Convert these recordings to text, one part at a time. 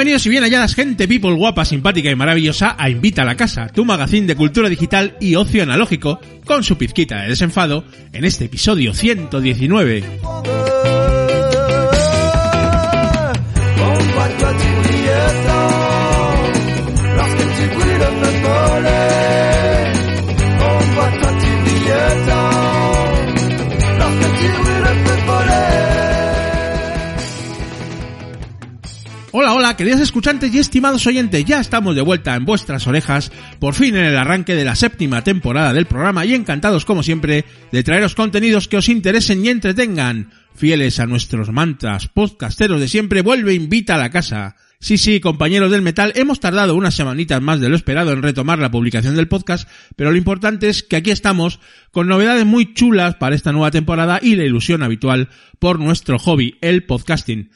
Bienvenidos y bien halladas gente people guapa, simpática y maravillosa a Invita a la Casa, tu magazine de cultura digital y ocio analógico, con su pizquita de desenfado, en este episodio 119. Hola, hola, queridos escuchantes y estimados oyentes, ya estamos de vuelta en vuestras orejas, por fin en el arranque de la séptima temporada del programa y encantados como siempre de traeros contenidos que os interesen y entretengan. Fieles a nuestros mantras podcasteros de siempre, vuelve invita a la casa. Sí, sí, compañeros del metal, hemos tardado unas semanitas más de lo esperado en retomar la publicación del podcast, pero lo importante es que aquí estamos con novedades muy chulas para esta nueva temporada y la ilusión habitual por nuestro hobby, el podcasting.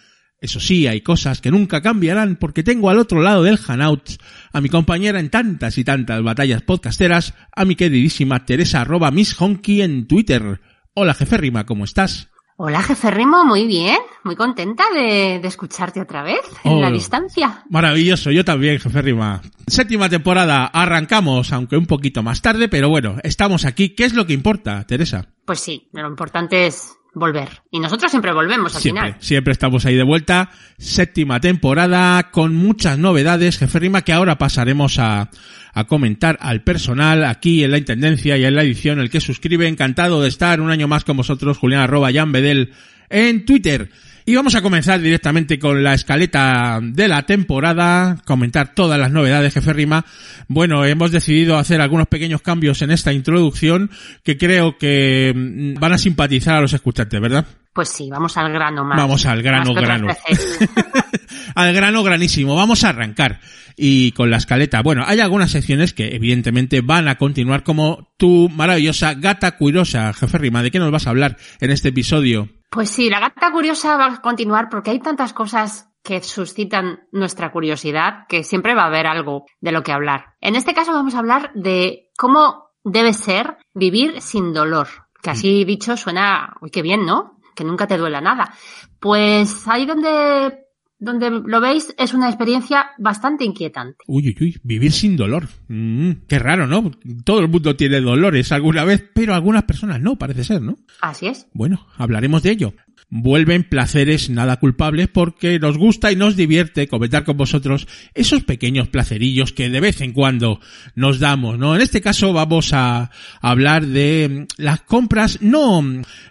Eso sí, hay cosas que nunca cambiarán porque tengo al otro lado del Hangout a mi compañera en tantas y tantas batallas podcasteras, a mi queridísima Teresa arroba Miss Honky en Twitter. Hola jefe Rima, ¿cómo estás? Hola, jefe Rimo, muy bien, muy contenta de, de escucharte otra vez en la Oh. distancia. Maravilloso, yo también, jefe Rima. Séptima temporada, arrancamos, aunque un poquito más tarde, pero bueno, estamos aquí. ¿Qué es lo que importa, Teresa? Pues sí, lo importante es volver. Y nosotros siempre volvemos al Siempre, final. siempre estamos ahí de vuelta. Séptima temporada con muchas novedades, jefe Rima, que ahora pasaremos a, a comentar al personal aquí en la Intendencia y en la edición, el que suscribe. Encantado de estar un año más con vosotros, Julián arroba Jan Bedel en Twitter. Y vamos a comenzar directamente con la escaleta de la temporada, comentar todas las novedades, jefe Rima. Bueno, hemos decidido hacer algunos pequeños cambios en esta introducción que creo que mm, van a simpatizar a los escuchantes, ¿verdad? Pues sí, vamos al grano más. Vamos al grano, grano. Al grano granísimo. Vamos a arrancar. Y con la escaleta. Bueno, hay algunas secciones que evidentemente van a continuar como tu maravillosa gata cuirosa, jefe Rima. ¿De qué nos vas a hablar en este episodio? Pues sí, la gata curiosa va a continuar porque hay tantas cosas que suscitan nuestra curiosidad que siempre va a haber algo de lo que hablar. En este caso vamos a hablar de cómo debe ser vivir sin dolor. Que así dicho suena, uy, qué bien, ¿no? Que nunca te duela nada. Pues ahí donde, donde lo veis es una experiencia bastante inquietante. Uy, uy, uy, vivir sin dolor. Mm, qué raro, ¿no? Todo el mundo tiene dolores alguna vez, pero algunas personas no, parece ser, ¿no? Así es. Bueno, hablaremos de ello. Vuelven placeres nada culpables porque nos gusta y nos divierte comentar con vosotros esos pequeños placerillos que de vez en cuando nos damos, ¿no? En este caso vamos a hablar de mm, las compras no,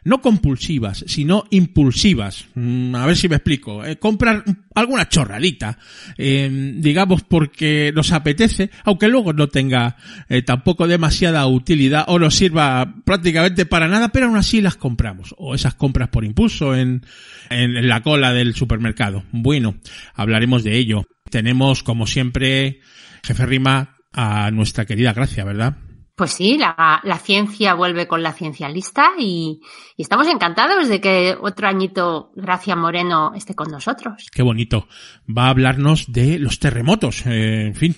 no compulsivas, sino impulsivas. Mm, A ver si me explico. Eh, comprar alguna chorradita, eh, digamos porque nos apetece, aunque luego no tenga eh, tampoco demasiada utilidad o nos sirva prácticamente para nada, pero aún así las compramos. O esas compras por impulso en, en, en la cola del supermercado. Bueno, hablaremos de ello. Tenemos, como siempre, jefe Rima, a nuestra querida Gracia, ¿verdad? Pues sí, la, la ciencia vuelve con la ciencialista y, y estamos encantados de que otro añito Gracia Moreno esté con nosotros. Qué bonito. Va a hablarnos de los terremotos. Eh, en fin,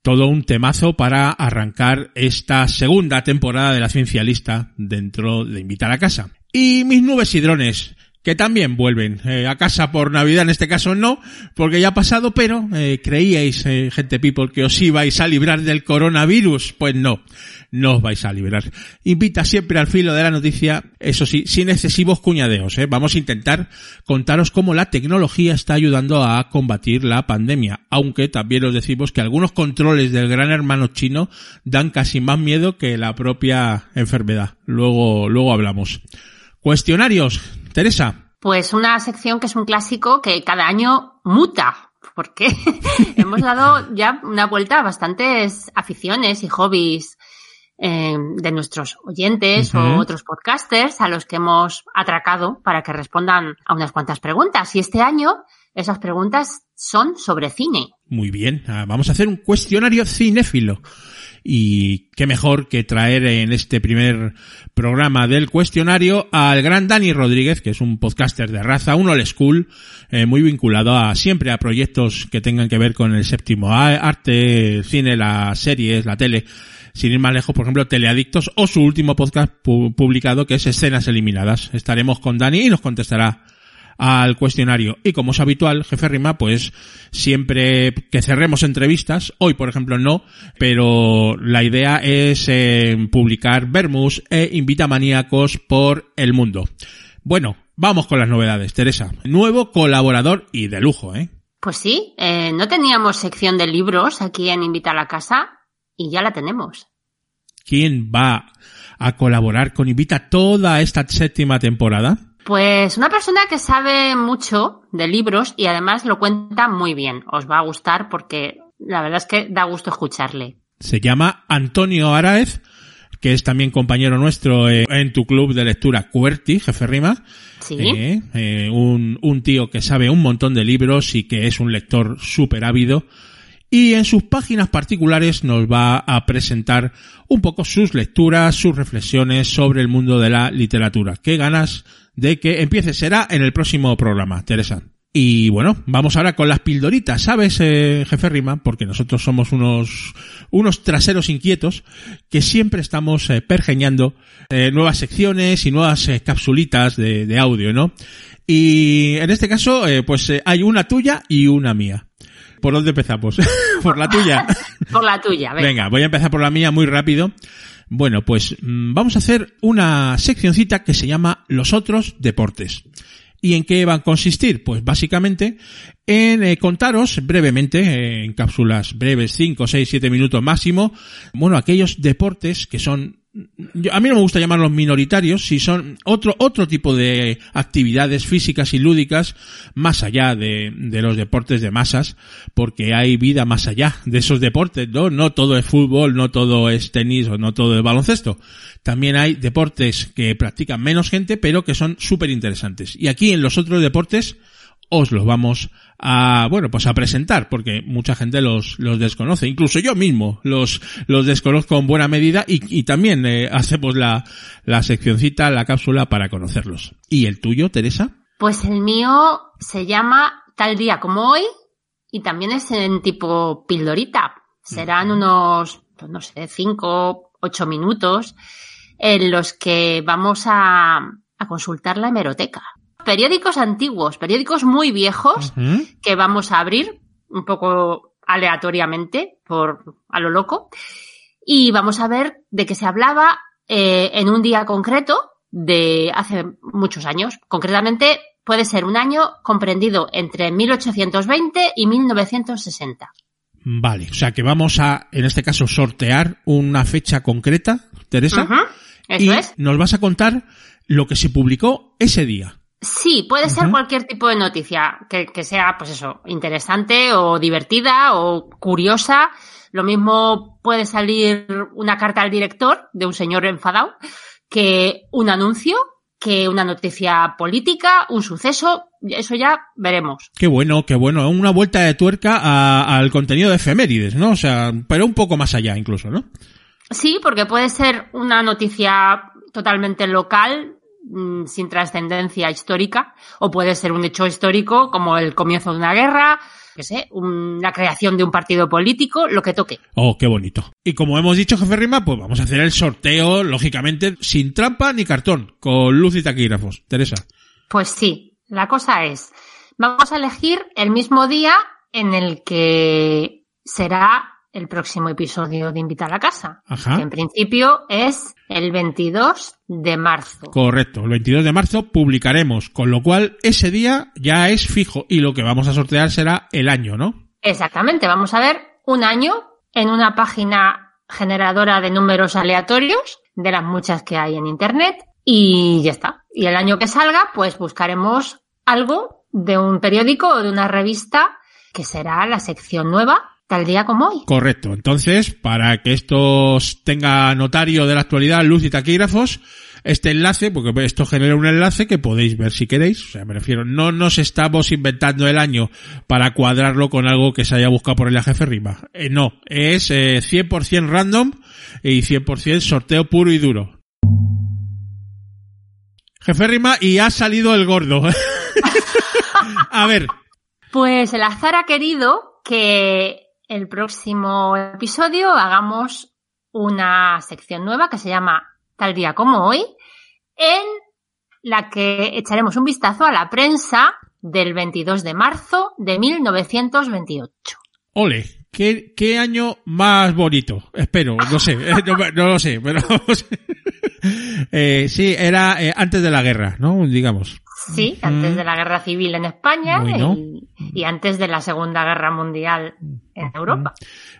todo un temazo para arrancar esta segunda temporada de la ciencialista dentro de Invitar a Casa. Y mis nubes y drones. Que también vuelven eh, a casa por Navidad, en este caso no, porque ya ha pasado, pero eh, creíais, eh, gente people, que os ibais a librar del coronavirus. Pues no, no os vais a librar. Invita siempre al filo de la noticia, eso sí, sin excesivos cuñadeos. Vamos a intentar contaros cómo la tecnología está ayudando a combatir la pandemia, aunque también os decimos que algunos controles del gran hermano chino dan casi más miedo que la propia enfermedad. Luego, luego hablamos. Cuestionarios. Teresa. Pues una sección que es un clásico que cada año muta, porque hemos dado ya una vuelta a bastantes aficiones y hobbies eh, de nuestros oyentes o otros podcasters a los que hemos atracado para que respondan a unas cuantas preguntas. Y este año esas preguntas son sobre cine. Muy bien, ah, vamos a hacer un cuestionario cinéfilo. Y qué mejor que traer en este primer programa del cuestionario al gran Dani Rodríguez, que es un podcaster de raza, un old school, eh, muy vinculado a siempre a proyectos que tengan que ver con el séptimo arte, cine, las series, la tele sin ir más lejos, por ejemplo, Teleadictos o su último podcast publicado que es Escenas Eliminadas. Estaremos con Dani y nos contestará al cuestionario. Y como es habitual, jefe Rima, pues siempre que cerremos entrevistas, hoy por ejemplo no, pero la idea es eh, publicar Vermus e Invitamaníacos por el mundo. Bueno, vamos con las novedades, Teresa. Nuevo colaborador y de lujo, ¿eh? Pues sí, eh, no teníamos sección de libros aquí en Invita a la Casa y ya la tenemos. ¿Quién va a colaborar con Invita toda esta séptima temporada? Pues una persona que sabe mucho de libros y además lo cuenta muy bien. Os va a gustar porque la verdad es que da gusto escucharle. Se llama Antonio Araez, que es también compañero nuestro en tu club de lectura Cuerti, jefe Rima. Sí. Eh, eh, un, un tío que sabe un montón de libros y que es un lector súper ávido y en sus páginas particulares nos va a presentar un poco sus lecturas, sus reflexiones sobre el mundo de la literatura. Qué ganas de que empiece será en el próximo programa, Teresa. Y bueno, vamos ahora con las pildoritas, ¿sabes, eh, jefe Rima? Porque nosotros somos unos, unos traseros inquietos que siempre estamos eh, pergeñando eh, nuevas secciones y nuevas eh, capsulitas de, de, audio, ¿no? Y en este caso, pues hay una tuya y una mía. ¿Por dónde empezamos? ¿Por la tuya? por la tuya, venga. venga. voy a empezar por la mía muy rápido. Bueno, pues mmm, vamos a hacer una seccioncita que se llama Los otros deportes. ¿Y en qué van a consistir? Pues básicamente en eh, contaros brevemente, eh, en cápsulas breves, 5, 6, 7 minutos máximo, bueno, aquellos deportes que son yo, a mí no me gusta llamarlos minoritarios, si son otro, otro tipo de actividades físicas y lúdicas más allá de, de, los deportes de masas, porque hay vida más allá de esos deportes, ¿no? No todo es fútbol, no todo es tenis o no todo es baloncesto. También hay deportes que practican menos gente, pero que son súper interesantes. Y aquí en los otros deportes, os los vamos a, bueno, pues a presentar, porque mucha gente los, los desconoce. Incluso yo mismo los, los desconozco en buena medida y, y también eh, hacemos la, la seccioncita, la cápsula para conocerlos. ¿Y el tuyo, Teresa? Pues el mío se llama Tal día como hoy y también es en tipo pildorita. Serán unos, pues no sé, cinco, ocho minutos en los que vamos a, a consultar la hemeroteca periódicos antiguos, periódicos muy viejos uh -huh. que vamos a abrir un poco aleatoriamente, por a lo loco, y vamos a ver de qué se hablaba eh, en un día concreto de hace muchos años. Concretamente, puede ser un año comprendido entre 1820 y 1960. Vale, o sea que vamos a, en este caso, sortear una fecha concreta, Teresa. Uh -huh. Eso y es. nos vas a contar lo que se publicó ese día. Sí, puede uh -huh. ser cualquier tipo de noticia que, que, sea, pues eso, interesante o divertida o curiosa. Lo mismo puede salir una carta al director de un señor enfadado que un anuncio, que una noticia política, un suceso. Eso ya veremos. Qué bueno, qué bueno. Una vuelta de tuerca a, al contenido de efemérides, ¿no? O sea, pero un poco más allá incluso, ¿no? Sí, porque puede ser una noticia totalmente local, Mm, sin trascendencia histórica, o puede ser un hecho histórico como el comienzo de una guerra, que sé, la creación de un partido político, lo que toque. Oh, qué bonito. Y como hemos dicho, jefe Rima, pues vamos a hacer el sorteo, lógicamente, sin trampa ni cartón, con luz y taquígrafos. Teresa. Pues sí, la cosa es, vamos a elegir el mismo día en el que será el próximo episodio de Invita a la Casa. Ajá. Que en principio es el 22 de marzo. Correcto, el 22 de marzo publicaremos, con lo cual ese día ya es fijo y lo que vamos a sortear será el año, ¿no? Exactamente, vamos a ver un año en una página generadora de números aleatorios de las muchas que hay en Internet y ya está. Y el año que salga, pues buscaremos algo de un periódico o de una revista que será la sección nueva Tal día como hoy. Correcto. Entonces, para que esto tenga notario de la actualidad, luz y taquígrafos, este enlace, porque esto genera un enlace que podéis ver si queréis. O sea, me refiero, no nos estamos inventando el año para cuadrarlo con algo que se haya buscado por el jefe Rima. Eh, no, es eh, 100% random y 100% sorteo puro y duro. Jefe Rima y ha salido el gordo. A ver. Pues el azar ha querido que el próximo episodio hagamos una sección nueva que se llama Tal día como hoy, en la que echaremos un vistazo a la prensa del 22 de marzo de 1928. Ole, ¿qué, año más bonito? Espero, no sé, eh, no, no lo sé, pero eh, sí, era eh, antes de la guerra, ¿no? Digamos. Sí, antes Mm. de la guerra civil en España Bueno. y, y antes de la Segunda Guerra Mundial en Europa.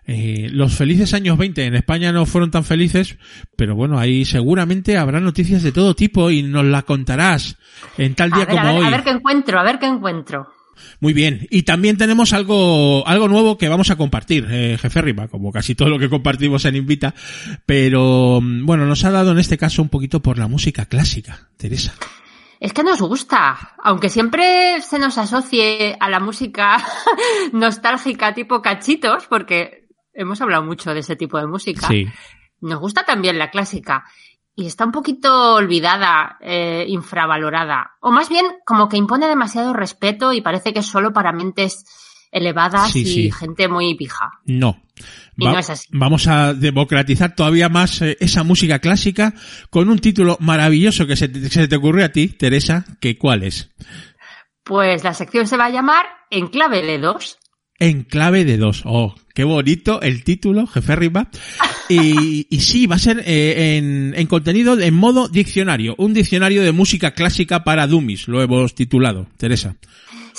Eh, los felices años 20 en España no fueron tan felices, pero bueno, ahí seguramente habrá noticias de todo tipo y nos las contarás en tal A día a como ver, hoy. a ver qué encuentro, a ver qué encuentro. Muy bien. Y también tenemos algo, algo nuevo que vamos a compartir, eh, jefe Rima, como casi todo lo que compartimos en Invita. Pero, mm, bueno, nos ha dado en este caso un poquito por la música clásica, Teresa. Es que nos gusta, aunque siempre se nos asocie a la música nostálgica tipo cachitos, porque hemos hablado mucho de ese tipo de música. Sí. Nos gusta también la clásica y está un poquito olvidada, eh, infravalorada. O más bien, como que impone demasiado respeto y parece que es solo para mentes elevadas Sí, y sí. gente muy pija. No. Y no es así. Vamos a democratizar todavía más eh, esa música clásica con un título maravilloso que se te, se te ocurrió a ti, Teresa, que cuál es? Pues la sección se va a llamar En clave de dos. En clave de dos. Oh, qué bonito el título, jefe Rima. Y, y sí, va a ser eh, en, en contenido en modo diccionario. Un diccionario de música clásica para dummies, lo hemos titulado, Teresa.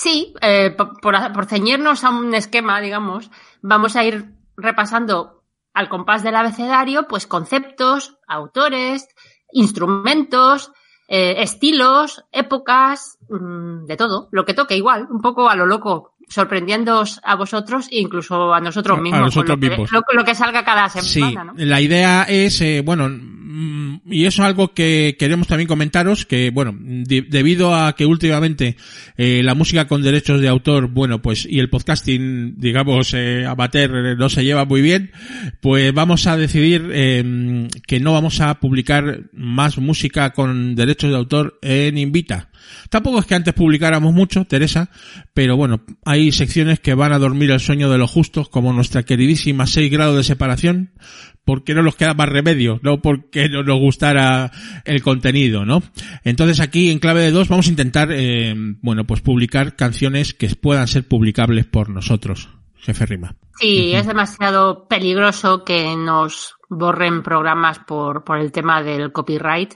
Sí, eh, po- por, por ceñirnos a un esquema, digamos, vamos a ir repasando al compás del abecedario, pues conceptos, autores, instrumentos, eh, estilos, épocas, mm, de todo, lo que toque igual, un poco a lo loco, sorprendiéndoos a vosotros e incluso a nosotros A- a mismos. con nosotros lo, que, mismos. lo- lo que salga cada Sí, semana, ¿no? la idea es, eh, bueno, mm, y eso es algo que queremos también comentaros, que bueno, de- debido a que últimamente eh, la música con derechos de autor, bueno, pues, y el podcasting, digamos, eh, amateur eh, no se lleva muy bien, pues vamos a decidir eh, que no vamos a publicar más música con derechos de autor en Invita. Tampoco es que antes publicáramos mucho, Teresa, pero bueno, hay secciones que van a dormir el sueño de los justos, como nuestra queridísima 6 grados de separación, porque no nos queda más remedio, no porque no nos gustara el contenido, ¿no? Entonces aquí en clave de dos vamos a intentar, eh, bueno, pues publicar canciones que puedan ser publicables por nosotros, jefe Rima. Sí, es demasiado peligroso que nos borren programas por, por el tema del copyright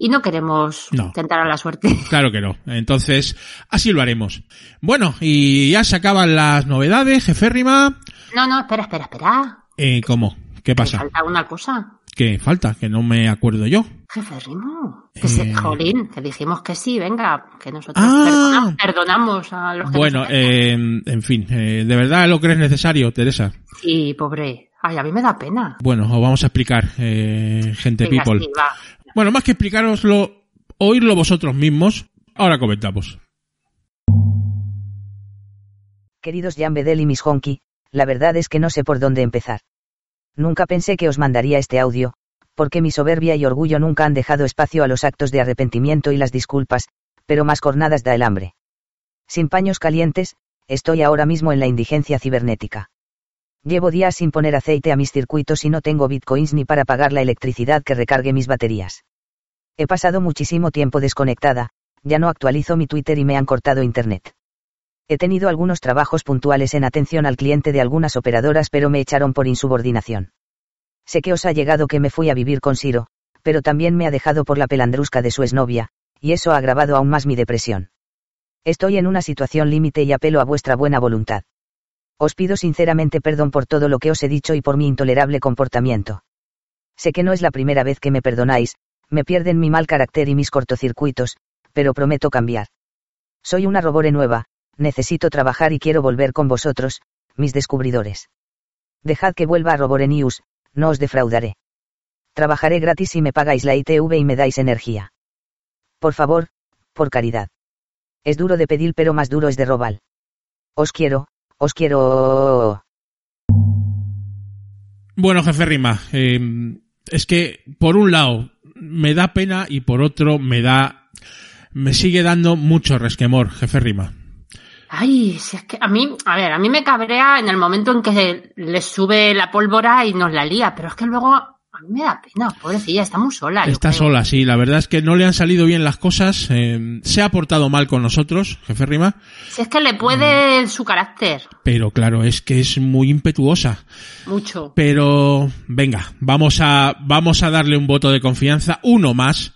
y no queremos No. tentar a la suerte. Claro que no. Entonces, así lo haremos. Bueno, y ya se acaban las novedades, jefe Rima. No, no, espera, espera, espera. Eh, ¿Cómo? ¿Qué Me pasa? falta una cosa. ¿Qué falta? Que no me acuerdo yo. Jefe Rimo. Que se, Eh. jolín, que dijimos que sí, venga, que nosotros Ah. perdona- perdonamos a los que Bueno, eh, en fin, eh, ¿de verdad lo crees necesario, Teresa? Sí, pobre. Ay, a mí me da pena. Bueno, os vamos a explicar, eh, gente Venga, people. sí. Bueno, más que explicaroslo, oírlo vosotros mismos, ahora comentamos. Queridos Jan Bedel y Miss Honky, la verdad es que no sé por dónde empezar. Nunca pensé que os mandaría este audio, porque mi soberbia y orgullo nunca han dejado espacio a los actos de arrepentimiento y las disculpas, pero más cornadas da el hambre. Sin paños calientes, estoy ahora mismo en la indigencia cibernética. Llevo días sin poner aceite a mis circuitos y no tengo bitcoins ni para pagar la electricidad que recargue mis baterías. He pasado muchísimo tiempo desconectada, ya no actualizo mi Twitter y me han cortado internet. He tenido algunos trabajos puntuales en atención al cliente de algunas operadoras pero me echaron por insubordinación. Sé que os ha llegado que me fui a vivir con Siro, pero también me ha dejado por la pelandrusca de su exnovia, y eso ha agravado aún más mi depresión. Estoy en una situación límite y apelo a vuestra buena voluntad. Os pido sinceramente perdón por todo lo que os he dicho y por mi intolerable comportamiento. Sé que no es la primera vez que me perdonáis, me pierden mi mal carácter y mis cortocircuitos, pero prometo cambiar. Soy una robore nueva, necesito trabajar y quiero volver con vosotros, mis descubridores. Dejad que vuelva a Roborenius, no os defraudaré. Trabajaré gratis si me pagáis la ITV y me dais energía. Por favor, por caridad. Es duro de pedir pero más duro es de robar. Os quiero, os quiero. Bueno, jefe Rima, eh, es que por un lado me da pena y por otro me da, me sigue dando mucho resquemor, jefe Rima. Ay, si es que a mí, a ver, a mí me cabrea en el momento en que le sube la pólvora y nos la lía, pero es que luego a mí me da pena, pobrecilla, está muy sola. Está sola, sí, la verdad es que no le han salido bien las cosas, eh, se ha portado mal con nosotros, jefe Rima, Si es que le puede su carácter, pero claro, es que es muy impetuosa. mucho. Pero venga, vamos a vamos a darle un voto de confianza, uno más.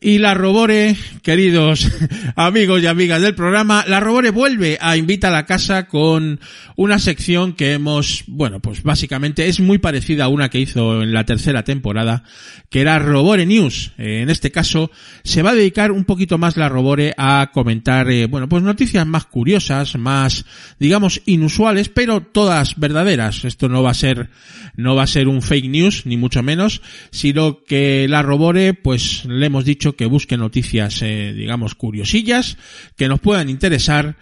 Y la Robore, queridos amigos y amigas del programa, la Robore vuelve a Invita a la Casa con una sección que hemos, bueno, pues básicamente es muy parecida a una que hizo en la tercera temporada, que era Robore News. En este caso, se va a dedicar un poquito más la Robore a comentar, eh, bueno, pues noticias más curiosas, más, digamos, inusuales, pero todas verdaderas. Esto no va a ser, no va a ser un fake news, ni mucho menos, sino que la Robore, pues le hemos dicho que busque noticias, eh, digamos, curiosillas, que nos puedan interesar,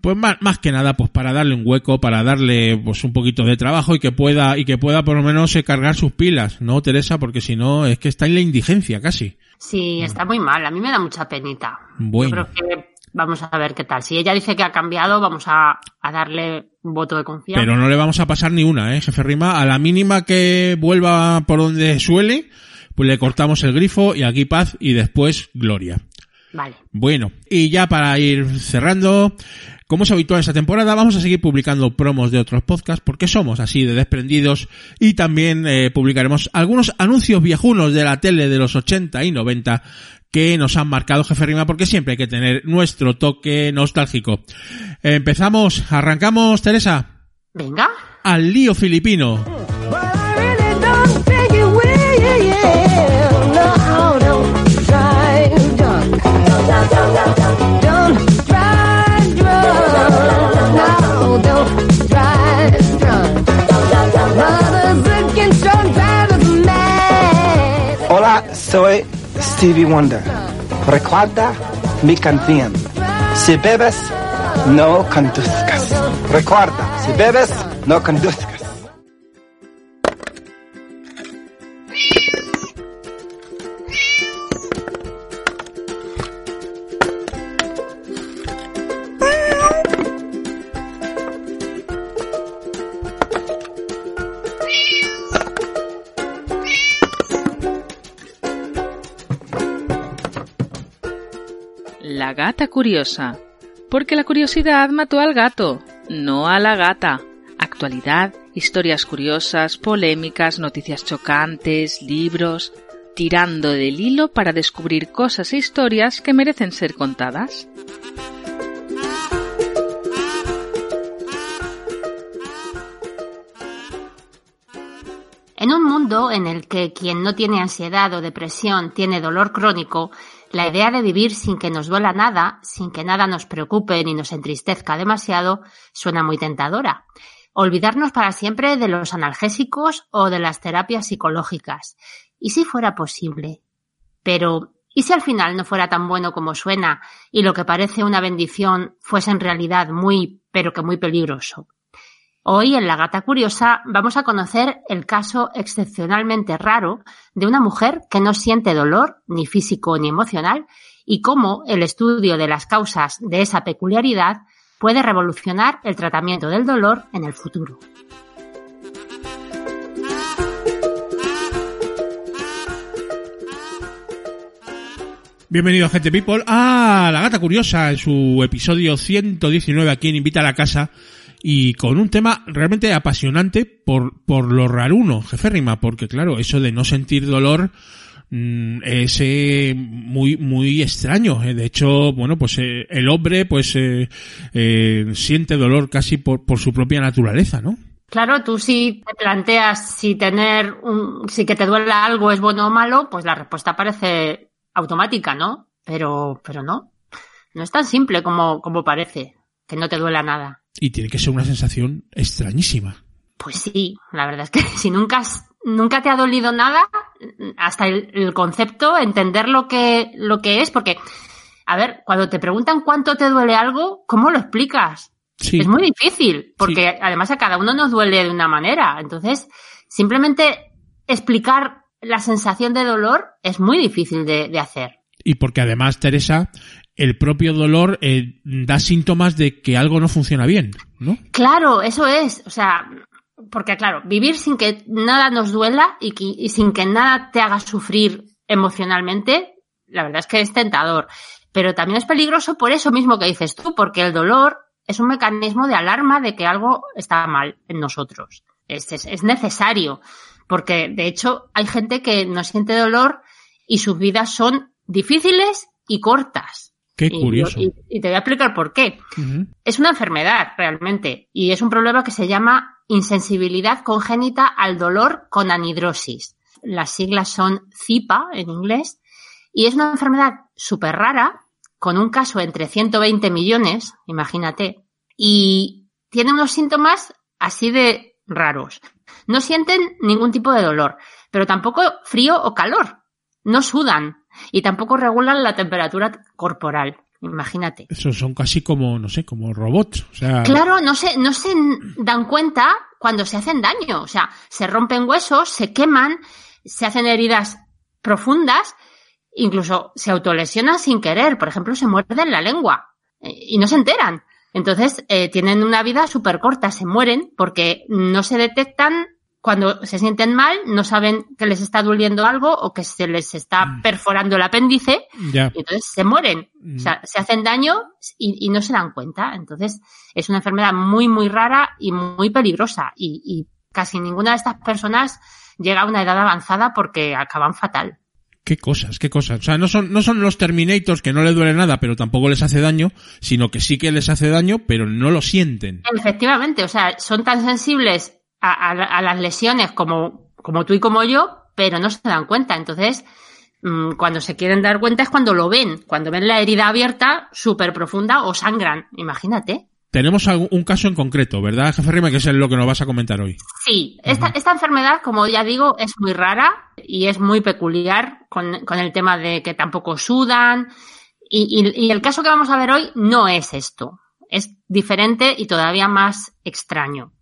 pues más, más que nada, pues para darle un hueco, para darle pues un poquito de trabajo y que pueda, y que pueda por lo menos eh, cargar sus pilas, ¿no, Teresa? Porque si no, es que está en la indigencia casi. Sí, está muy mal, a mí me da mucha penita. Bueno. Yo creo que vamos a ver qué tal. Si ella dice que ha cambiado, vamos a, a darle un voto de confianza. Pero no le vamos a pasar ni una, ¿eh, jefe Rima? A la mínima que vuelva por donde suele, pues le cortamos el grifo y aquí paz y después gloria. Vale. Bueno, y ya para ir cerrando, como es habitual esta temporada, vamos a seguir publicando promos de otros podcasts porque somos así de desprendidos y también eh, publicaremos algunos anuncios viejunos de la tele de los 80 y 90 que nos han marcado Jefe Rima porque siempre hay que tener nuestro toque nostálgico. Empezamos, arrancamos, Teresa, Venga. al lío filipino. Stevie Wonder. Recuerda mi canción. Si bebes, no conduzcas. Recuerda, si bebes, no conduzcas. Gata curiosa. Porque la curiosidad mató al gato, no a la gata. Actualidad, historias curiosas, polémicas, noticias chocantes, libros, tirando del hilo para descubrir cosas e historias que merecen ser contadas. En un mundo en el que quien no tiene ansiedad o depresión tiene dolor crónico, la idea de vivir sin que nos duela nada, sin que nada nos preocupe ni nos entristezca demasiado, suena muy tentadora. Olvidarnos para siempre de los analgésicos o de las terapias psicológicas. ¿Y si fuera posible? Pero, ¿y si al final no fuera tan bueno como suena y lo que parece una bendición fuese en realidad muy, pero que muy peligroso? Hoy en La Gata Curiosa vamos a conocer el caso excepcionalmente raro de una mujer que no siente dolor, ni físico ni emocional, y cómo el estudio de las causas de esa peculiaridad puede revolucionar el tratamiento del dolor en el futuro. Bienvenido, gente people, a La Gata Curiosa, en su episodio 119 aquí en Invita a la Casa, y con un tema realmente apasionante por, por lo raruno, jefe Rima, porque claro, eso de no sentir dolor mm, es eh, muy, muy extraño. eh. De hecho, bueno, pues eh, el hombre pues eh, eh, siente dolor casi por, por su propia naturaleza, ¿no? Claro, tú si te planteas si tener un, si que te duela algo es bueno o malo, pues la respuesta parece automática, ¿no? Pero, pero no. No es tan simple como, como parece, que no te duela nada. Y tiene que ser una sensación extrañísima. Pues sí, la verdad es que si nunca nunca te ha dolido nada, hasta el, el concepto, entender lo que, lo que es, porque, a ver, cuando te preguntan cuánto te duele algo, ¿cómo lo explicas? Sí. Es muy difícil, porque además a cada uno nos duele de una manera. Entonces, simplemente explicar la sensación de dolor es muy difícil de, de hacer. Y porque además, Teresa, el propio dolor eh, da síntomas de que algo no funciona bien, ¿no? Claro, eso es. O sea, porque claro, vivir sin que nada nos duela y, sin que nada te haga sufrir emocionalmente, la verdad es que es tentador. Pero también es peligroso por eso mismo que dices tú, porque el dolor es un mecanismo de alarma de que algo está mal en nosotros. Es, es, es necesario, porque de hecho hay gente que no siente dolor y sus vidas son difíciles y cortas. Qué curioso. y- y te voy a explicar por qué. Es una enfermedad realmente y es un problema que se llama insensibilidad congénita al dolor con anhidrosis. Las siglas son CIPA en inglés y es una enfermedad súper rara con un caso entre 120 millones, imagínate, y tiene unos síntomas así de raros. No sienten ningún tipo de dolor, pero tampoco frío o calor. No sudan y tampoco regulan la temperatura corporal. Imagínate. Esos son casi como, no sé, como robots. O sea, Claro, no se, no se dan cuenta cuando se hacen daño. O sea, se rompen huesos, se queman, se hacen heridas profundas, incluso se autolesionan sin querer. Por ejemplo, se muerden la lengua eh, y no se enteran. Entonces, eh, tienen una vida súper corta, se mueren porque no se detectan cuando se sienten mal, no saben que les está doliendo algo o que se les está perforando el apéndice ya. y entonces se mueren. Mm. O sea, se hacen daño y, y no se dan cuenta. Entonces, es una enfermedad muy, muy rara y muy peligrosa. Y, y casi ninguna de estas personas llega a una edad avanzada porque acaban fatal. Qué cosas, qué cosas. O sea, no son, no son los Terminators que no les duele nada, pero tampoco les hace daño, sino que sí que les hace daño, pero no lo sienten. Efectivamente, o sea, son tan sensibles a, a la- a las lesiones como, como tú y como yo, pero no se dan cuenta. Entonces, mm, cuando se quieren dar cuenta es cuando lo ven, cuando ven la herida abierta, súper profunda o sangran. Imagínate. Tenemos un caso en concreto, ¿verdad, jefe Rima? Que es lo que nos vas a comentar hoy. Sí, esta, esta enfermedad, como ya digo, es muy rara y es muy peculiar con, con el tema de que tampoco sudan. Y, y- y el caso que vamos a ver hoy no es esto. Es diferente y todavía más extraño.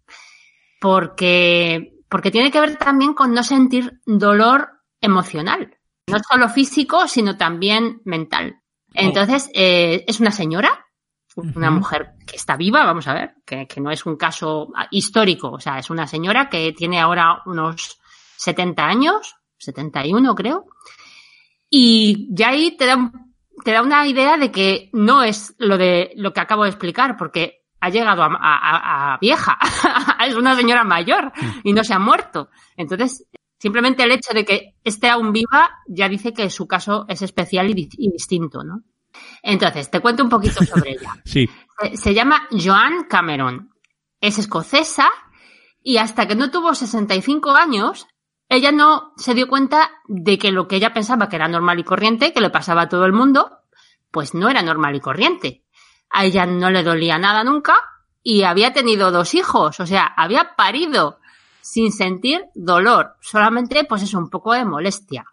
Porque, porque tiene que ver también con no sentir dolor emocional. No solo físico, sino también mental. Entonces, eh, es una señora, una mujer que está viva, vamos a ver, que, que no es un caso histórico, o sea, es una señora que tiene ahora unos 70 años, 71 creo, y ya ahí te da, te da una idea de que no es lo de lo que acabo de explicar, porque ha llegado a- a vieja, es una señora mayor y no se ha muerto. Entonces, simplemente el hecho de que esté aún viva ya dice que su caso es especial y, di- y distinto, ¿no? Entonces, te cuento un poquito sobre ella. Sí. Se- Se llama Joan Cameron. Es escocesa y hasta que no tuvo 65 años, ella no se dio cuenta de que lo que ella pensaba que era normal y corriente, que le pasaba a todo el mundo, pues no era normal y corriente. A ella no le dolía nada nunca y había tenido dos hijos, o sea, había parido sin sentir dolor, solamente pues es un poco de molestia.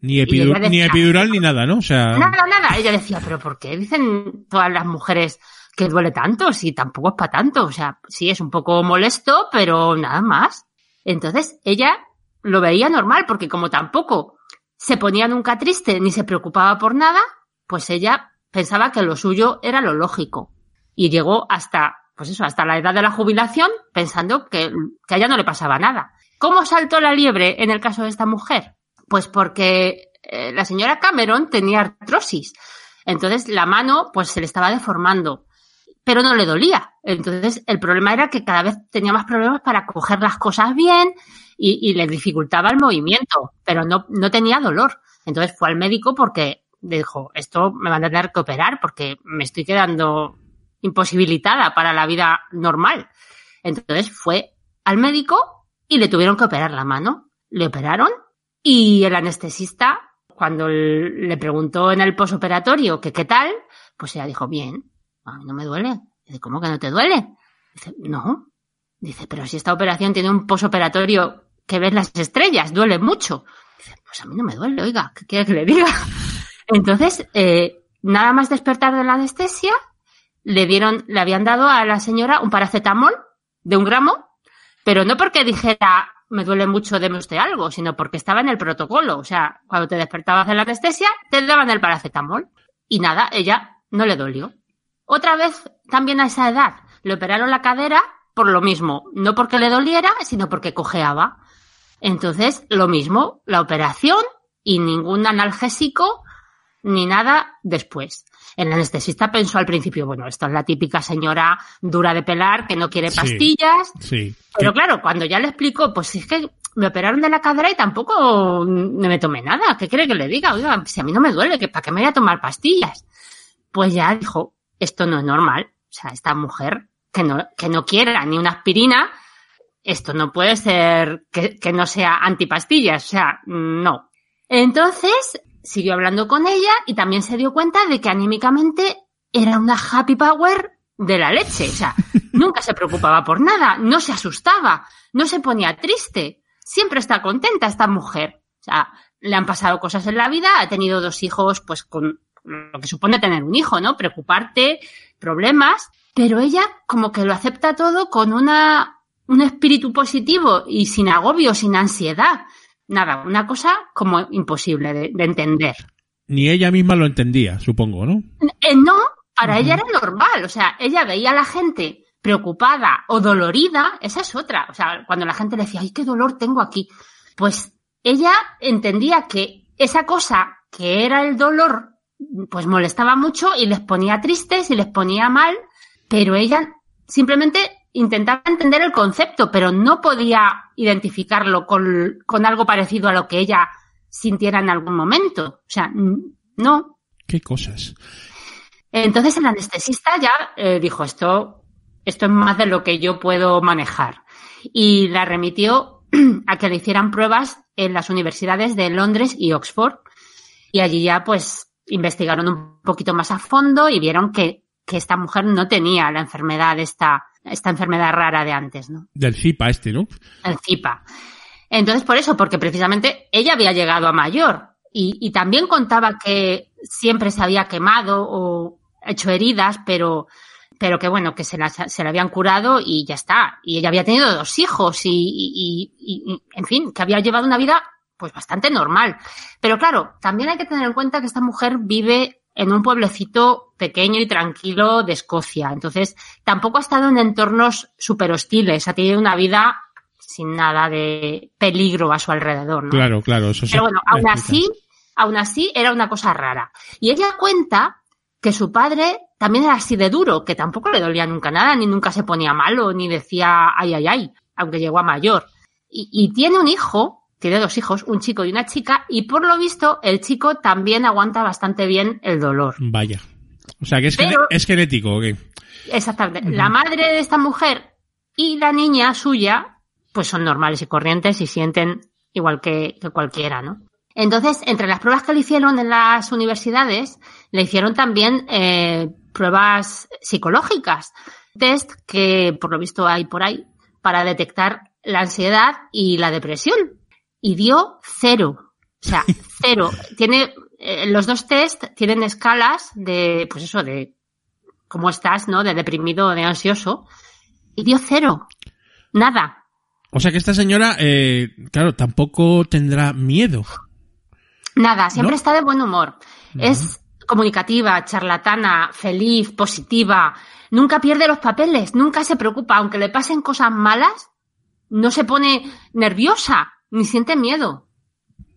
Ni, epidu- decía- ni epidural ni nada, ¿no? O sea, Nada, nada. Ella decía, pero ¿por qué dicen todas las mujeres que duele tanto? Si tampoco es para tanto. O sea, sí es un poco molesto, pero nada más. Entonces ella lo veía normal, porque como tampoco se ponía nunca triste ni se preocupaba por nada, pues ella pensaba que lo suyo era lo lógico. Y llegó hasta, pues eso, hasta la edad de la jubilación pensando que, que a ella no le pasaba nada. ¿Cómo saltó la liebre en el caso de esta mujer? Pues porque eh, la señora Cameron tenía artrosis. Entonces la mano pues se le estaba deformando, pero no le dolía. Entonces el problema era que cada vez tenía más problemas para coger las cosas bien y, y le dificultaba el movimiento, pero no, no tenía dolor. Entonces fue al médico porque dijo, esto me van a tener que operar porque me estoy quedando imposibilitada para la vida normal. Entonces fue al médico y le tuvieron que operar la mano. Le operaron y el anestesista, cuando le preguntó en el posoperatorio que qué tal, pues ella dijo, bien, a mí no me duele. Dice, ¿cómo que no te duele? Dice, no. Dice, pero si esta operación tiene un posoperatorio que ves las estrellas, duele mucho. Dice, pues a mí no me duele, oiga, ¿qué quiere que le diga? Entonces, eh, nada más despertar de la anestesia, le dieron, le habían dado a la señora un paracetamol de un gramo, pero no porque dijera me duele mucho, deme usted algo, sino porque estaba en el protocolo. O sea, cuando te despertabas de la anestesia, te daban el paracetamol. Y nada, ella no le dolió. Otra vez, también a esa edad, le operaron la cadera por lo mismo, no porque le doliera, sino porque cojeaba. Entonces, lo mismo, la operación y ningún analgésico ni nada después. El anestesista pensó al principio, bueno, esta es la típica señora dura de pelar que no quiere pastillas. Sí. Pero claro, cuando ya le explicó, pues es que me operaron de la cadera y tampoco no me tomé nada. ¿Qué quiere que le diga? Oiga, si a mí no me duele, ¿para qué me voy a tomar pastillas? Pues ya dijo, esto no es normal. O sea, esta mujer que no, que no quiera ni una aspirina, esto no puede ser que, que no sea antipastillas. O sea, no. Entonces, siguió hablando con ella y también se dio cuenta de que anímicamente era una happy power de la leche. O sea, nunca se preocupaba por nada, no se asustaba, no se ponía triste. Siempre está contenta esta mujer. O sea, le han pasado cosas en la vida, ha tenido dos hijos, pues con lo que supone tener un hijo, ¿no? Preocuparte, problemas, pero ella como que lo acepta todo con una, un espíritu positivo y sin agobio, sin ansiedad. Nada, una cosa como imposible de, de entender. Ni ella misma lo entendía, supongo, ¿no? Eh, no, para ella era normal. O sea, ella veía a la gente preocupada o dolorida, esa es otra. O sea, cuando la gente le decía, ay, qué dolor tengo aquí. Pues ella entendía que esa cosa que era el dolor, pues molestaba mucho y les ponía tristes y les ponía mal, pero ella simplemente intentaba entender el concepto, pero no podía identificarlo con, con algo parecido a lo que ella sintiera en algún momento. O sea, no, Qué cosas. entonces el anestesista ya eh, dijo esto, esto es más de lo que yo puedo manejar y la remitió a que le hicieran pruebas en las universidades de Londres y Oxford y allí ya pues investigaron un poquito más a fondo y vieron que, que esta mujer no tenía la enfermedad esta esta enfermedad rara de antes, ¿no? Del CIPA este, ¿no? el CIPA. Entonces, por eso, porque precisamente ella había llegado a mayor y, y también contaba que siempre se había quemado o hecho heridas, pero, pero que bueno, que se la, se la habían curado y ya está. Y ella había tenido dos hijos y, y, y, y, en fin, que había llevado una vida pues bastante normal. Pero claro, también hay que tener en cuenta que esta mujer vive en un pueblecito pequeño y tranquilo de Escocia. Entonces, tampoco ha estado en entornos súper hostiles. Ha tenido una vida sin nada de peligro a su alrededor, ¿no? Claro, claro, eso sí. Pero bueno, aún así, aún así era una cosa rara. Y ella cuenta que su padre también era así de duro, que tampoco le dolía nunca nada, ni nunca se ponía malo, ni decía ay, ay, ay, aunque llegó a mayor. Y, y tiene un hijo, tiene dos hijos, un chico y una chica, y por lo visto el chico también aguanta bastante bien el dolor. Vaya. O sea, que es, Pero- es genético. Exactamente. La madre de esta mujer y la niña suya, pues son normales y corrientes y sienten igual que, que cualquiera, ¿no? Entonces, entre las pruebas que le hicieron en las universidades, le hicieron también eh, pruebas psicológicas, test que por lo visto hay por ahí para detectar la ansiedad y la depresión. Y dio cero. O sea, cero. Tiene, eh, los dos test tienen escalas de, pues eso, de cómo estás, ¿no? De deprimido de ansioso. Y dio cero. Nada. O sea que esta señora, eh, claro, tampoco tendrá miedo. Nada. Siempre ¿No? está de buen humor. Es comunicativa, charlatana, feliz, positiva. Nunca pierde los papeles. Nunca se preocupa. Aunque le pasen cosas malas, no se pone nerviosa. Ni siente miedo.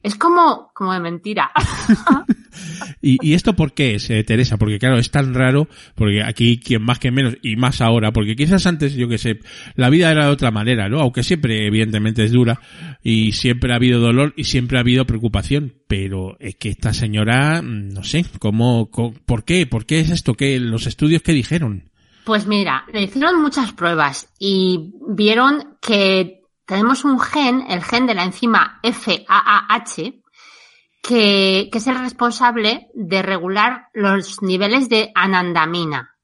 Es como, como de mentira. ¿Y, y esto por qué es, eh, Teresa? Porque claro, es tan raro, porque aquí quien más que menos, y más ahora, porque quizás antes, yo que sé, la vida era de otra manera, ¿no? Aunque siempre, evidentemente, es dura, y siempre ha habido dolor, y siempre ha habido preocupación, pero es que esta señora, mm, no sé, ¿cómo, co- por qué? ¿Por qué es esto? ¿Qué, los estudios que dijeron? Pues mira, le hicieron muchas pruebas y vieron que tenemos un gen, el gen de la enzima FAAH, que, es el responsable de regular los niveles de anandamina.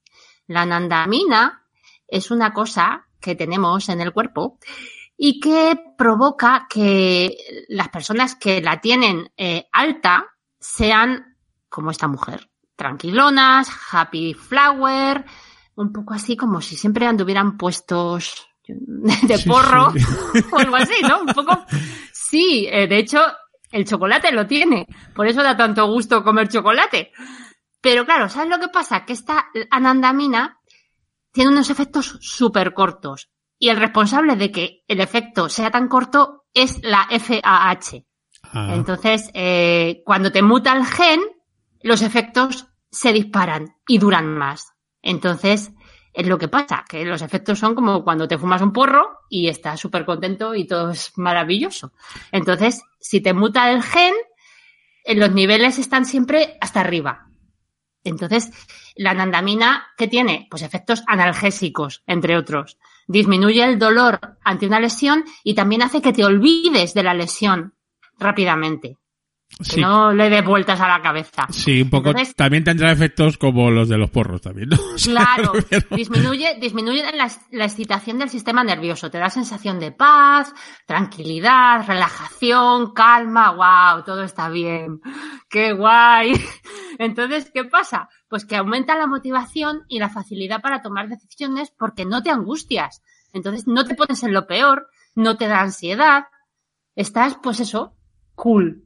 La anandamina es una cosa que tenemos en el cuerpo y que provoca que las personas que la tienen eh, alta sean como esta mujer, tranquilonas, happy flower, un poco así como si siempre anduvieran puestos de Sí, porro sí. o algo así, ¿no? Un poco. Sí, eh, de hecho, el chocolate lo tiene. Por eso da tanto gusto comer chocolate. Pero claro, ¿sabes lo que pasa? Que esta anandamina tiene unos efectos súper cortos. Y el responsable de que el efecto sea tan corto es la FAH. Ah, Entonces, eh, cuando te muta el gen, los efectos se disparan y duran más. Entonces, es lo que pasa, que los efectos son como cuando te fumas un porro y estás súper contento y todo es maravilloso. Entonces, si te muta el gen, eh, los niveles están siempre hasta arriba. Entonces, la anandamina, ¿qué tiene? Pues efectos analgésicos, entre otros. Disminuye el dolor ante una lesión y también hace que te olvides de la lesión rápidamente. Que no le des vueltas a la cabeza. sí, un poco. Entonces- también tendrá efectos como los de los porros también, ¿no? O sea, Claro, pero- disminuye, disminuye la, la excitación del sistema nervioso, te da sensación de paz, tranquilidad, relajación, calma, wow, todo está bien, qué guay. Entonces, ¿qué pasa? Pues que aumenta la motivación y la facilidad para tomar decisiones porque no te angustias. Entonces, no te pones en lo peor, no te da ansiedad, estás, pues eso, cool.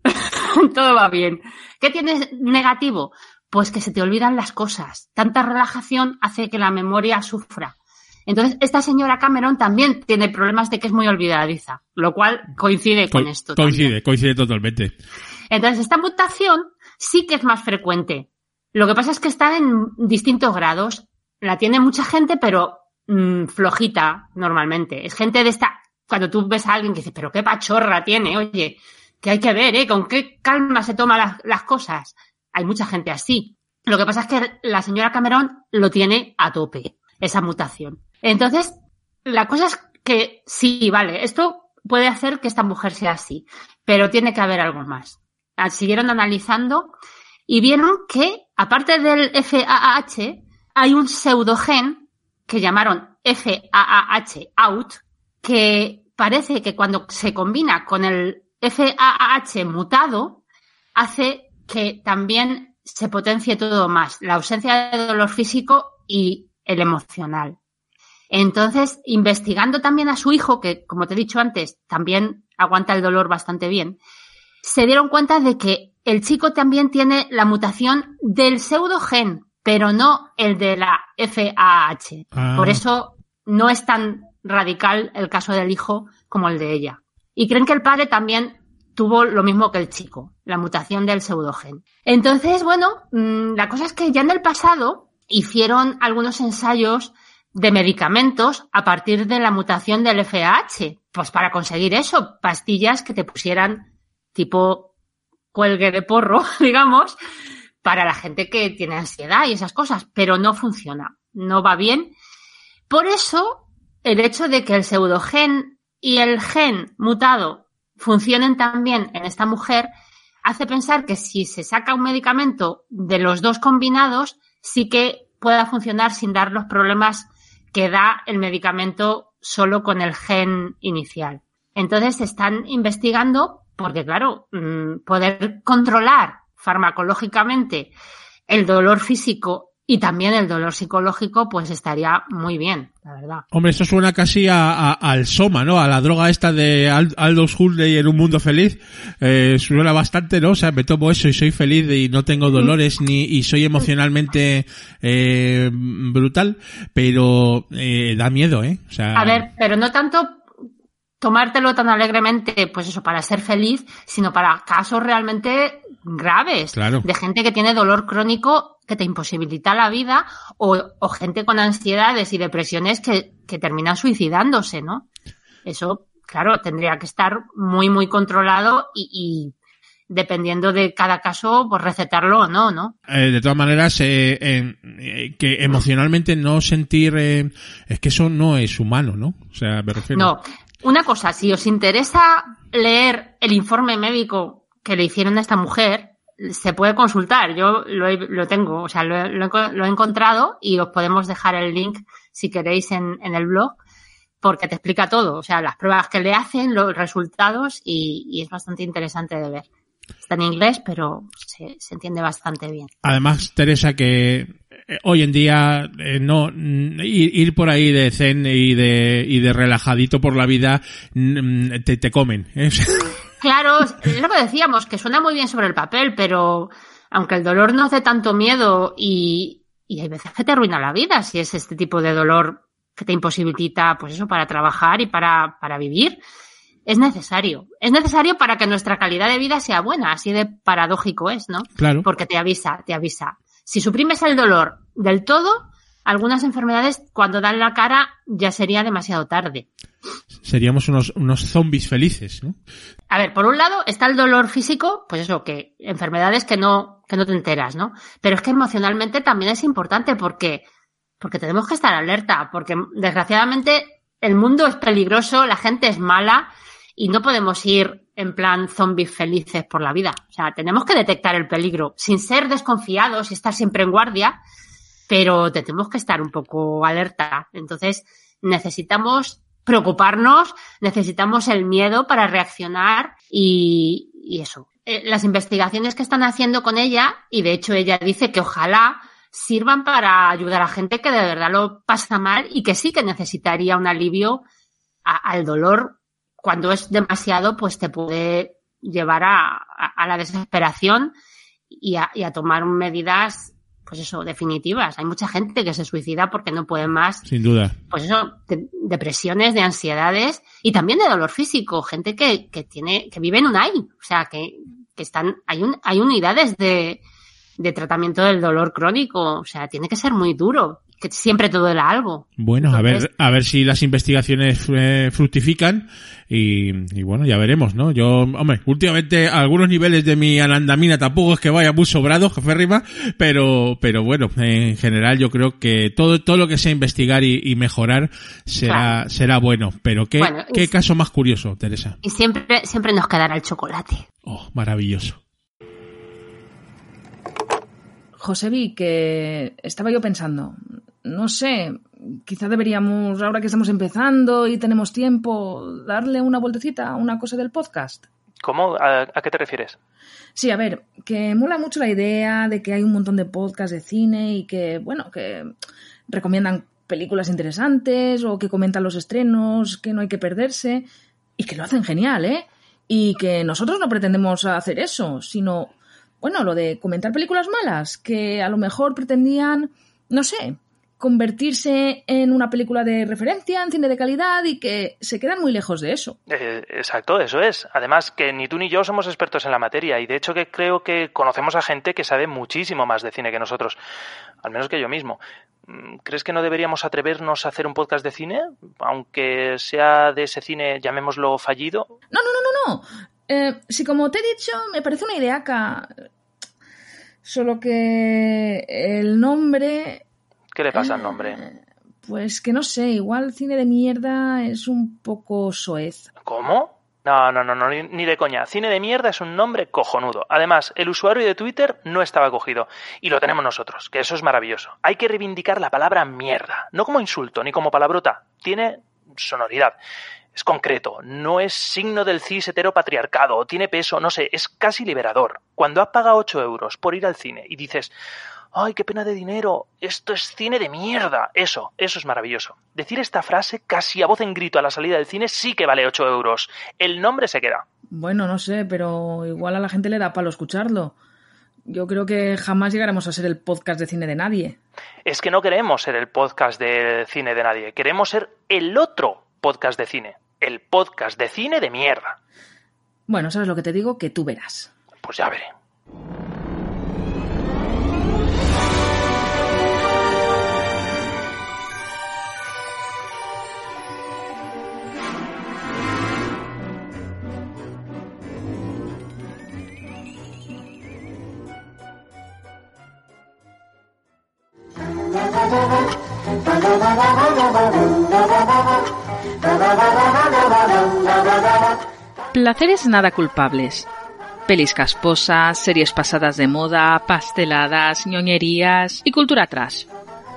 todo va bien. ¿Qué tienes negativo? Pues que se te olvidan las cosas. Tanta relajación hace que la memoria sufra. Entonces, esta señora Cameron también tiene problemas de que es muy olvidadiza, lo cual coincide con Co- esto. coincide, también. coincide totalmente. Entonces, esta mutación sí que es más frecuente. Lo que pasa es que está en distintos grados. La tiene mucha gente, pero mm, flojita normalmente. Es gente de esta. Cuando tú ves a alguien que dice, pero qué pachorra tiene, oye, que hay que ver, ¿eh? Con qué calma se toma las, las cosas. Hay mucha gente así. Lo que pasa es que la señora Cameron lo tiene a tope, esa mutación. Entonces, la cosa es que sí, vale, esto puede hacer que esta mujer sea así, pero tiene que haber algo más. Ah, Siguieron analizando y vieron que, aparte del FAAH, hay un pseudogen que llamaron FAAH out, que parece que cuando se combina con el FAAH mutado, hace que también se potencie todo más, la ausencia de dolor físico y el emocional. Entonces, investigando también a su hijo, que como te he dicho antes, también aguanta el dolor bastante bien, se dieron cuenta de que el chico también tiene la mutación del pseudogen, pero no el de la FAH. Ah. Por eso no es tan radical el caso del hijo como el de ella. Y creen que el padre también tuvo lo mismo que el chico, la mutación del pseudogen. Entonces, bueno, mm, la cosa es que ya en el pasado hicieron algunos ensayos de medicamentos a partir de la mutación del FAH, pues para conseguir eso, pastillas que te pusieran tipo cuelgue de porro, digamos, para la gente que tiene ansiedad y esas cosas, pero no funciona, no va bien. Por eso, el hecho de que el pseudogen y el gen mutado funcionen también en esta mujer hace pensar que si se saca un medicamento de los dos combinados, sí que pueda funcionar sin dar los problemas que da el medicamento solo con el gen inicial. Entonces están investigando porque, claro, mm, poder controlar farmacológicamente el dolor físico y también el dolor psicológico, pues estaría muy bien, la verdad. Hombre, eso suena casi a, a- al Soma, ¿no? A la droga esta de Al- Aldous Huxley en un mundo feliz. Eh, suena bastante, ¿no? O sea, me tomo eso y soy feliz y no tengo dolores ni y soy emocionalmente eh, brutal, pero eh, da miedo, ¿eh? O sea, A ver, pero no tanto tomártelo tan alegremente, pues eso, para ser feliz, sino para casos realmente graves. Claro. De gente que tiene dolor crónico que te imposibilita la vida o, o gente con ansiedades y depresiones que, que terminan suicidándose, ¿no? Eso, claro, tendría que estar muy, muy controlado y, y dependiendo de cada caso, pues recetarlo o no, ¿no? Eh, de todas maneras, eh, eh, que emocionalmente no sentir, eh, es que eso no es humano, ¿no? O sea, me refiero. No. Una cosa, si os interesa leer el informe médico que le hicieron a esta mujer, se puede consultar. Yo lo, lo tengo, o sea, lo, lo lo he encontrado y os podemos dejar el link si queréis en, en el blog. porque te explica todo, o sea, las pruebas que le hacen, los resultados y, y es bastante interesante de ver. Está en inglés, pero se, se entiende bastante bien. Además, Teresa, que eh, hoy en día eh, no ir, ir por ahí de zen y de, y de relajadito por la vida te, te comen. ¿eh? Claro, es lo que decíamos, que suena muy bien sobre el papel, pero aunque el dolor no hace tanto miedo y, y hay veces que te arruina la vida si es este tipo de dolor que te imposibilita, pues eso, para trabajar y para, para vivir, es necesario. Es necesario para que nuestra calidad de vida sea buena, así de paradójico es, ¿no? Claro. Porque te avisa, te avisa. Si suprimes el dolor del todo, algunas enfermedades cuando dan la cara ya sería demasiado tarde. Seríamos unos, unos zombies felices, ¿no? A ver, por un lado está el dolor físico, pues eso, que enfermedades que no, que no te enteras, ¿no? Pero es que emocionalmente también es importante porque, porque tenemos que estar alerta, porque desgraciadamente el mundo es peligroso, la gente es mala y no podemos ir en plan zombies felices por la vida. O sea, tenemos que detectar el peligro sin ser desconfiados y estar siempre en guardia, pero tenemos que estar un poco alerta. Entonces, necesitamos preocuparnos, necesitamos el miedo para reaccionar y, eso. Eh, las investigaciones que están haciendo con ella, y de hecho ella dice que ojalá sirvan para ayudar a gente que de verdad lo pasa mal y que sí que necesitaría un alivio al dolor. Cuando es demasiado, pues te puede llevar a, la desesperación y y a tomar medidas, pues eso, definitivas. Hay mucha gente que se suicida porque no puede más. Sin duda. pues eso, de- depresiones, de ansiedades y también de dolor físico, gente que, que tiene, que vive en un AI, o sea, que, que están, hay un, hay unidades de, de tratamiento del dolor crónico, o sea, tiene que ser muy duro, que siempre te duela algo. Bueno, a ver, a ver si las investigaciones eh, fructifican y, y bueno, ya veremos, ¿no? Yo, hombre, últimamente algunos niveles de mi anandamina tampoco es que vaya muy sobrado, jeférrima, pero, pero bueno, en general yo creo que todo, todo lo que sea investigar y, y mejorar será, Claro. será bueno. Pero qué, Bueno, qué es- caso más curioso, Teresa. Y siempre, siempre nos quedará el chocolate. Oh, maravilloso. Josebi, que estaba yo pensando, no sé, quizá deberíamos, ahora que estamos empezando y tenemos tiempo, darle una vueltecita a una cosa del podcast. ¿Cómo? ¿A, a qué te refieres? Sí, a ver, que mola mucho la idea de que hay un montón de podcasts de cine y que, bueno, que recomiendan películas interesantes o que comentan los estrenos, que no hay que perderse y que lo hacen genial, ¿eh? Y que nosotros no pretendemos hacer eso, sino, bueno, lo de comentar películas malas, que a lo mejor pretendían, no sé, convertirse en una película de referencia, en cine de calidad y que se quedan muy lejos de eso. Eh, exacto, eso es. Además, que ni tú ni yo somos expertos en la materia y de hecho que creo que conocemos a gente que sabe muchísimo más de cine que nosotros, al menos que yo mismo. Mm, ¿Crees que no deberíamos atrevernos a hacer un podcast de cine? Aunque sea de ese cine, llamémoslo fallido. No, no, no, no, no. Eh, si como te he dicho, me parece una idea acá. Solo que el nombre, ¿Qué le pasa al nombre? pues que no sé, igual cine de mierda es un poco soez. ¿Cómo? No, no, no, no, ni, ni de coña. Cine de mierda es un nombre cojonudo. Además, el usuario de Twitter no estaba cogido. Y lo tenemos nosotros, que eso es maravilloso. Hay que reivindicar la palabra mierda. No como insulto, ni como palabrota. Tiene sonoridad. Es concreto. No es signo del cis heteropatriarcado. Tiene peso, no sé. Es casi liberador. Cuando has pagado 8 euros por ir al cine y dices... ¡Ay, qué pena de dinero! Esto es cine de mierda. Eso, eso es maravilloso. Decir esta frase casi a voz en grito a la salida del cine sí que vale 8 euros. El nombre se queda. Bueno, no sé, pero igual a la gente le da palo escucharlo. Yo creo que jamás llegaremos a ser el podcast de cine de nadie. Es que no queremos ser el podcast de cine de nadie. Queremos ser el otro podcast de cine. El podcast de cine de mierda. Bueno, ¿sabes lo que te digo? Que tú verás. Pues ya veré. Placeres nada culpables. Pelis casposas, series pasadas de moda, pasteladas, ñoñerías y cultura trash.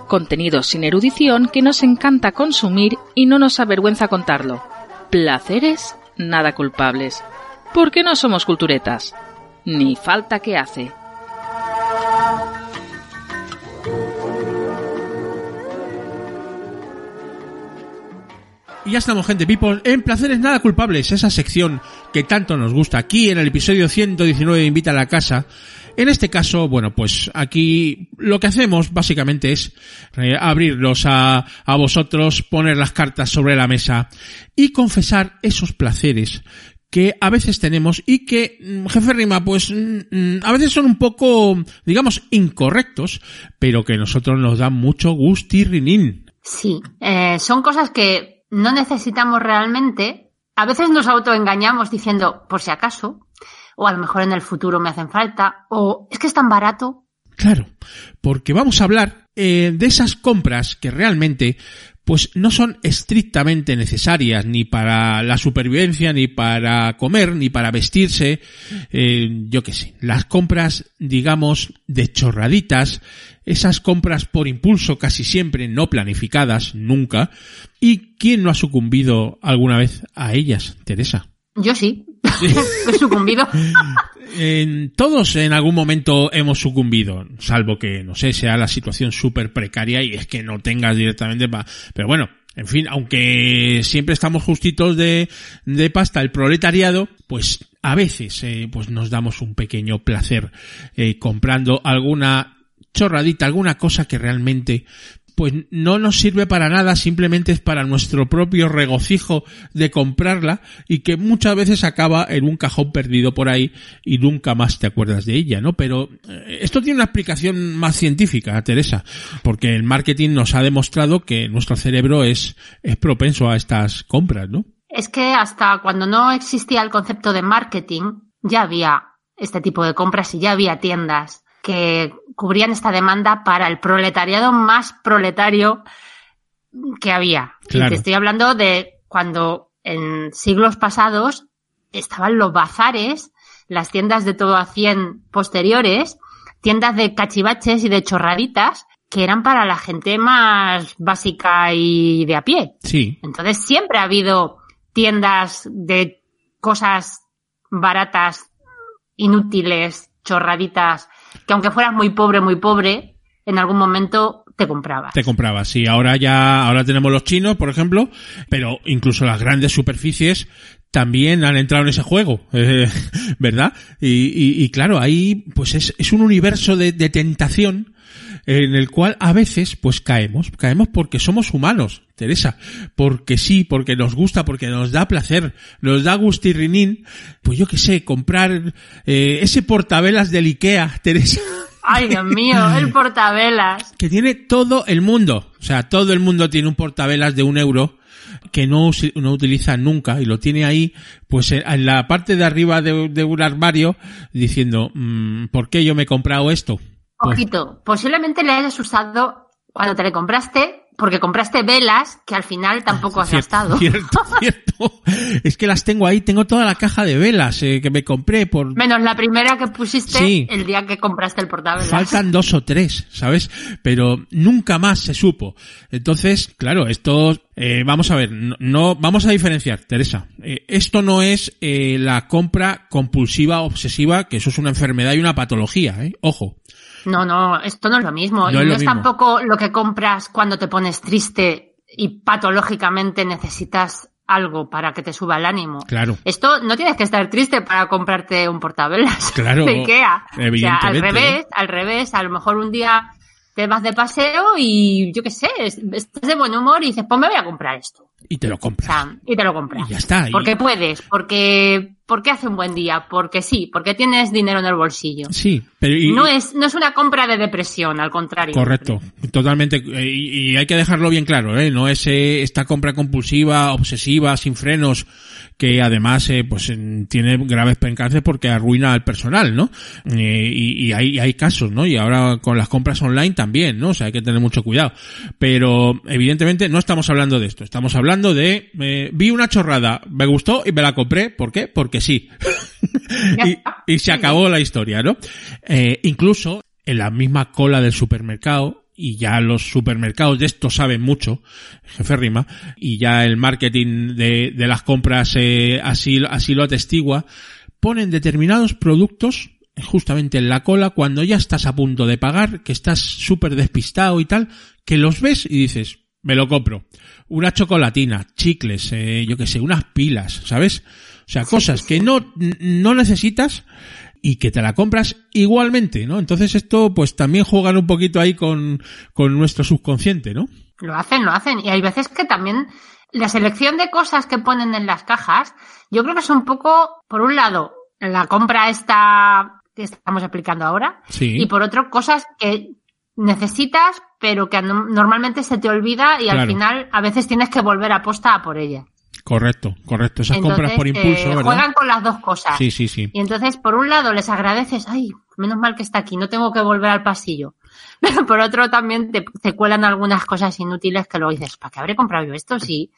Contenido sin erudición que nos encanta consumir y no nos avergüenza contarlo. Placeres nada culpables. Porque no somos culturetas. Ni falta que hace. Y ya estamos, gente people, en Placeres Nada Culpables, esa sección que tanto nos gusta aquí en el episodio 119 de Invita a la Casa. En este caso, bueno, pues aquí lo que hacemos básicamente es eh, abrirlos a, a vosotros, poner las cartas sobre la mesa y confesar esos placeres que a veces tenemos y que, mm, jefe Rima, pues mm, mm, a veces son un poco, digamos, incorrectos, pero que a nosotros nos dan mucho gustirrinín. Sí, eh, son cosas que no necesitamos realmente. A veces nos autoengañamos diciendo, por si acaso, o a lo mejor en el futuro me hacen falta, o es que es tan barato. Claro, porque vamos a hablar eh, de esas compras que realmente pues no son estrictamente necesarias ni para la supervivencia, ni para comer, ni para vestirse, eh, yo qué sé, las compras, digamos, de chorraditas, esas compras por impulso casi siempre no planificadas, nunca, y quién no ha sucumbido alguna vez a ellas, Teresa. Yo sí, he sucumbido. En, todos en algún momento hemos sucumbido, salvo que, no sé, sea la situación súper precaria y es que no tengas directamente pa... Pero bueno, en fin, aunque siempre estamos justitos de, de pasta el proletariado, pues a veces eh, pues nos damos un pequeño placer eh, comprando alguna chorradita, alguna cosa que realmente pues no nos sirve para nada, simplemente es para nuestro propio regocijo de comprarla y que muchas veces acaba en un cajón perdido por ahí y nunca más te acuerdas de ella, ¿no? Pero eh, esto tiene una explicación más científica, Teresa, porque el marketing nos ha demostrado que nuestro cerebro es, es propenso a estas compras, ¿no? Es que hasta cuando no existía el concepto de marketing, ya había este tipo de compras y ya había tiendas que cubrían esta demanda para el proletariado más proletario que había. Claro. Y te estoy hablando de cuando en siglos pasados estaban los bazares, las tiendas de todo a 100 posteriores, tiendas de cachivaches y de chorraditas que eran para la gente más básica y de a pie. Sí. Entonces siempre ha habido tiendas de cosas baratas, inútiles, chorraditas, que aunque fueras muy pobre, muy pobre, en algún momento te comprabas. Te comprabas, sí. Ahora ya, ahora tenemos los chinos, por ejemplo, pero incluso las grandes superficies también han entrado en ese juego, eh, ¿verdad? Y, y, y, claro, ahí pues es, es un universo de, de, tentación en el cual a veces pues caemos, caemos porque somos humanos, Teresa, porque sí, porque nos gusta, porque nos da placer, nos da gustirrinín, pues yo qué sé, comprar eh, ese portavelas del Ikea, Teresa. Ay, Dios mío, el portavelas. Que tiene todo el mundo. O sea, todo el mundo tiene un portavelas de un euro que no, no utiliza nunca y lo tiene ahí, pues en la parte de arriba de, de un armario diciendo, mmm, ¿por qué yo me he comprado esto? Ojito, pues, posiblemente le hayas usado cuando te le compraste porque compraste velas que al final tampoco has cierto, gastado. Cierto, cierto. Es que las tengo ahí, tengo toda la caja de velas eh, que me compré por... Menos la primera que pusiste Sí. el día que compraste el portavelas. Faltan dos o tres, ¿sabes? Pero nunca más se supo. Entonces, claro, esto, eh, vamos a ver, no, no- vamos a diferenciar, Teresa. Eh, esto no es eh, la compra compulsiva, obsesiva, que eso es una enfermedad y una patología, ¿eh? Ojo. No, no, esto no es lo mismo. No y es no es mismo. tampoco lo que compras cuando te pones triste y patológicamente necesitas algo para que te suba el ánimo. Claro. Esto no tienes que estar triste para comprarte un portavelas Claro, de Ikea. O sea, al revés, al revés, a lo mejor un día te vas de paseo y yo qué sé, es- estás de buen humor y dices, pues me voy a comprar esto. Y te lo O compras. sea, y te lo compras. Y ya está. y- Porque puedes, porque, porque hace un buen día, porque sí, porque tienes dinero en el bolsillo. Sí, pero... y- No es, no es una compra de depresión, al contrario. Correcto, totalmente. Y, y hay que dejarlo bien claro, ¿eh? No es eh, esta compra compulsiva, obsesiva, sin frenos, que además eh, pues en- tiene graves percances porque arruina al personal, ¿no? Eh, y, y hay, hay casos, ¿no? Y ahora con las compras online también, ¿no? O sea, hay que tener mucho cuidado. Pero evidentemente no estamos hablando de esto, estamos hablando de eh, vi una chorrada, me gustó y me la compré, ¿por qué? Porque sí. y, y se acabó la historia, ¿no? Eh, incluso en la misma cola del supermercado y ya los supermercados de esto saben mucho, jefe Rima, y ya el marketing de, de las compras eh, así, así lo atestigua, ponen determinados productos justamente en la cola cuando ya estás a punto de pagar, que estás súper despistado y tal, que los ves y dices, me lo compro. Una chocolatina, chicles, eh, yo que sé, unas pilas, ¿sabes? O sea, cosas que no, no necesitas y que te la compras igualmente, ¿no? Entonces esto pues también juegan un poquito ahí con, con nuestro subconsciente, ¿no? Lo hacen, lo hacen. Y hay veces que también la selección de cosas que ponen en las cajas, yo creo que es un poco, por un lado, la compra esta que estamos explicando ahora, Sí. y por otro, cosas que necesitas, pero que no- normalmente se te olvida y al final a veces tienes que volver a posta a por ella. Correcto, correcto. Esas Entonces, compras por impulso, eh, ¿verdad? juegan con las dos cosas. Sí, sí, sí. Y entonces, por un lado, les agradeces, ay, menos mal que está aquí, no tengo que volver al pasillo. Pero por otro, también te, te cuelan algunas cosas inútiles que luego dices, ¿para qué habré comprado yo esto? Sí.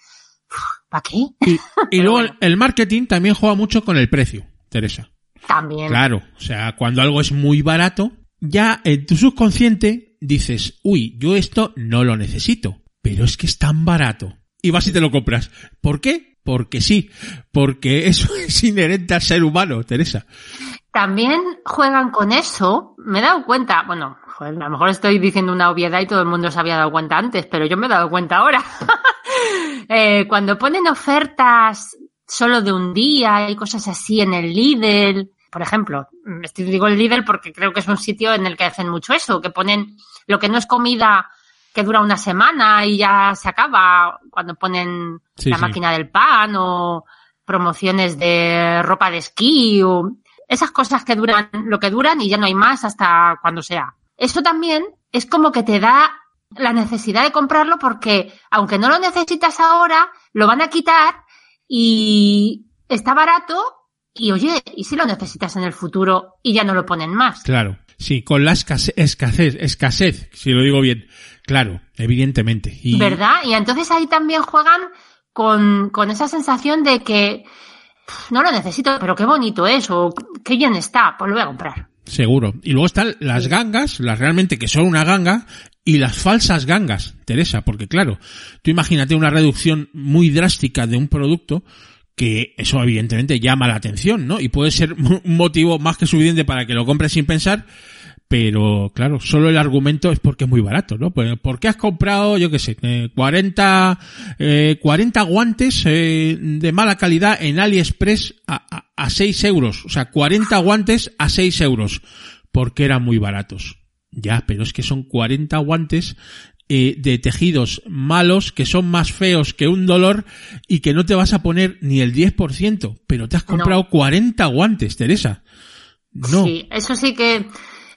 ¿Para qué? Y, y luego bueno. el marketing también juega mucho con el precio, Teresa. También. Claro, o sea, cuando algo es muy barato, ya en tu subconsciente dices, uy, yo esto no lo necesito, pero es que es tan barato. Y vas y te lo compras. ¿Por qué? Porque sí, porque eso es inherente al ser humano, Teresa. También juegan con eso. Me he dado cuenta, bueno, a lo mejor estoy diciendo una obviedad y todo el mundo se había dado cuenta antes, pero yo me he dado cuenta ahora. Eh, cuando ponen ofertas solo de un día y cosas así en el Lidl, por ejemplo, digo el Lidl porque creo que es un sitio en el que hacen mucho eso, que ponen lo que no es comida que dura una semana y ya se acaba cuando ponen Sí, la sí. máquina del pan o promociones de ropa de esquí o esas cosas que duran lo que duran y ya no hay más hasta cuando sea. Eso también es como que te da la necesidad de comprarlo porque aunque no lo necesitas ahora, lo van a quitar y está barato y oye, ¿y si lo necesitas en el futuro y ya no lo ponen más? Claro. Sí, con la escasez, escasez, escasez, si lo digo bien. Claro, evidentemente. Y, ¿Verdad? Y entonces ahí también juegan con, con esa sensación de que "Pff, no lo necesito, pero qué bonito es o qué bien está, pues lo voy a comprar. Seguro. Y luego están las gangas, las realmente que son una ganga, y las falsas gangas, Teresa, porque claro, tú imagínate una reducción muy drástica de un producto, que eso evidentemente llama la atención, ¿no? Y puede ser un motivo más que suficiente para que lo compres sin pensar, pero claro, solo el argumento es porque es muy barato, ¿no? Pues, ¿Por qué has comprado, yo qué sé, eh, 40, eh, 40 guantes eh, de mala calidad en AliExpress a, a, a 6 euros? O sea, 40 guantes a 6 euros, porque eran muy baratos. Ya, pero es que son 40 guantes eh, de tejidos malos que son más feos que un dolor y que no te vas a poner ni el 10%, pero te has No. comprado 40 guantes, Teresa. No. Sí, eso sí que,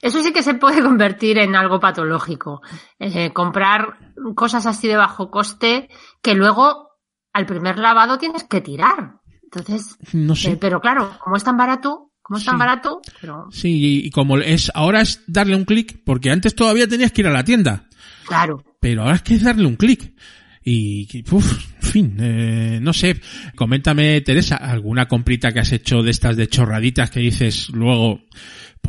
eso sí que se puede convertir en algo patológico. Eh, comprar cosas así de bajo coste que luego al primer lavado tienes que tirar. Entonces, No sé. eh, pero claro, como es tan barato, como es tan barato, pero Sí, y, y como es, ahora es darle un clic, porque antes todavía tenías que ir a la tienda, claro. pero ahora es que es darle un clic. Y, uff, en fin, eh, no sé, coméntame, Teresa, alguna comprita que has hecho de estas de chorraditas que dices luego,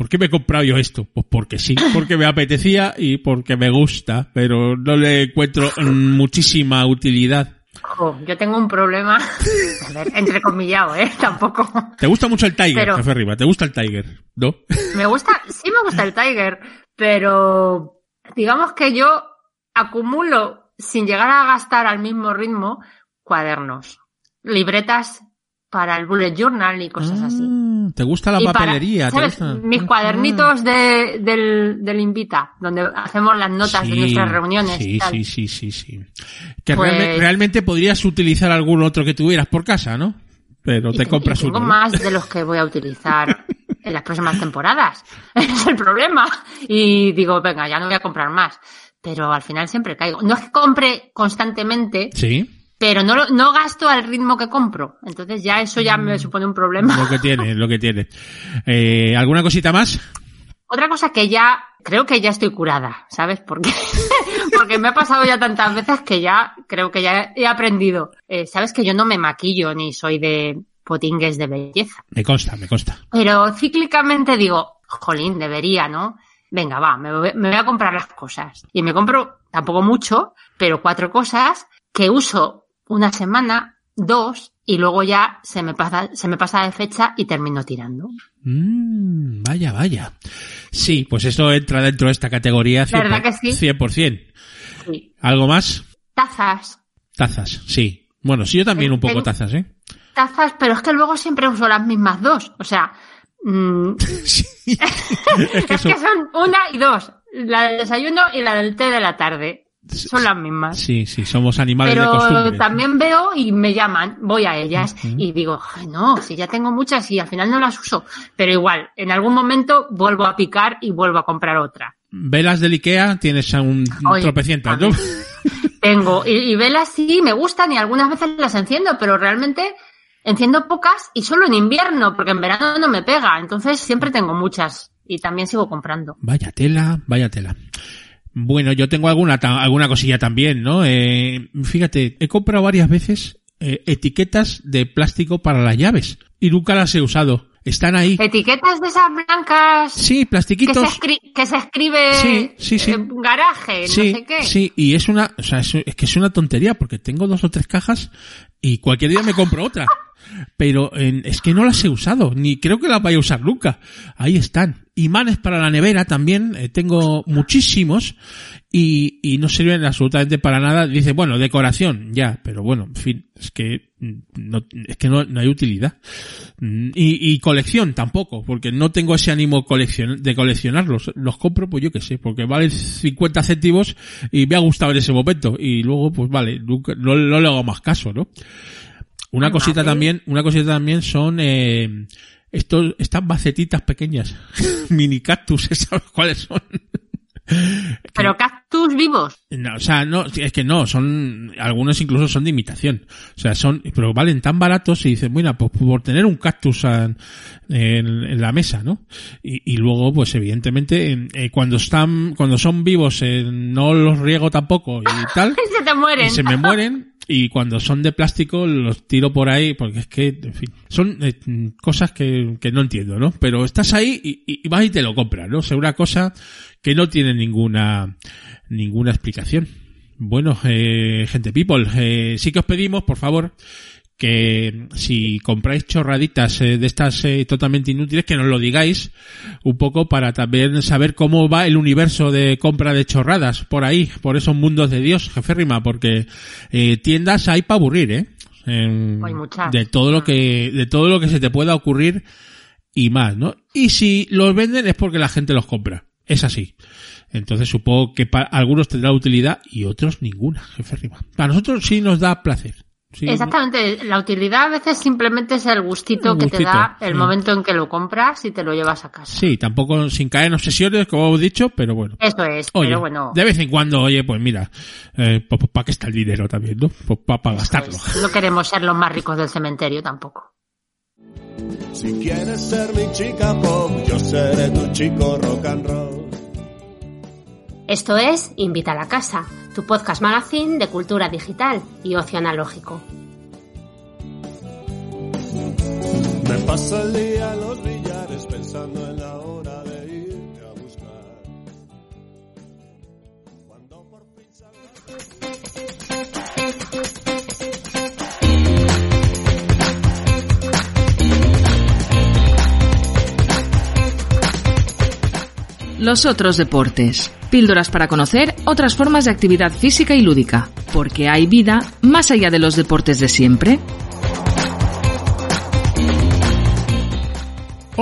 ¿por qué me he comprado yo esto? Pues porque sí, porque me apetecía y porque me gusta, pero no le encuentro muchísima utilidad. Jo, yo tengo un problema, a ver, entrecomillado, ¿eh? Tampoco. ¿Te gusta mucho el Tiger, Pero- jefe Riva? ¿Te gusta el Tiger? ¿No? Me gusta, sí me gusta el Tiger, pero digamos que yo acumulo, sin llegar a gastar al mismo ritmo, cuadernos, libretas para el bullet journal y cosas así. Ah, ¿Te gusta la Y para- papelería? ¿Te ¿sabes? gusta? Mis cuadernitos de, del, del Invita, donde hacemos las notas de nuestras reuniones. Sí, tal. sí, sí, sí, sí. Que Pues- realme- realmente podrías utilizar algún otro que tuvieras por casa, ¿no? Pero te compras y tengo más de los que voy a utilizar en las próximas temporadas. es el problema. Y digo, venga, ya no voy a comprar más. Pero al final siempre caigo. No es que compre constantemente, Sí, pero no, no gasto al ritmo que compro. Entonces ya eso ya Mm. me supone un problema. lo que tiene, lo que tiene. Eh, ¿Alguna cosita más? Otra cosa que ya, creo que ya estoy curada, ¿sabes? Porque, porque me ha pasado ya tantas veces que ya, creo que ya he aprendido. Eh, Sabes que yo no me maquillo ni soy de potingues de belleza. Me consta, me consta. Pero cíclicamente digo, jolín, debería, ¿no? venga, va, me voy, me voy a comprar las cosas. Y me compro, tampoco mucho, pero cuatro cosas que uso una semana, dos, y luego ya se me pasa, se me pasa de fecha y termino tirando. Mm, vaya, vaya. Sí, pues eso entra dentro de esta categoría 100%. ¿Verdad que sí? 100%. Sí. ¿Algo más? Tazas. Tazas, sí. Bueno, sí, yo también un poco tazas, ¿eh? Tazas, pero es que luego siempre uso las mismas dos. O sea, mm, Sí. es que es eso- que son una y dos. La del desayuno y la del té de la tarde. Son las mismas. Sí, sí, somos animales de Pero costumbre. también veo y me llaman, voy a ellas y digo, "Ay, no, si ya tengo muchas y al final no las uso. Pero igual, en algún momento vuelvo a picar y vuelvo a comprar otra. Velas del Ikea tienes un Oye, tropecientas, ¿no? Tengo, y, y velas sí me gustan y algunas veces las enciendo, pero realmente enciendo pocas y solo en invierno, porque en verano no me pega. Entonces siempre tengo muchas y también sigo comprando. Vaya tela, vaya tela. Bueno, yo tengo alguna ta- alguna cosilla también, ¿no? Eh, fíjate, he comprado varias veces eh, etiquetas de plástico para las llaves y nunca las he usado. Están ahí. Etiquetas de esas blancas Sí, que, se plastiquitos. escri- que se escribe Sí, sí, sí. eh, garaje, Sí, no sé qué. sí, y es una, o sea, es, es que es una tontería porque tengo dos o tres cajas y cualquier día me compro otra. Pero en- es que no las he usado, ni creo que las vaya a usar nunca. Ahí están. Imanes para la nevera también, eh, tengo muchísimos y, y no sirven absolutamente para nada. Dice, bueno, decoración, ya, pero bueno, en fin, es que no, es que no, no hay utilidad. Mm, Y, y colección tampoco, porque no tengo ese ánimo coleccion- de coleccionarlos. Los compro, pues yo qué sé, porque valen 50 céntimos y me ha gustado en ese momento. Y luego, pues vale, nunca, no, no le hago más caso, ¿no? Una cosita también, una cosita también son, eh, estos, estas macetitas pequeñas, mini cactus, ¿sabes cuáles son? Pero cactus vivos. No, o sea, no, es que no, son, algunos incluso son de imitación. O sea, son, pero valen tan baratos y dices, bueno, pues por tener un cactus en, en- en la mesa, ¿no? Y, y luego, pues evidentemente, en- eh, cuando están, cuando son vivos, eh, no los riego tampoco y tal. Se te mueren. y se me mueren. Y cuando son de plástico los tiro por ahí porque es que, en fin, son eh, cosas que, que no entiendo, ¿no? Pero estás ahí y, vas y te lo compras, ¿no? O una cosa que no tiene ninguna, ninguna explicación. Bueno, eh, gente people, eh, sí que os pedimos, por favor, que si compráis chorraditas eh, de estas eh, totalmente inútiles, que nos lo digáis un poco para también saber cómo va el universo de compra de chorradas por ahí, por esos mundos de Dios, jefe Rima, porque eh, tiendas hay para aburrir, ¿eh? En- Hay muchas. de todo lo que de todo lo que se te pueda ocurrir y más, ¿no? Y si los venden es porque la gente los compra. Es así. Entonces supongo que para algunos tendrá utilidad y otros ninguna, jefe Rima. Para nosotros sí nos da placer. Sí, Exactamente, la utilidad a veces simplemente es el gustito, que te da el sí. momento en que lo compras y te lo llevas a casa. Sí, tampoco sin caer en obsesiones, como hemos dicho, pero bueno. Eso es, Oye, pero bueno. de vez en cuando, oye, pues mira, eh, pues, ¿para qué está el dinero también, no? Pues para gastarlo. pues, no queremos ser los más ricos del cementerio tampoco. Si quieres ser mi chica pop, yo seré tu chico rock and roll. Esto es Invita a la Casa, tu podcast magazine de cultura digital y ocio analógico. Me paso el día en los billares pensando en la hora de irte a buscar. Cuando por fin. Los otros deportes. Píldoras para conocer otras formas de actividad física y lúdica. Porque hay vida más allá de los deportes de siempre.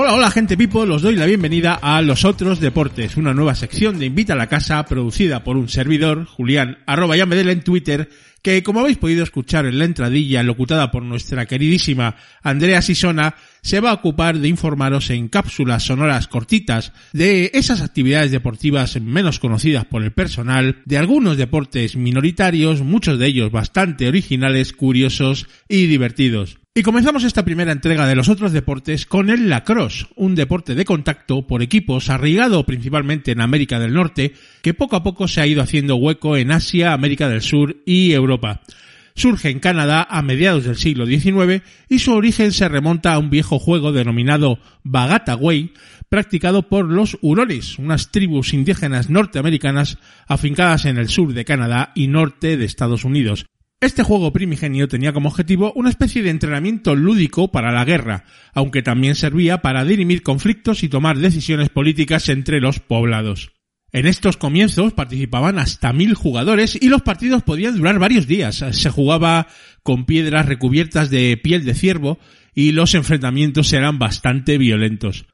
Hola, hola gente people, os doy la bienvenida a Los Otros Deportes, una nueva sección de Invita a la Casa producida por un servidor, Julián, arroba en Twitter, que como habéis podido escuchar en la entradilla locutada por nuestra queridísima Andrea Sisona, se va a ocupar de informaros en cápsulas sonoras cortitas de esas actividades deportivas menos conocidas por el personal, de algunos deportes minoritarios, muchos de ellos bastante originales, curiosos y divertidos. Y comenzamos esta primera entrega de los otros deportes con el lacrosse, un deporte de contacto por equipos arraigado principalmente en América del Norte, que poco a poco se ha ido haciendo hueco en Asia, América del Sur y Europa. surge en Canadá a mediados del siglo XIX y su origen se remonta a un viejo juego denominado Bagataway, practicado por los Hurones, unas tribus indígenas norteamericanas afincadas en el sur de Canadá y norte de Estados Unidos. Este juego primigenio tenía como objetivo una especie de entrenamiento lúdico para la guerra, aunque también servía para dirimir conflictos y tomar decisiones políticas entre los poblados. En estos comienzos participaban hasta mil jugadores y los partidos podían durar varios días. Se jugaba con piedras recubiertas de piel de ciervo y los enfrentamientos eran bastante violentos.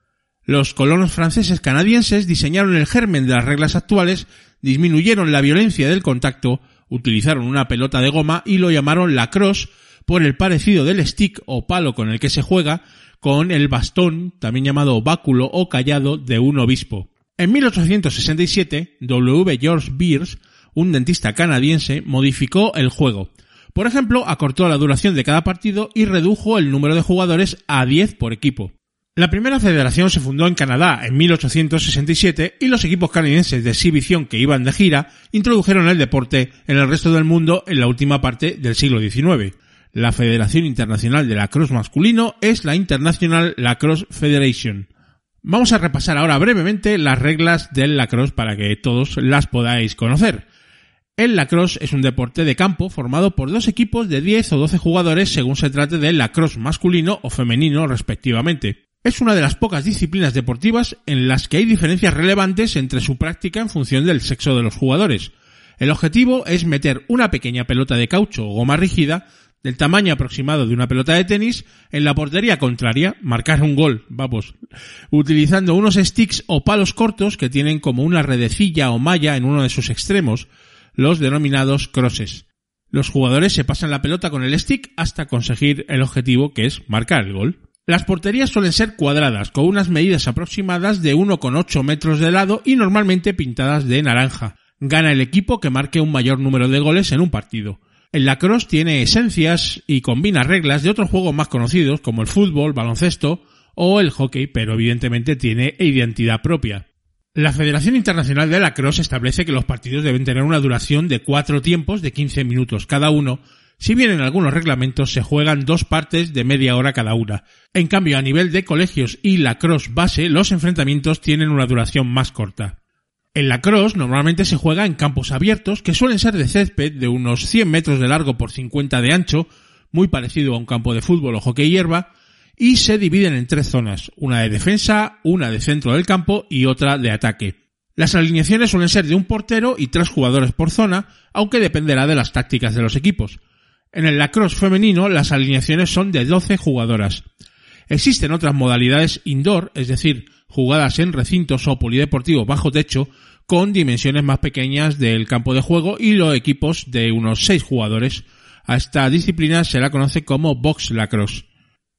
Los colonos franceses canadienses diseñaron el germen de las reglas actuales, disminuyeron la violencia del contacto, utilizaron una pelota de goma y lo llamaron lacrosse por el parecido del stick o palo con el que se juega con el bastón, también llamado báculo o callado de un obispo. En 1867, W. George Beers, un dentista canadiense, modificó el juego. Por ejemplo, acortó la duración de cada partido y redujo el número de jugadores a 10 por equipo. La primera federación se fundó en Canadá en 1867 y los equipos canadienses de exhibición que iban de gira introdujeron el deporte en el resto del mundo en la última parte del siglo XIX. La Federación Internacional de Lacrosse Masculino es la International Lacrosse Federation. Vamos a repasar ahora brevemente las reglas del lacrosse para que todos las podáis conocer. El lacrosse es un deporte de campo formado por dos equipos de 10 o 12 jugadores según se trate del lacrosse masculino o femenino respectivamente. Es una de las pocas disciplinas deportivas en las que hay diferencias relevantes entre su práctica en función del sexo de los jugadores. El objetivo es meter una pequeña pelota de caucho o goma rígida del tamaño aproximado de una pelota de tenis en la portería contraria, marcar un gol, vamos, utilizando unos sticks o palos cortos que tienen como una redecilla o malla en uno de sus extremos, los denominados crosses. Los jugadores se pasan la pelota con el stick hasta conseguir el objetivo que es marcar el gol. Las porterías suelen ser cuadradas, con unas medidas aproximadas de 1,8 metros de lado y normalmente pintadas de naranja. Gana el equipo que marque un mayor número de goles en un partido. El lacrosse tiene esencias y combina reglas de otros juegos más conocidos como el fútbol, baloncesto o el hockey, pero evidentemente tiene identidad propia. La Federación Internacional de Lacrosse establece que los partidos deben tener una duración de cuatro tiempos de 15 minutos cada uno si bien en algunos reglamentos se juegan dos partes de media hora cada una. En cambio, a nivel de colegios y lacrosse base, los enfrentamientos tienen una duración más corta. El lacrosse normalmente se juega en campos abiertos que suelen ser de césped de unos 100 metros de largo por 50 de ancho, muy parecido a un campo de fútbol o hockey hierba, y se dividen en tres zonas, una de defensa, una de centro del campo y otra de ataque. Las alineaciones suelen ser de un portero y tres jugadores por zona, aunque dependerá de las tácticas de los equipos. En el lacrosse femenino las alineaciones son de 12 jugadoras. Existen otras modalidades indoor, es decir, jugadas en recintos o polideportivos bajo techo, con dimensiones más pequeñas del campo de juego y los equipos de unos 6 jugadores. A esta disciplina se la conoce como box lacrosse.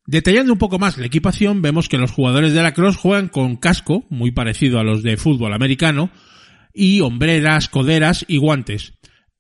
Detallando un poco más la equipación, vemos que los jugadores de lacrosse juegan con casco, muy parecido a los de fútbol americano, y hombreras, coderas y guantes.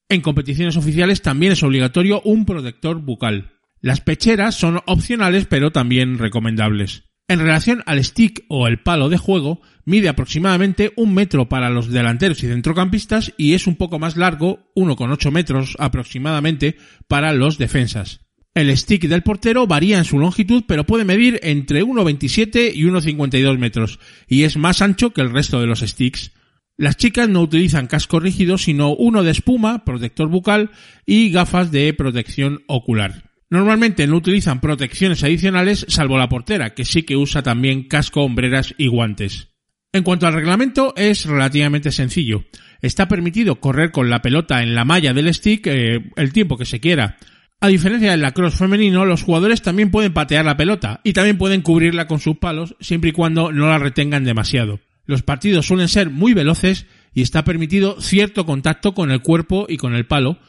En competiciones oficiales también es obligatorio un protector bucal. Las pecheras son opcionales pero también recomendables. En relación al stick o el palo de juego, mide aproximadamente un metro para los delanteros y centrocampistas y es un poco más largo, 1,8 metros aproximadamente, para los defensas. El stick del portero varía en su longitud pero puede medir entre 1,27 y 1,52 metros y es más ancho que el resto de los sticks. Las chicas no utilizan casco rígido, sino uno de espuma, protector bucal y gafas de protección ocular. Normalmente no utilizan protecciones adicionales salvo la portera, que sí que usa también casco, hombreras y guantes. En cuanto al reglamento, es relativamente sencillo. Está permitido correr con la pelota en la malla del stick eh, el tiempo que se quiera. A diferencia del lacrosse femenino, los jugadores también pueden patear la pelota y también pueden cubrirla con sus palos siempre y cuando no la retengan demasiado. Los partidos suelen ser muy veloces y está permitido cierto contacto con el cuerpo y con el palo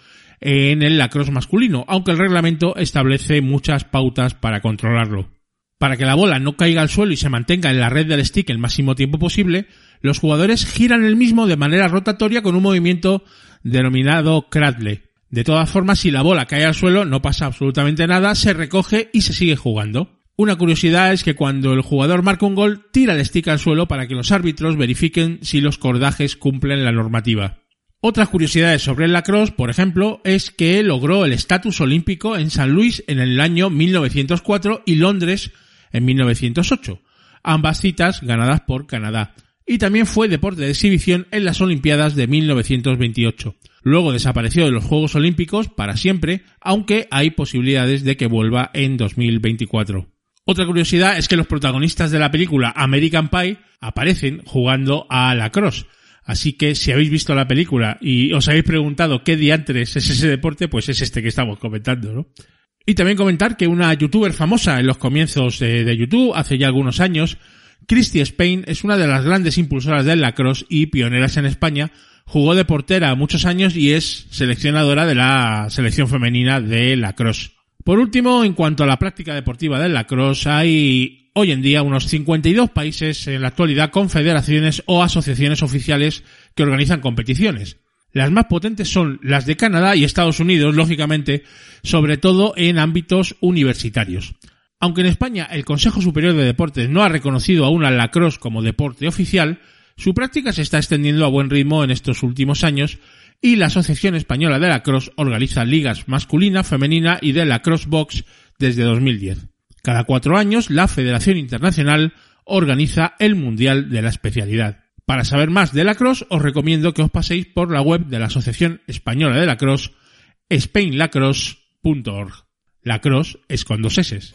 en el lacrosse masculino, aunque el reglamento establece muchas pautas para controlarlo. Para que la bola no caiga al suelo y se mantenga en la red del stick el máximo tiempo posible, los jugadores giran el mismo de manera rotatoria con un movimiento denominado cradle. De todas formas, si la bola cae al suelo no pasa absolutamente nada, se recoge y se sigue jugando. Una curiosidad es que cuando el jugador marca un gol, tira el stick al suelo para que los árbitros verifiquen si los cordajes cumplen la normativa. Otras curiosidades sobre el lacrosse, por ejemplo, es que logró el estatus olímpico en San Luis en el año 1904 y Londres en 1908, ambas citas ganadas por Canadá, y también fue deporte de exhibición en las Olimpiadas de 1928. Luego desapareció de los Juegos Olímpicos para siempre, aunque hay posibilidades de que vuelva en 2024. Otra curiosidad es que los protagonistas de la película American Pie aparecen jugando a lacrosse. Así que si habéis visto la película y os habéis preguntado qué diantres es ese deporte, pues es este que estamos comentando, ¿no? Y también comentar que una youtuber famosa en los comienzos de, YouTube, hace ya algunos años, Christy Spain, es una de las grandes impulsoras del lacrosse y pioneras en España, jugó de portera muchos años y es seleccionadora de la selección femenina de lacrosse. Por último, en cuanto a la práctica deportiva del lacrosse, hay hoy en día unos 52 países en la actualidad con federaciones o asociaciones oficiales que organizan competiciones. Las más potentes son las de Canadá y Estados Unidos, lógicamente, sobre todo en ámbitos universitarios. Aunque en España el Consejo Superior de Deportes no ha reconocido aún al lacrosse como deporte oficial, su práctica se está extendiendo a buen ritmo en estos últimos años y la Asociación Española de Lacrosse organiza ligas masculina, femenina y de lacrosse box desde 2010. Cada cuatro años la Federación Internacional organiza el Mundial de la especialidad. Para saber más de lacrosse os recomiendo que os paséis por la web de la Asociación Española de Lacrosse, spainlacrosse.org. Lacrosse es con dos S.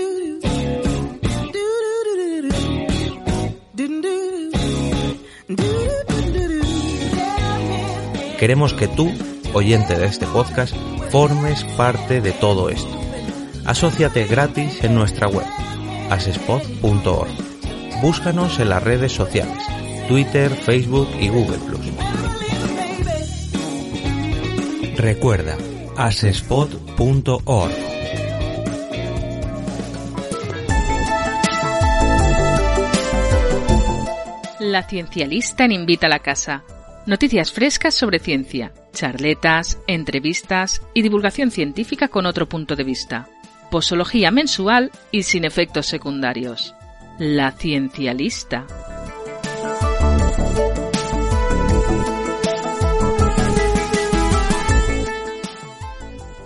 Queremos que tú, oyente de este podcast, formes parte de todo esto. Asociate gratis en nuestra web, asespod.org. Búscanos en las redes sociales, Twitter, Facebook y Google Recuerda, asespod.org. La ciencialista en Invita a la Casa. Noticias frescas sobre ciencia, charletas, entrevistas y divulgación científica con otro punto de vista. Posología mensual y sin efectos secundarios. La ciencialista.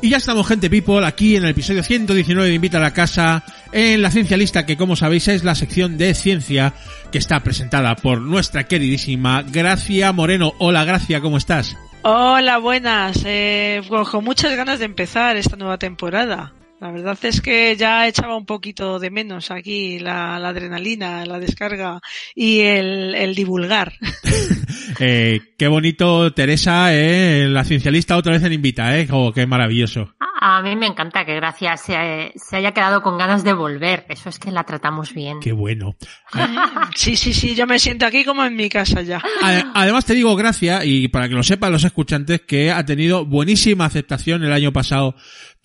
Y ya estamos, gente people, aquí en el episodio 119 de Invita a la Casa, en la Ciencialista, que como sabéis es la sección de ciencia que está presentada por nuestra queridísima Gracia Moreno. Hola Gracia, ¿cómo estás? Hola, buenas. Eh, con muchas ganas de empezar esta nueva temporada. La verdad es que ya echaba un poquito de menos aquí la, la adrenalina, la descarga y el, el divulgar. Eh, qué bonito, Teresa, eh, la ciencialista otra vez en Invita, ¿eh? Oh, qué maravilloso. A mí me encanta que Gracia se, se, haya quedado con ganas de volver. Eso es que la tratamos bien. Qué bueno. Sí, sí, sí, yo me siento aquí como en mi casa ya. Además te digo Gracia, y para que lo sepan los escuchantes, que ha tenido buenísima aceptación el año pasado.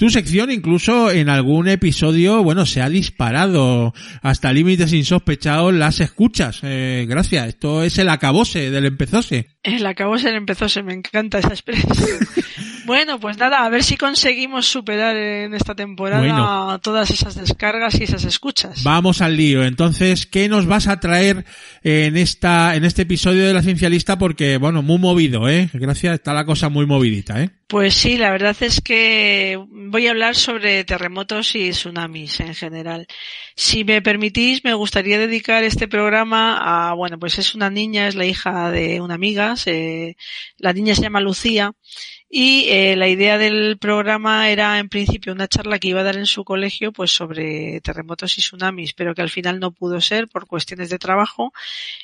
Tu sección incluso en algún episodio, bueno, se ha disparado hasta límites insospechados las escuchas. Eh, gracias, esto es el acabose del empezose. El acabose del empezose, me encanta esa expresión. bueno, pues nada, a ver si conseguimos superar en esta temporada bueno, todas esas descargas y esas escuchas. Vamos al lío. Entonces, ¿qué nos vas a traer en esta, en este episodio de la ciencialista? Porque, bueno, muy movido, ¿eh? Gracias, está la cosa muy movidita, ¿eh? Pues sí, la verdad es que voy a hablar sobre terremotos y tsunamis en general. Si me permitís, me gustaría dedicar este programa a, bueno, pues es una niña, es la hija de una amiga, se, la niña se llama Lucía y eh, la idea del programa era en principio una charla que iba a dar en su colegio pues sobre terremotos y tsunamis, pero que al final no pudo ser por cuestiones de trabajo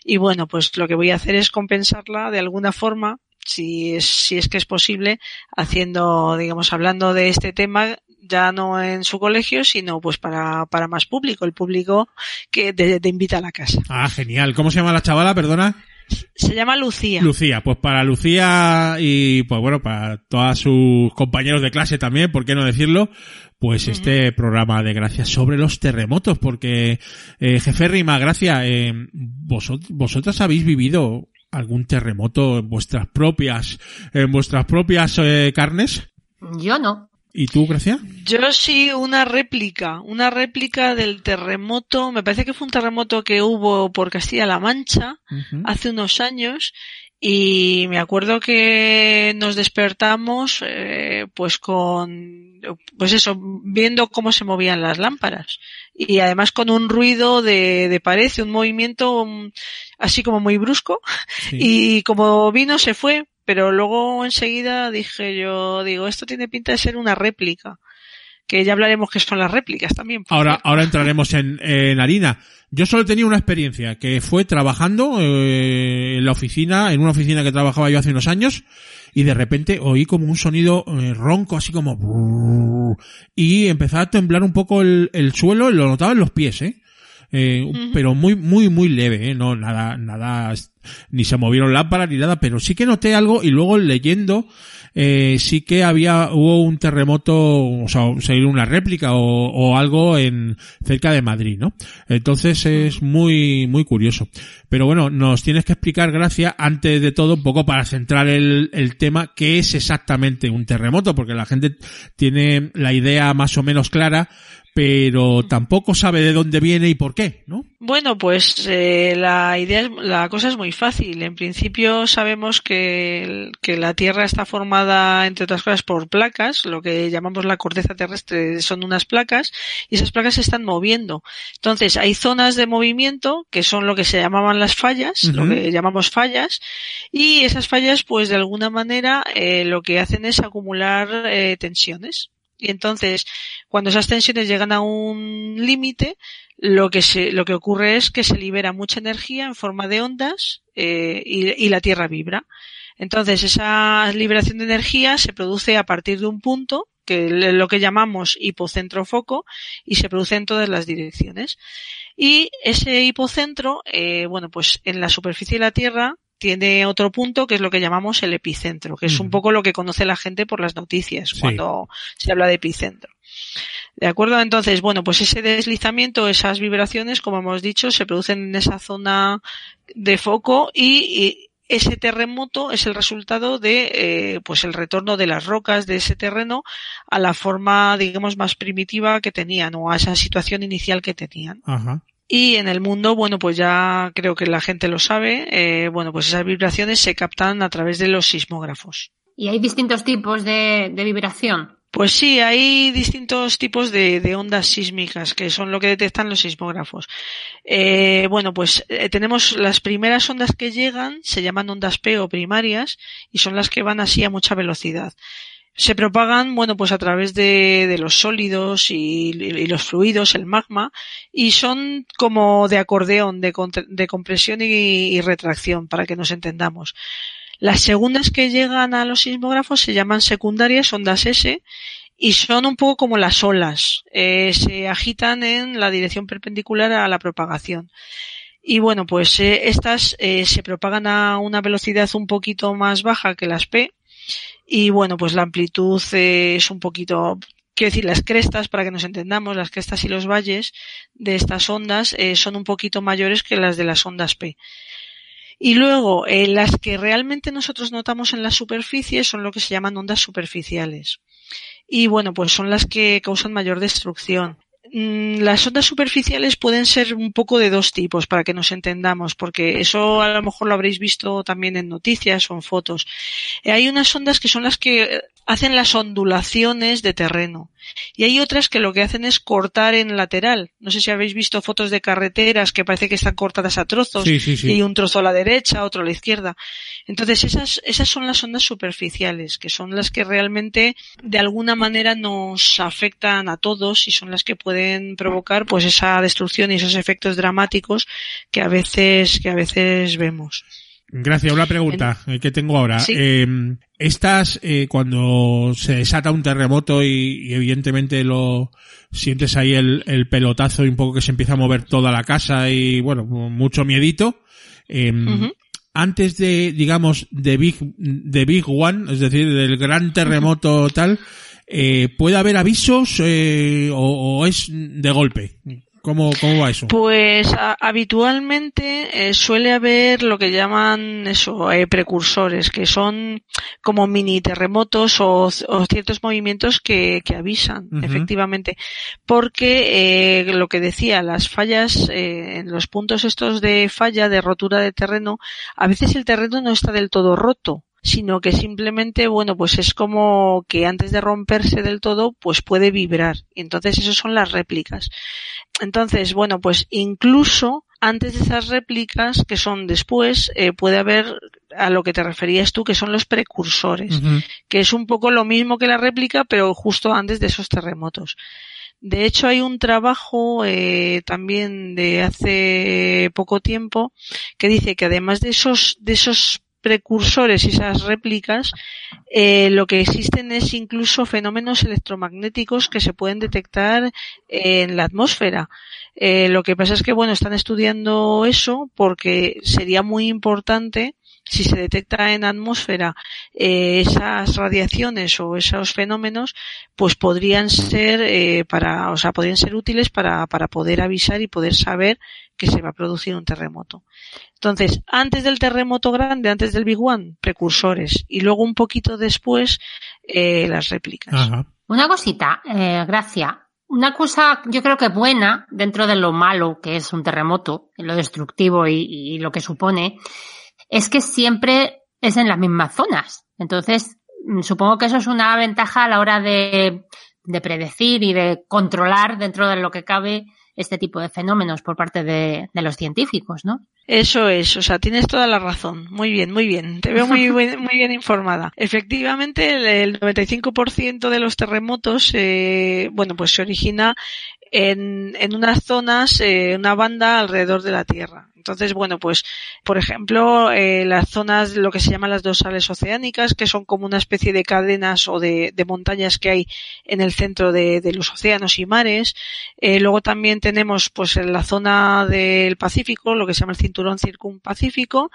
y bueno, pues lo que voy a hacer es compensarla de alguna forma si es, si es que es posible, haciendo, digamos, hablando de este tema ya no en su colegio, sino pues para, para más público, el público que te, invita a la casa. Ah, genial. ¿Cómo se llama la chavala, perdona? Se llama Lucía. Lucía, pues para Lucía y pues bueno, para todos sus compañeros de clase también, ¿por qué no decirlo? Pues este programa de gracias sobre los terremotos, porque eh, jefe Rima, gracia, eh, vosot- vosotras habéis vivido algún terremoto en vuestras propias, en vuestras propias eh, carnes. Yo no. ¿Y tú, Gracia? Yo sí, una réplica, una réplica del terremoto, me parece que fue un terremoto que hubo por Castilla-La Mancha hace unos años y me acuerdo que nos despertamos eh, pues con pues eso viendo cómo se movían las lámparas y además con un ruido de, de pared un movimiento mm, así como muy brusco y como vino se fue pero luego enseguida dije yo digo esto tiene pinta de ser una réplica que ya hablaremos que son las réplicas también Ahora, ahora entraremos en, en harina. Yo solo tenía una experiencia que fue trabajando eh, en la oficina, en una oficina que trabajaba yo hace unos años, y de repente oí como un sonido eh, ronco, así como y empezaba a temblar un poco el, el suelo, lo notaba en los pies, eh. Eh, pero muy muy muy leve, ¿eh? no nada nada ni se movieron lámparas ni nada, pero sí que noté algo y luego leyendo eh, sí que había hubo un terremoto, o sea, una réplica o, o algo en cerca de Madrid, ¿no? Entonces es muy muy curioso. Pero bueno, nos tienes que explicar, Gracia, antes de todo un poco para centrar el, el tema, qué es exactamente un terremoto, porque la gente tiene la idea más o menos clara, pero tampoco sabe de dónde viene y por qué, ¿no? Bueno, pues eh, la idea, es- la cosa es muy fácil. En principio sabemos que, que la Tierra está formada, entre otras cosas, por placas, lo que llamamos la corteza terrestre son unas placas, y esas placas se están moviendo. Entonces, hay zonas de movimiento que son lo que se llamaban las fallas, lo que llamamos fallas, y esas fallas, pues de alguna manera, eh, lo que hacen es acumular eh, tensiones. Y entonces, cuando esas tensiones llegan a un límite, lo que se, lo que ocurre es que se libera mucha energía en forma de ondas eh, y, la Tierra vibra. Entonces, esa liberación de energía se produce a partir de un punto que es lo que llamamos hipocentro foco y se produce en todas las direcciones. Y ese hipocentro, eh, bueno, pues en la superficie de la Tierra tiene otro punto que es lo que llamamos el epicentro, que es un poco lo que conoce la gente por las noticias Sí. cuando se habla de epicentro. ¿De acuerdo? Entonces, bueno, pues ese deslizamiento, esas vibraciones, como hemos dicho, se producen en esa zona de foco y, y ese terremoto es el resultado de, eh, pues el retorno de las rocas de ese terreno a la forma, digamos, más primitiva que tenían o a esa situación inicial que tenían. Ajá. Y en el mundo, bueno, pues ya creo que la gente lo sabe, eh, bueno, pues esas vibraciones se captan a través de los sismógrafos. Y hay distintos tipos de, de vibración. Pues sí, hay distintos tipos de, de ondas sísmicas que son lo que detectan los sismógrafos. Eh, bueno, pues eh, tenemos las primeras ondas que llegan, se llaman ondas P o primarias, y son las que van así a mucha velocidad. Se propagan, bueno, pues a través de, de los sólidos y, los fluidos, el magma, y son como de acordeón, de, de compresión y, y retracción, para que nos entendamos. Las segundas que llegan a los sismógrafos se llaman secundarias, ondas S, y son un poco como las olas. Eh, se agitan en la dirección perpendicular a la propagación. Y bueno, pues eh, estas eh, se propagan a una velocidad un poquito más baja que las P. Y bueno, pues la amplitud es un poquito, quiero decir, las crestas, para que nos entendamos, las crestas y los valles de estas ondas eh, son un poquito mayores que las de las ondas P. Y luego, eh, las que realmente nosotros notamos en la superficie son lo que se llaman ondas superficiales. Y bueno, pues son las que causan mayor destrucción. Mm, Las ondas superficiales pueden ser un poco de dos tipos para que nos entendamos, porque eso a lo mejor lo habréis visto también en noticias o en fotos. Eh, Hay unas ondas que son las que eh, hacen las ondulaciones de terreno y hay otras que lo que hacen es cortar en lateral. No sé si habéis visto fotos de carreteras que parece que están cortadas a trozos Sí, sí, sí. y un trozo a la derecha, otro a la izquierda. Entonces esas, esas son las ondas superficiales, que son las que realmente de alguna manera nos afectan a todos y son las que pueden provocar pues esa destrucción y esos efectos dramáticos que a veces, que a veces vemos. Gracias. Una pregunta eh, que tengo ahora. Sí. Eh, estas, eh, cuando se desata un terremoto y, y evidentemente lo sientes ahí el, el pelotazo y un poco que se empieza a mover toda la casa y bueno, mucho miedito. eh, Ujú. Antes de, digamos, de Big, de Big One, es decir, del gran terremoto tal, eh, ¿puede haber avisos eh, o, o es de golpe? ¿Cómo, cómo va eso? Pues a- habitualmente eh, suele haber lo que llaman eso, eh, precursores, que son como mini terremotos o, o ciertos movimientos que, que avisan, efectivamente. Porque eh, lo que decía, las fallas, eh, en los puntos estos de falla, de rotura de terreno, a veces el terreno no está del todo roto sino que simplemente, bueno, pues es como que antes de romperse del todo, pues puede vibrar. Y entonces eso son las réplicas. Entonces, bueno, pues incluso antes de esas réplicas, que son después, eh, puede haber a lo que te referías tú, que son los precursores, que es un poco lo mismo que la réplica, pero justo antes de esos terremotos. De hecho, hay un trabajo eh, también de hace poco tiempo que dice que además de esos, de esos precursores y esas réplicas, eh, lo que existen es incluso fenómenos electromagnéticos que se pueden detectar en la atmósfera. Eh, lo que pasa es que, bueno, están estudiando eso porque sería muy importante si se detecta en atmósfera eh, esas radiaciones o esos fenómenos, pues podrían ser eh, para, o sea, podrían ser útiles para, para poder avisar y poder saber que se va a producir un terremoto. Entonces, antes del terremoto grande, antes del Big One, precursores, y luego un poquito después, eh, las réplicas. Una cosita, eh, Gracia. Una cosa, yo creo que buena dentro de lo malo que es un terremoto, lo destructivo y, y lo que supone, es que siempre es en las mismas zonas. Entonces, mm, supongo que eso es una ventaja a la hora de, de predecir y de controlar dentro de lo que cabe este tipo de fenómenos por parte de, de los científicos, ¿no? Eso es, o sea, tienes toda la razón. Muy bien, muy bien. Te veo muy, muy bien informada. Efectivamente, el, el 95% de los terremotos, eh, bueno, pues se origina en, en unas zonas, eh, una banda alrededor de la Tierra. Entonces, bueno, pues, por ejemplo, eh, las zonas, lo que se llaman las dorsales oceánicas, que son como una especie de cadenas o de, de montañas que hay en el centro de, de los océanos y mares. Eh, luego también tenemos, pues, en la zona del Pacífico, lo que se llama el cinturón circumpacífico.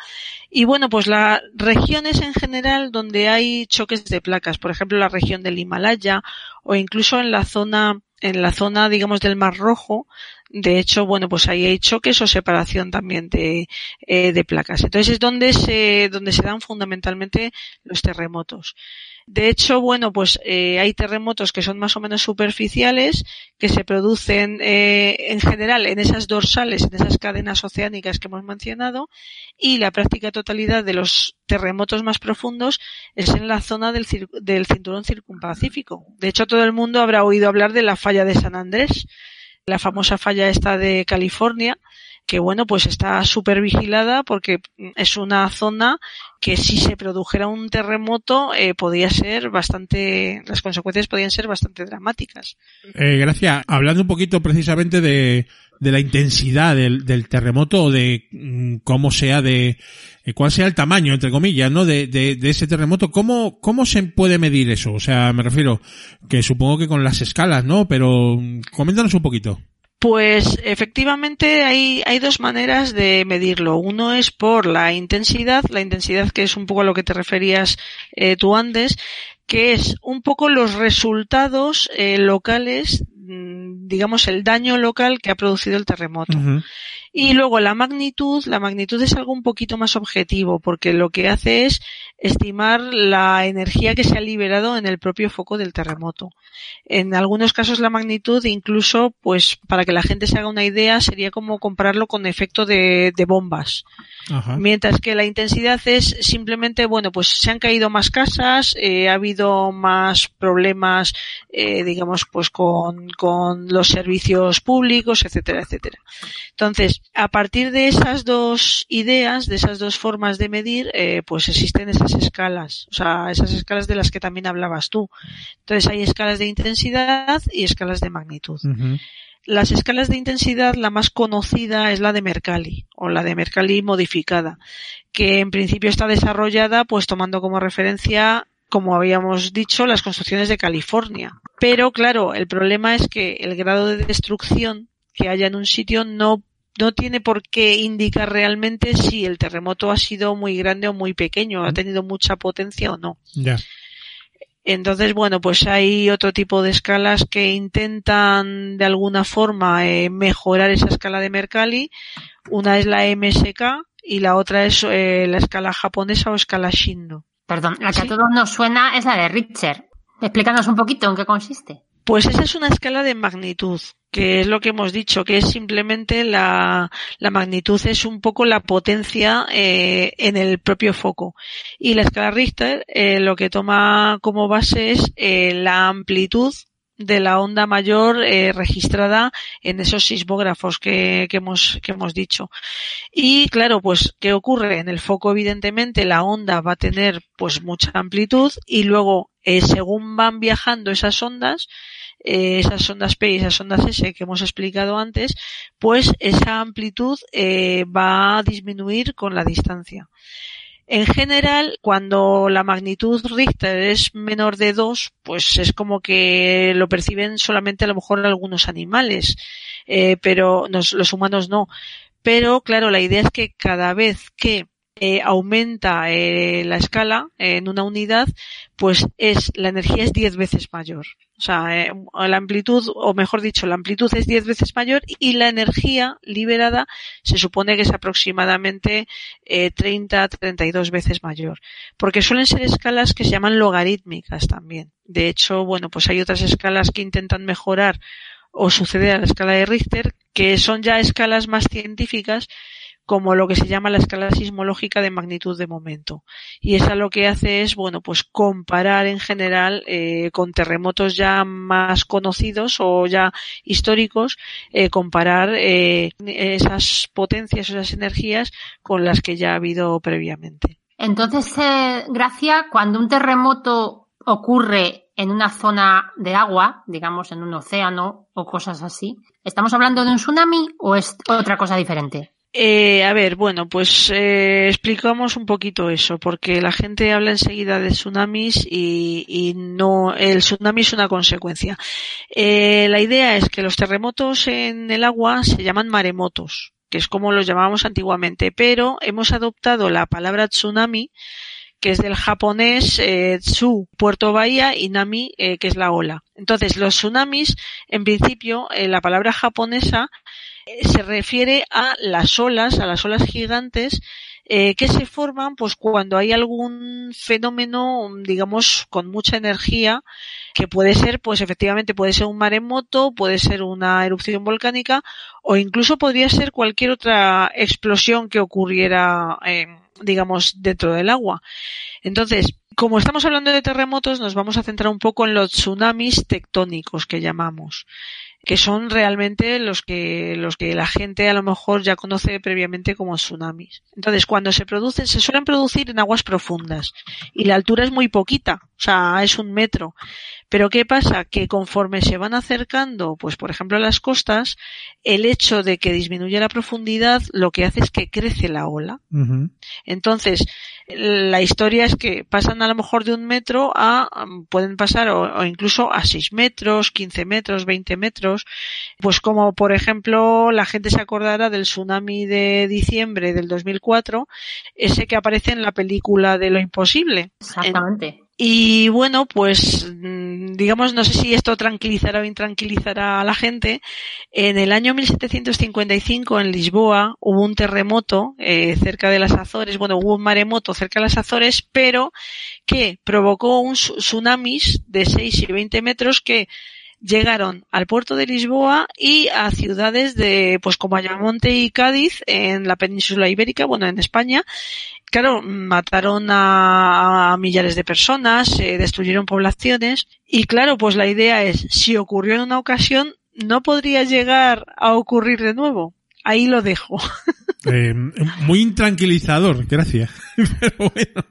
Y bueno, pues las regiones en general donde hay choques de placas, por ejemplo, la región del Himalaya o incluso en la zona en la zona, digamos, del Mar Rojo, de hecho, bueno, pues ahí hay choques o separación también de, eh, de placas. Entonces es donde se, donde se dan fundamentalmente los terremotos. De hecho, bueno, pues eh, hay terremotos que son más o menos superficiales, que se producen eh, en general en esas dorsales, en esas cadenas oceánicas que hemos mencionado, y la práctica totalidad de los terremotos más profundos es en la zona del, del cinturón circumpacífico. De hecho, todo el mundo habrá oído hablar de la falla de San Andrés, la famosa falla esta de California, que bueno, pues está súper vigilada porque es una zona que si se produjera un terremoto eh, podría ser bastante, las consecuencias podrían ser bastante dramáticas. Eh, gracias. Hablando un poquito precisamente de, de la intensidad del, del terremoto o de mm, cómo sea de eh, cuál sea el tamaño, entre comillas, ¿no? De, de, de ese terremoto, ¿cómo, ¿cómo se puede medir eso? O sea, me refiero que supongo que con las escalas, ¿no? Pero mm, coméntanos un poquito. Pues efectivamente hay, hay dos maneras de medirlo. Uno es por la intensidad, la intensidad que es un poco a lo que te referías eh, tú antes, que es un poco los resultados eh, locales, digamos el daño local que ha producido el terremoto. Y luego la magnitud, la magnitud es algo un poquito más objetivo, porque lo que hace es estimar la energía que se ha liberado en el propio foco del terremoto. En algunos casos la magnitud, incluso, pues, para que la gente se haga una idea, sería como compararlo con efecto de, de bombas. Ajá. Mientras que la intensidad es simplemente, bueno, pues se han caído más casas, eh, ha habido más problemas, eh, digamos, pues con, con los servicios públicos, etcétera, etcétera. Entonces, a partir de esas dos ideas, de esas dos formas de medir, eh, pues existen esas escalas, o sea, esas escalas de las que también hablabas tú. Entonces hay escalas de intensidad y escalas de magnitud. Las escalas de intensidad, la más conocida es la de Mercalli, o la de Mercalli modificada, que en principio está desarrollada pues tomando como referencia como habíamos dicho, las construcciones de California. Pero claro, el problema es que el grado de destrucción que haya en un sitio no no tiene por qué indicar realmente si el terremoto ha sido muy grande o muy pequeño, ha tenido mucha potencia o no. Ya. Entonces, bueno, pues hay otro tipo de escalas que intentan de alguna forma eh, mejorar esa escala de Mercalli. Una es la MSK y la otra es eh, la escala japonesa o escala Shindo. Perdón, la que a todos nos suena es la de Richter. Explícanos un poquito en qué consiste. Pues esa es una escala de magnitud, que es lo que hemos dicho, que es simplemente la, magnitud es un poco la potencia eh, en el propio foco. Y la escala Richter eh, lo que toma como base es eh, la amplitud de la onda mayor eh, registrada en esos sismógrafos que, que, hemos, que hemos dicho. Y claro, pues, ¿qué ocurre? En el foco, evidentemente, la onda va a tener pues mucha amplitud y luego, eh, según van viajando esas ondas, eh, esas ondas P y esas ondas S que hemos explicado antes, pues esa amplitud eh, va a disminuir con la distancia. En general, cuando la magnitud Richter es menor de 2, pues es como que lo perciben solamente a lo mejor algunos animales, eh, pero los humanos no. Pero claro, la idea es que cada vez que eh, aumenta eh, la escala en una unidad, pues es la energía es 10 veces mayor. O sea, eh, la amplitud, o mejor dicho, la amplitud es 10 veces mayor y la energía liberada se supone que es aproximadamente eh, 30 32 veces mayor. Porque suelen ser escalas que se llaman logarítmicas también. De hecho, bueno, pues hay otras escalas que intentan mejorar o suceder a la escala de Richter, que son ya escalas más científicas como lo que se llama la escala sismológica de magnitud de momento. Y esa lo que hace es, bueno, pues comparar en general eh, con terremotos ya más conocidos o ya históricos, eh, comparar eh, esas potencias, esas energías con las que ya ha habido previamente. Entonces, eh, Gracia, cuando un terremoto ocurre en una zona de agua, digamos en un océano o cosas así, ¿estamos hablando de un tsunami o es otra cosa diferente? Eh, a ver, bueno, pues eh, explicamos un poquito eso, porque la gente habla enseguida de tsunamis y, y no, el tsunami es una consecuencia. Eh, la idea es que los terremotos en el agua se llaman maremotos, que es como los llamábamos antiguamente, pero hemos adoptado la palabra tsunami, que es del japonés eh, tsu, puerto bahía, y nami, eh, que es la ola. Entonces, los tsunamis, en principio, eh, la palabra japonesa se refiere a las olas, a las olas gigantes eh, que se forman pues cuando hay algún fenómeno, digamos, con mucha energía, que puede ser, pues efectivamente puede ser un maremoto, puede ser una erupción volcánica o incluso podría ser cualquier otra explosión que ocurriera, eh, digamos, dentro del agua. Entonces, como estamos hablando de terremotos, nos vamos a centrar un poco en los tsunamis tectónicos que llamamos que son realmente los que, los que la gente a lo mejor ya conoce previamente como tsunamis. Entonces, cuando se producen, se suelen producir en aguas profundas y la altura es muy poquita, o sea, es un metro. Pero ¿qué pasa? Que conforme se van acercando, pues por ejemplo a las costas, el hecho de que disminuye la profundidad lo que hace es que crece la ola. Entonces, la historia es que pasan a lo mejor de un metro a, pueden pasar o, o incluso a 6 metros, 15 metros, 20 metros. Pues como por ejemplo la gente se acordará del tsunami de diciembre del 2004, ese que aparece en la película de lo imposible. Exactamente. Y bueno, pues digamos, no sé si esto tranquilizará o intranquilizará a la gente. En el año 1755 en Lisboa hubo un terremoto eh, cerca de las Azores, bueno, hubo un maremoto cerca de las Azores, pero que provocó un tsunamis de 6 y 20 metros que llegaron al puerto de Lisboa y a ciudades de, pues como Ayamonte y Cádiz en la península ibérica, bueno, en España, claro, mataron a, millares de personas, destruyeron poblaciones y claro, pues la idea es, si ocurrió en una ocasión, no podría llegar a ocurrir de nuevo. Ahí lo dejo. Eh, muy intranquilizador, gracias. Pero bueno,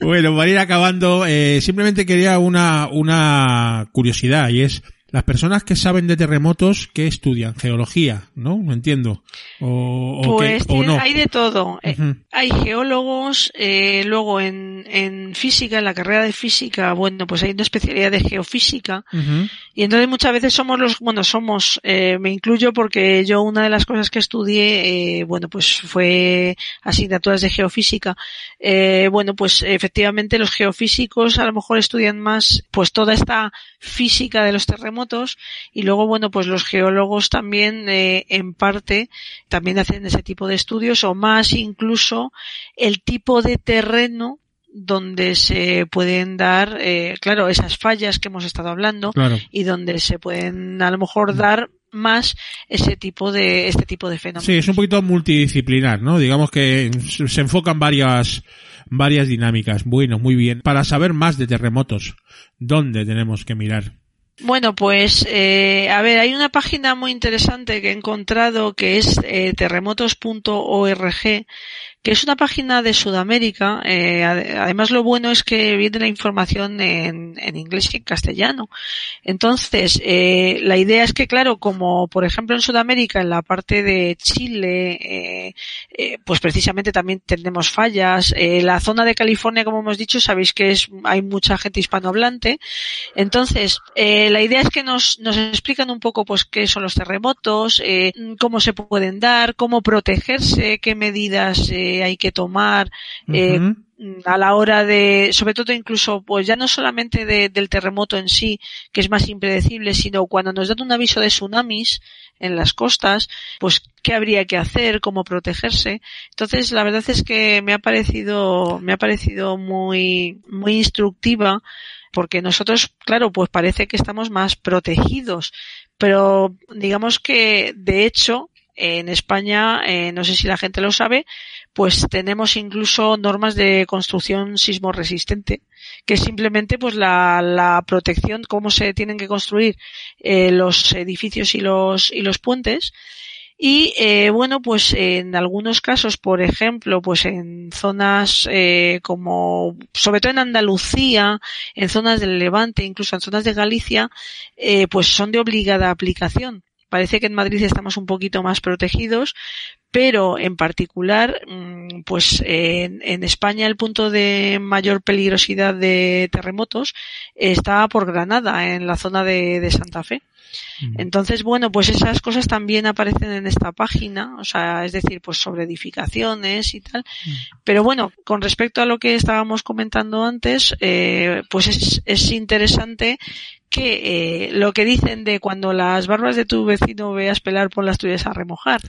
bueno, para ir acabando, eh, simplemente quería una, una curiosidad y es, las personas que saben de terremotos, ¿qué estudian? Geología, ¿no? Entiendo. O, o Pues qué- o no. hay de todo. Eh. Hay geólogos, eh, luego en, en física, en la carrera de física, bueno, pues hay una especialidad de geofísica. Y entonces muchas veces somos los, bueno, somos, eh, me incluyo porque yo una de las cosas que estudié, eh, bueno, pues fue asignaturas de geofísica. Eh, bueno, pues efectivamente los geofísicos a lo mejor estudian más, pues toda esta física de los terremotos y luego, bueno, pues los geólogos también, eh, en parte, también hacen ese tipo de estudios o más incluso el tipo de terreno donde se pueden dar, eh, claro, esas fallas que hemos estado hablando Claro. y donde se pueden a lo mejor dar más ese tipo de este tipo de fenómenos. Sí, es un poquito multidisciplinar, ¿no? Digamos que se enfocan varias, varias dinámicas. Bueno, muy bien. Para saber más de terremotos, ¿dónde tenemos que mirar? Bueno, pues eh, a ver, hay una página muy interesante que he encontrado que es eh, terremotos.org, que es una página de Sudamérica. eh, ade- además, lo bueno es que viene la información en, en inglés y en castellano. Entonces, eh, la idea es que, claro, como por ejemplo en Sudamérica, en la parte de Chile, eh, eh, pues precisamente también tenemos fallas. Eh, la zona de California, como hemos dicho, sabéis que es hay mucha gente hispanohablante. Entonces, eh, la idea es que nos, nos explican un poco pues qué son los terremotos, cómo se pueden dar, cómo protegerse, qué medidas eh, hay que tomar, eh, a la hora de, sobre todo incluso, pues ya no solamente de- del terremoto en sí, que es más impredecible, sino cuando nos dan un aviso de tsunamis en las costas, pues qué habría que hacer, cómo protegerse. Entonces, la verdad es que me ha parecido, me ha parecido muy, muy instructiva, porque nosotros, claro, pues parece que estamos más protegidos, pero digamos que, de hecho, en España, eh, no sé si la gente lo sabe, pues tenemos incluso normas de construcción sismo resistente, que es simplemente pues la, la protección, cómo se tienen que construir eh, los edificios y los, y los puentes. Y eh, bueno, pues en algunos casos, por ejemplo, pues en zonas eh, como, sobre todo en Andalucía, en zonas del Levante, incluso en zonas de Galicia, eh, pues son de obligada aplicación. Parece que en Madrid estamos un poquito más protegidos, pero en particular, mm, pues en, en España el punto de mayor peligrosidad de terremotos está por Granada, en la zona de, de Santa Fe. Entonces, bueno, pues esas cosas también aparecen en esta página, o sea, es decir, pues sobre edificaciones y tal. Pero bueno, con respecto a lo que estábamos comentando antes, eh, pues es, es interesante que eh, lo que dicen de cuando las barbas de tu vecino veas pelar, por las tuyas a remojar.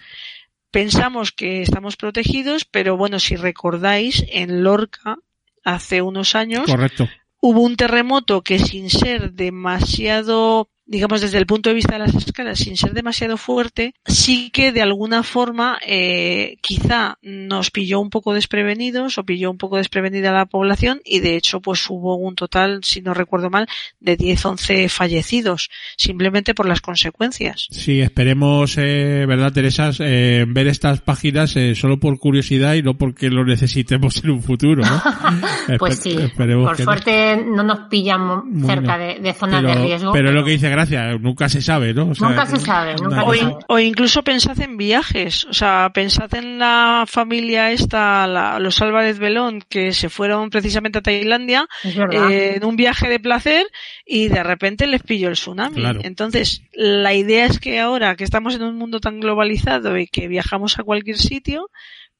Pensamos que estamos protegidos, pero bueno, si recordáis, en Lorca, hace unos años, Correcto. hubo un terremoto que sin ser demasiado digamos desde el punto de vista de las escalas, sin ser demasiado fuerte, sí que de alguna forma eh, quizá nos pilló un poco desprevenidos o pilló un poco desprevenida la población y de hecho pues hubo un total, si no recuerdo mal, de 10-11 fallecidos, simplemente por las consecuencias. Sí, esperemos, eh, ¿verdad, Teresa? Eh, ver estas páginas eh, solo por curiosidad y no porque lo necesitemos en un futuro, ¿no? Pues Espe- sí, por no. suerte no nos pillan Bueno, cerca de, de zonas pero, de riesgo. Pero lo que dice Gracia, nunca se sabe, ¿no? O sea, Nunca se sabe, nunca O, se cosa- in- o incluso pensad en viajes, o sea, pensad en la familia esta, la- los Álvarez Belón, que se fueron precisamente a Tailandia eh, en un viaje de placer y de repente les pilló el tsunami. Claro. Entonces, la idea es que ahora que estamos en un mundo tan globalizado y que viajamos a cualquier sitio,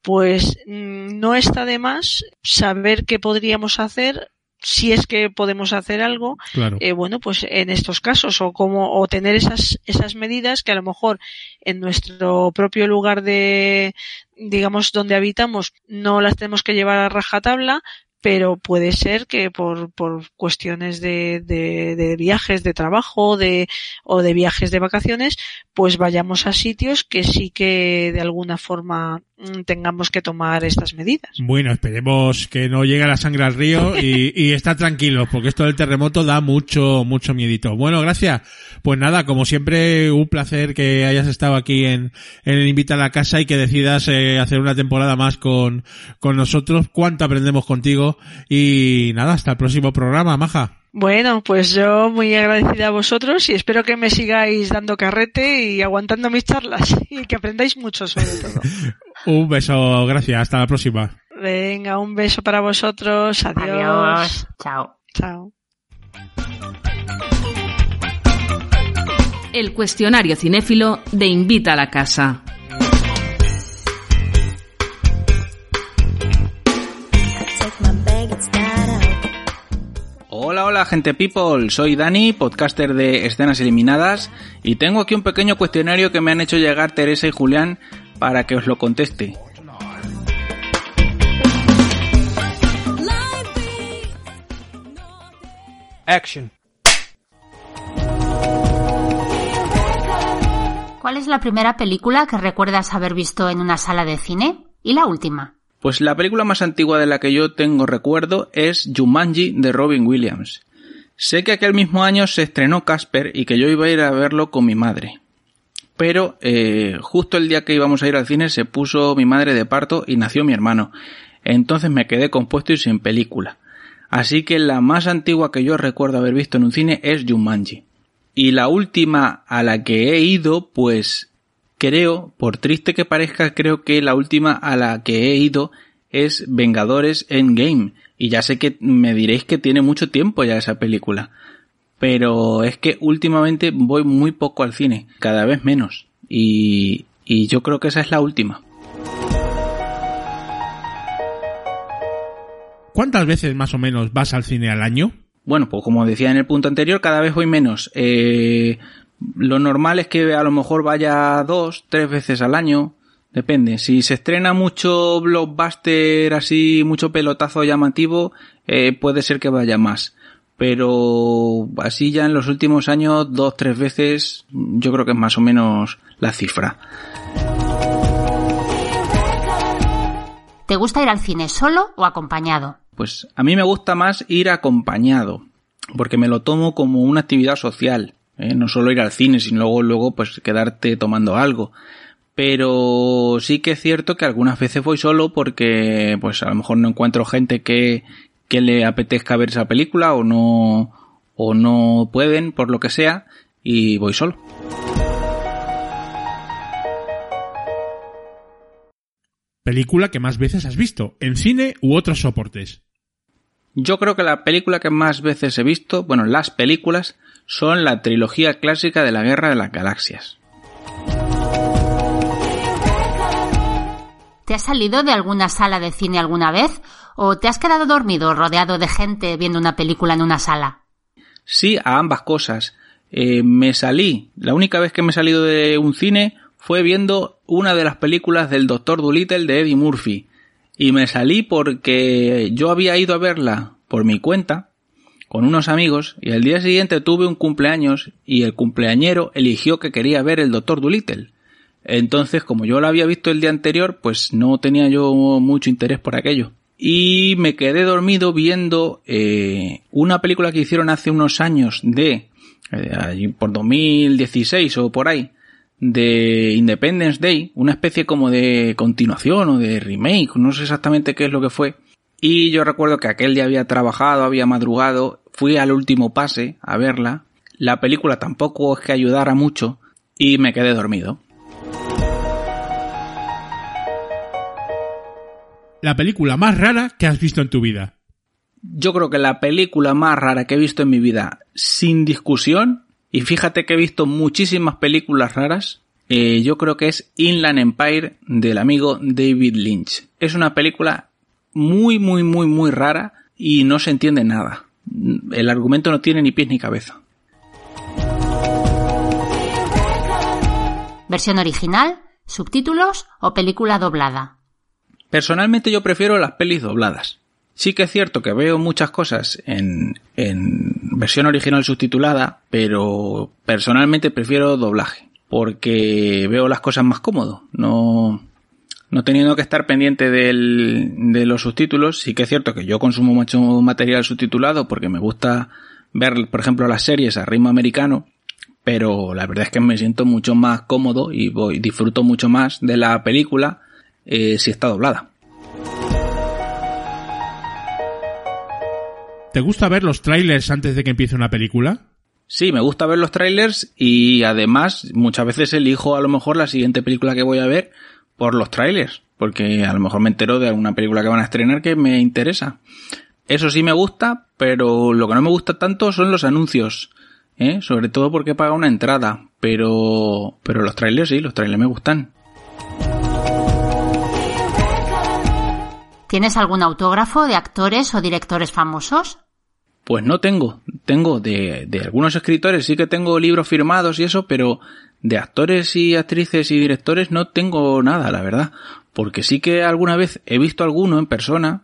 pues mm, no está de más saber qué podríamos hacer si es que podemos hacer algo Claro. eh, bueno, pues en estos casos o como o tener esas esas medidas que a lo mejor en nuestro propio lugar de digamos donde habitamos no las tenemos que llevar a rajatabla, pero puede ser que por, por cuestiones de, de, de viajes de trabajo de, o de viajes de vacaciones, pues vayamos a sitios que sí que de alguna forma tengamos que tomar estas medidas. Bueno, esperemos que no llegue la sangre al río y, y estar tranquilos, porque esto del terremoto da mucho, mucho miedito. Bueno, gracias. Pues nada, como siempre, un placer que hayas estado aquí en, en el Invita a la Casa y que decidas eh, hacer una temporada más con, con nosotros. Cuánto aprendemos contigo y nada, hasta el próximo programa, Maja. Bueno, pues yo muy agradecida a vosotros y espero que me sigáis dando carrete y aguantando mis charlas y que aprendáis mucho sobre todo. Un beso, gracias, hasta la próxima. Venga, un beso para vosotros. Adiós. Adiós. Chao. Chao. El cuestionario cinéfilo de Invita a la Casa. Hola, hola, gente people. Soy Dani, podcaster de Escenas Eliminadas, y tengo aquí un pequeño cuestionario que me han hecho llegar Teresa y Julián para que os lo conteste. Action. ¿Cuál es la primera película que recuerdas haber visto en una sala de cine? ¿Y la última? Pues la película más antigua de la que yo tengo recuerdo es Jumanji de Robin Williams. Sé que aquel mismo año se estrenó Casper y que yo iba a ir a verlo con mi madre. Pero eh, justo el día que íbamos a ir al cine se puso mi madre de parto y nació mi hermano. Entonces me quedé compuesto y sin película. Así que la más antigua que yo recuerdo haber visto en un cine es Jumanji. Y la última a la que he ido, pues creo, por triste que parezca, creo que la última a la que he ido es Vengadores Endgame. Y ya sé que me diréis que tiene mucho tiempo ya esa película. Pero es que últimamente voy muy poco al cine, cada vez menos. Y, y yo creo que esa es la última. ¿Cuántas veces más o menos vas al cine al año? Bueno, pues como decía en el punto anterior, cada vez voy menos. Eh, lo normal es que a lo mejor vaya dos, tres veces al año. Depende. Si se estrena mucho blockbuster así, mucho pelotazo llamativo, eh, puede ser que vaya más. Pero así ya en los últimos años, dos, tres veces, yo creo que es más o menos la cifra. ¿Te gusta ir al cine solo o acompañado? Pues a mí me gusta más ir acompañado, porque me lo tomo como una actividad social. ¿eh? No solo ir al cine, sino luego, luego pues quedarte tomando algo. Pero sí que es cierto que algunas veces voy solo porque pues a lo mejor no encuentro gente que, que le apetezca ver esa película o no, o no pueden por lo que sea y voy solo. Película que más veces has visto, en cine u otros soportes. Yo creo que la película que más veces he visto, bueno, las películas, son la trilogía clásica de la Guerra de las Galaxias. ¿Te has salido de alguna sala de cine alguna vez? ¿O te has quedado dormido rodeado de gente viendo una película en una sala? Sí, a ambas cosas. Eh, me salí, la única vez que me he salido de un cine fue viendo una de las películas del Doctor Dolittle de Eddie Murphy. Y me salí porque yo había ido a verla por mi cuenta con unos amigos y al día siguiente tuve un cumpleaños y el cumpleañero eligió que quería ver el Doctor Dolittle. Entonces, como yo la había visto el día anterior, pues no tenía yo mucho interés por aquello. Y me quedé dormido viendo eh, una película que hicieron hace unos años de, eh, por 2016 o por ahí, de Independence Day, una especie como de continuación o de remake, no sé exactamente qué es lo que fue. Y yo recuerdo que aquel día había trabajado, había madrugado, fui al último pase a verla. La película tampoco es que ayudara mucho y me quedé dormido. La película más rara que has visto en tu vida. Yo creo que la película más rara que he visto en mi vida, sin discusión, y fíjate que he visto muchísimas películas raras, eh, yo creo que es Inland Empire del amigo David Lynch. Es una película muy, muy, muy, muy rara y no se entiende nada. El argumento no tiene ni pies ni cabeza. ¿Versión original, subtítulos o película doblada? Personalmente yo prefiero las pelis dobladas. Sí que es cierto que veo muchas cosas en, en versión original subtitulada, pero personalmente prefiero doblaje, porque veo las cosas más cómodo. No, no teniendo que estar pendiente de los subtítulos, sí que es cierto que yo consumo mucho material subtitulado porque me gusta ver, por ejemplo, las series a ritmo americano, pero la verdad es que me siento mucho más cómodo y voy, disfruto mucho más de la película eh, si está doblada. ¿Te gusta ver los trailers antes de que empiece una película? Sí, me gusta ver los trailers y además muchas veces elijo a lo mejor la siguiente película que voy a ver por los trailers, porque a lo mejor me entero de alguna película que van a estrenar que me interesa. Eso sí me gusta, pero lo que no me gusta tanto son los anuncios, ¿eh? sobre todo porque paga una entrada, pero pero los trailers sí, los trailers me gustan. ¿Tienes algún autógrafo de actores o directores famosos? Pues no tengo. Tengo de, de algunos escritores, sí que tengo libros firmados y eso, pero de actores y actrices y directores no tengo nada, la verdad. Porque sí que alguna vez he visto alguno en persona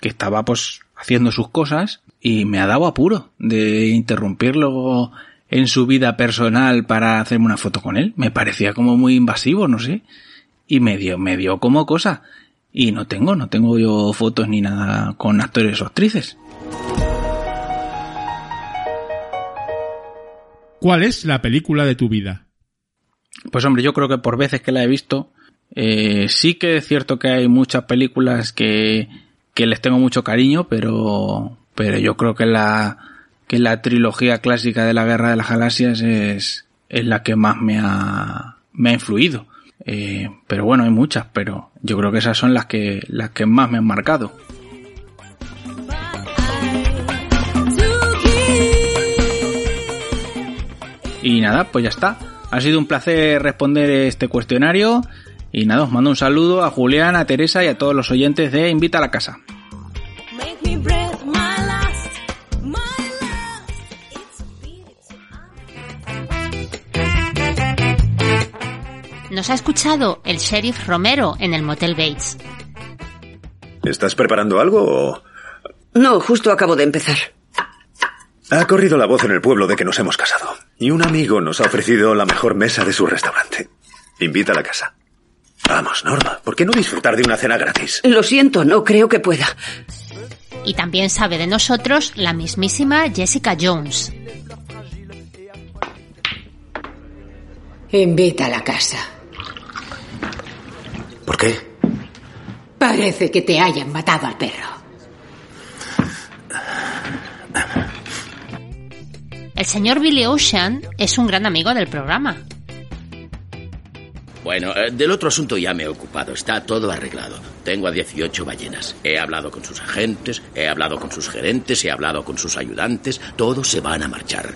que estaba pues haciendo sus cosas y me ha dado apuro de interrumpirlo en su vida personal para hacerme una foto con él. Me parecía como muy invasivo, no sé. Y me dio, me dio como cosa. Y no tengo, no tengo yo fotos ni nada con actores o actrices. ¿Cuál es la película de tu vida? Pues hombre, yo creo que por veces que la he visto, eh, sí que es cierto que hay muchas películas que, que les tengo mucho cariño, pero, pero yo creo que la, que la trilogía clásica de la Guerra de las Galaxias es, es la que más me ha, me ha influido. Eh, pero bueno, hay muchas, pero yo creo que esas son las que, las que más me han marcado. Y nada, pues ya está. Ha sido un placer responder este cuestionario. Y nada, os mando un saludo a Julián, a Teresa y a todos los oyentes de Invita a la Casa. Nos ha escuchado el sheriff Romero en el Motel Bates. ¿Estás preparando algo o...? No, justo acabo de empezar. Ha corrido la voz en el pueblo de que nos hemos casado. Y un amigo nos ha ofrecido la mejor mesa de su restaurante. Invita a la casa. Vamos, Norma, ¿por qué no disfrutar de una cena gratis? Lo siento, no creo que pueda. Y también sabe de nosotros la mismísima Jessica Jones. Invita a la casa. ¿Por qué? Parece que te hayan matado al perro. El señor Billy Ocean es un gran amigo del programa. Bueno, eh, del otro asunto ya me he ocupado. Está todo arreglado. Tengo a 18 ballenas. He hablado con sus agentes, he hablado con sus gerentes, he hablado con sus ayudantes. Todos se van a marchar.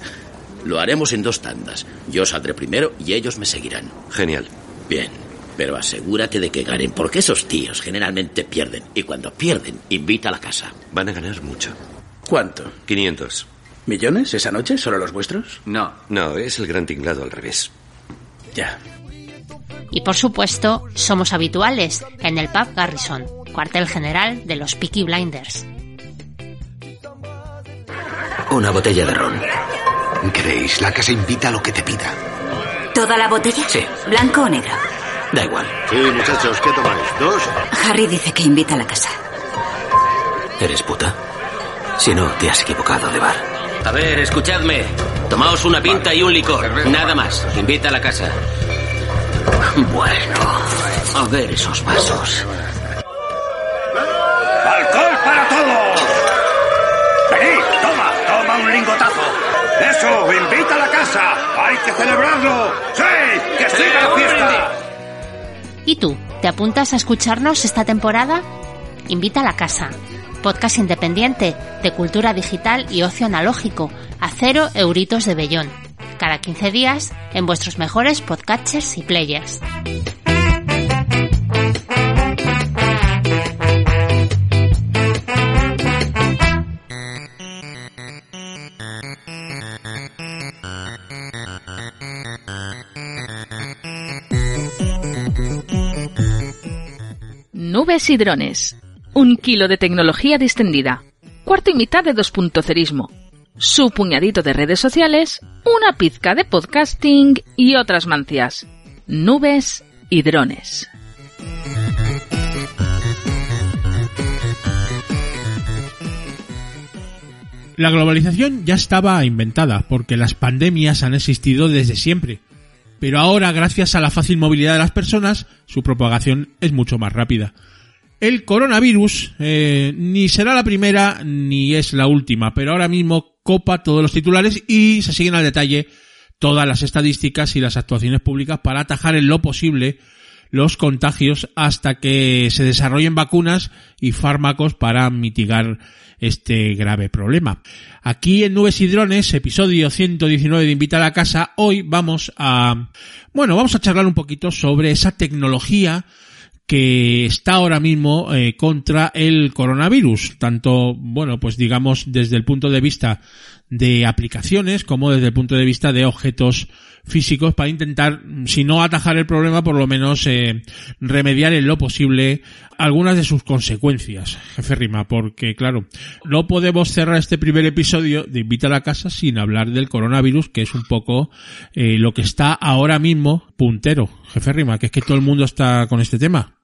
Lo haremos en dos tandas. Yo saldré primero y ellos me seguirán. Genial. Bien, pero asegúrate de que ganen, porque esos tíos generalmente pierden. Y cuando pierden, invita a la casa. Van a ganar mucho. ¿Cuánto? 500. ¿Millones esa noche? ¿Solo los vuestros? No. No, es el gran tinglado al revés. Ya. Y por supuesto, somos habituales en el pub Garrison, cuartel general de los Peaky Blinders. Una botella de ron. ¿Creéis? La casa invita a lo que te pida. ¿Toda la botella? Sí. ¿Blanco o negro? Da igual. Sí, muchachos, ¿qué tomáis? ¿Dos? Harry dice que invita a la casa. ¿Eres puta? Si no, te has equivocado de bar. A ver, escuchadme. Tomaos una pinta y un licor. Nada más. Invita a la casa. Bueno. A ver esos vasos. ¡Alcohol para todos! ¡Venid! ¡Toma! ¡Toma un lingotazo! ¡Eso! ¡Invita a la casa! ¡Hay que celebrarlo! ¡Sí! ¡Que siga la fiesta! ¿Y tú? ¿Te apuntas a escucharnos esta temporada? Invita a la casa. Podcast independiente de cultura digital y ocio analógico a cero euritos de bellón. Cada 15 días en vuestros mejores podcatchers y players. Nubes y drones. Un kilo de tecnología distendida. Cuarto y mitad de 2.0ismo. Su puñadito de redes sociales, una pizca de podcasting y otras mancias. Nubes y drones. La globalización ya estaba inventada, porque las pandemias han existido desde siempre. Pero ahora, gracias a la fácil movilidad de las personas, su propagación es mucho más rápida. El coronavirus eh, ni será la primera ni es la última, pero ahora mismo copa todos los titulares y se siguen al detalle todas las estadísticas y las actuaciones públicas para atajar en lo posible los contagios hasta que se desarrollen vacunas y fármacos para mitigar este grave problema. Aquí en Nubes y Drones, episodio 119 de Invita a la Casa, hoy vamos a, bueno, vamos a charlar un poquito sobre esa tecnología que está ahora mismo eh, contra el coronavirus, tanto, bueno, pues digamos desde el punto de vista de aplicaciones como desde el punto de vista de objetos físicos para intentar, si no atajar el problema, por lo menos eh, remediar en lo posible algunas de sus consecuencias, jefe Rima, porque claro, no podemos cerrar este primer episodio de Invita a la Casa sin hablar del coronavirus, que es un poco eh, lo que está ahora mismo puntero, jefe Rima, que es que todo el mundo está con este tema.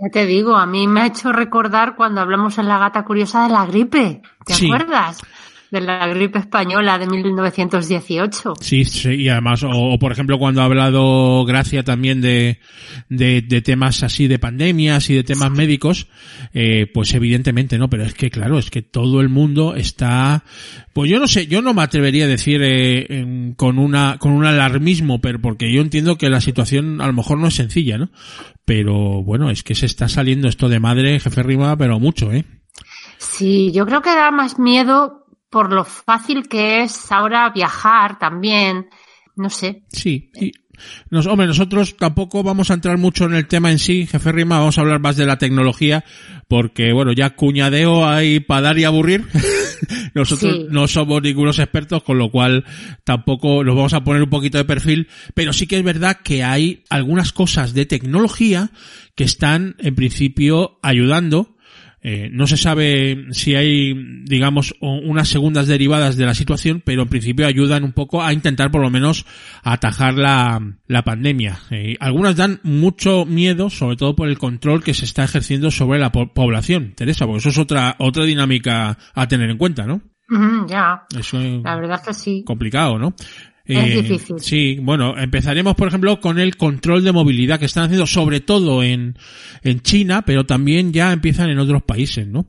Ya te digo, a mí me ha hecho recordar cuando hablamos en La Gata Curiosa de la gripe. ¿Te Sí. acuerdas? De la gripe española de 1918. Sí, sí, y además, o, o, por ejemplo cuando ha hablado Gracia también de, de, de temas así de pandemias y de temas médicos, eh, pues evidentemente no, pero es que claro, es que todo el mundo está, pues yo no sé, yo no me atrevería a decir eh, en- con una, con un alarmismo, pero porque yo entiendo que la situación a lo mejor no es sencilla, ¿no? Pero bueno, es que se está saliendo esto de madre, jefe Rima, pero mucho, ¿eh? Sí, yo creo que da más miedo por lo fácil que es ahora viajar también. No sé. Sí, y nos, hombre, nosotros tampoco vamos a entrar mucho en el tema en sí, jefe Rima, vamos a hablar más de la tecnología, porque bueno, ya cuñadeo hay para dar y aburrir. nosotros Sí. no somos ningunos expertos, con lo cual tampoco nos vamos a poner un poquito de perfil, pero sí que es verdad que hay algunas cosas de tecnología que están en principio ayudando eh, no se sabe si hay, digamos, unas segundas derivadas de la situación, pero en principio ayudan un poco a intentar por lo menos atajar la, la pandemia. Eh, algunas dan mucho miedo, sobre todo por el control que se está ejerciendo sobre la po- población, Teresa, porque eso es otra, otra dinámica a tener en cuenta, ¿no? Ya. Eso es La verdad es que sí. complicado, ¿no? Es Eh, difícil. Sí, bueno, empezaremos, por ejemplo, con el control de movilidad que están haciendo sobre todo en, en China, pero también ya empiezan en otros países, ¿no?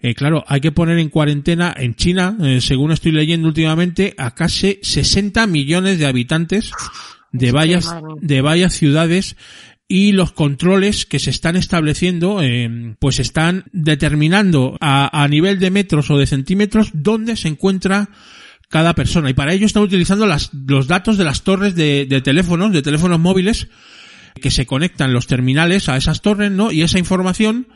Eh, claro, hay que poner en cuarentena en China, eh, según estoy leyendo últimamente, a casi 60 millones de habitantes de varias, de varias ciudades y los controles que se están estableciendo eh, pues están determinando a, a nivel de metros o de centímetros dónde se encuentra cada persona y para ello están utilizando las, los datos de las torres de, teléfonos, de teléfonos móviles que se conectan los terminales a esas torres, ¿no? Y esa información,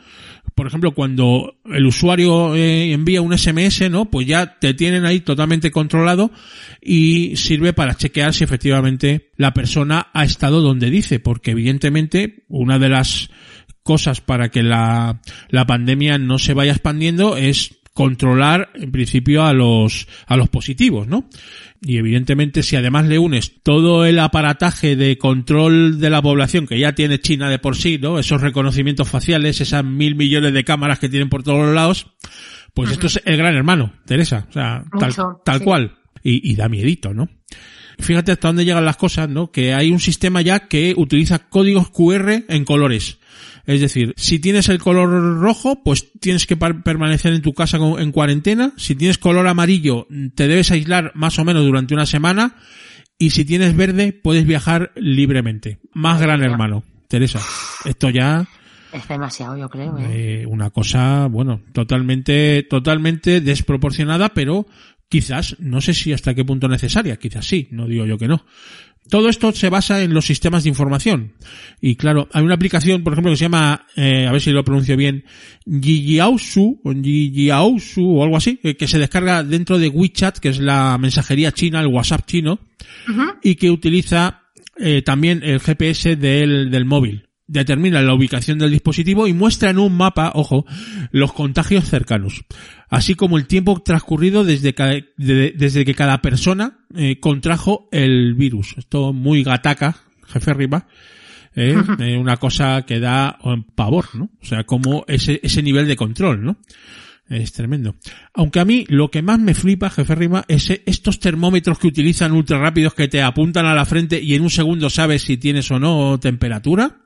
por ejemplo, cuando el usuario eh, envía un SMS, ¿no? Pues ya te tienen ahí totalmente controlado y sirve para chequear si efectivamente la persona ha estado donde dice, porque evidentemente una de las cosas para que la, la pandemia no se vaya expandiendo es controlar en principio a los a los positivos, ¿no? Y evidentemente si además le unes todo el aparataje de control de la población que ya tiene China de por sí, ¿no? Esos reconocimientos faciales, esas mil millones de cámaras que tienen por todos los lados, pues esto es el gran hermano, Teresa, o sea, tal, tal sí. cual. Y, y da miedito, ¿no? Fíjate hasta dónde llegan las cosas, ¿no? Que hay un sistema ya que utiliza códigos QR en colores. Es decir, si tienes el color rojo, pues tienes que permanecer en tu casa en cuarentena. Si tienes color amarillo, te debes aislar más o menos durante una semana. Y si tienes verde, puedes viajar libremente. Más gran hermano. Teresa, esto ya Es demasiado, yo creo. ¿eh? eh, una cosa, bueno, totalmente, totalmente desproporcionada, pero quizás, no sé si hasta qué punto necesaria, quizás sí, no digo yo que no. Todo esto se basa en los sistemas de información. Y claro, hay una aplicación, por ejemplo, que se llama, eh, a ver si lo pronuncio bien, Jijiaosu, o Jijiaosu o algo así, eh, que se descarga dentro de WeChat, que es la mensajería china, el WhatsApp chino, y que utiliza eh, también el GPS del, del móvil. Determina la ubicación del dispositivo y muestra en un mapa, ojo, los contagios cercanos, así como el tiempo transcurrido desde, de- desde que cada persona eh, contrajo el virus. Esto muy gataca, jefe arriba. ¿eh? Eh, una cosa que da eh, pavor, ¿no? O sea, como ese, ese nivel de control, ¿no? Es tremendo. Aunque a mí lo que más me flipa, jefe Rima, es eh, estos termómetros que utilizan ultra rápidos que te apuntan a la frente y en un segundo sabes si tienes o no temperatura.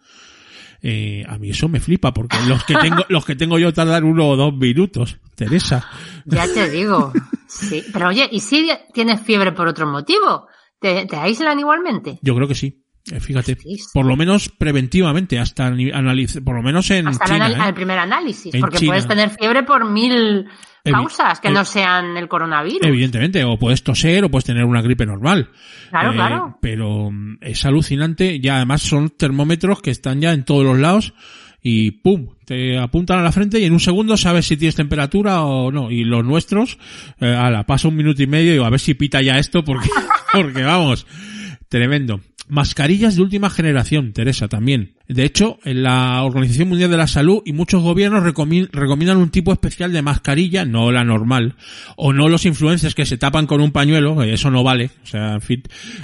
Eh, a mí eso me flipa porque los que tengo, los que tengo yo tardan uno o dos minutos. Teresa. Ya te digo. Sí. Pero oye, ¿y si tienes fiebre por otro motivo? ¿Te, te aíslan igualmente? Yo creo que sí. Eh, Fíjate, por lo menos preventivamente, hasta analiz- por lo menos en Hasta el, China. ¿eh? al primer análisis. En porque China. puedes tener fiebre por mil causas que no sean el coronavirus. Evidentemente, o puedes toser o puedes tener una gripe normal. Claro, Eh, claro. Pero mm, es alucinante y además son termómetros que están ya en todos los lados y ¡pum! Te apuntan a la frente y en un segundo sabes si tienes temperatura o no. Y los nuestros, eh, ala, pasa un minuto y medio y a ver si pita ya esto porque, porque vamos, tremendo. Mascarillas de última generación, Teresa, también. De hecho, en la Organización Mundial de la Salud y muchos gobiernos recomi- recomiendan un tipo especial de mascarilla, no la normal, o no los influencers que se tapan con un pañuelo, eso no vale. O sea, en fin,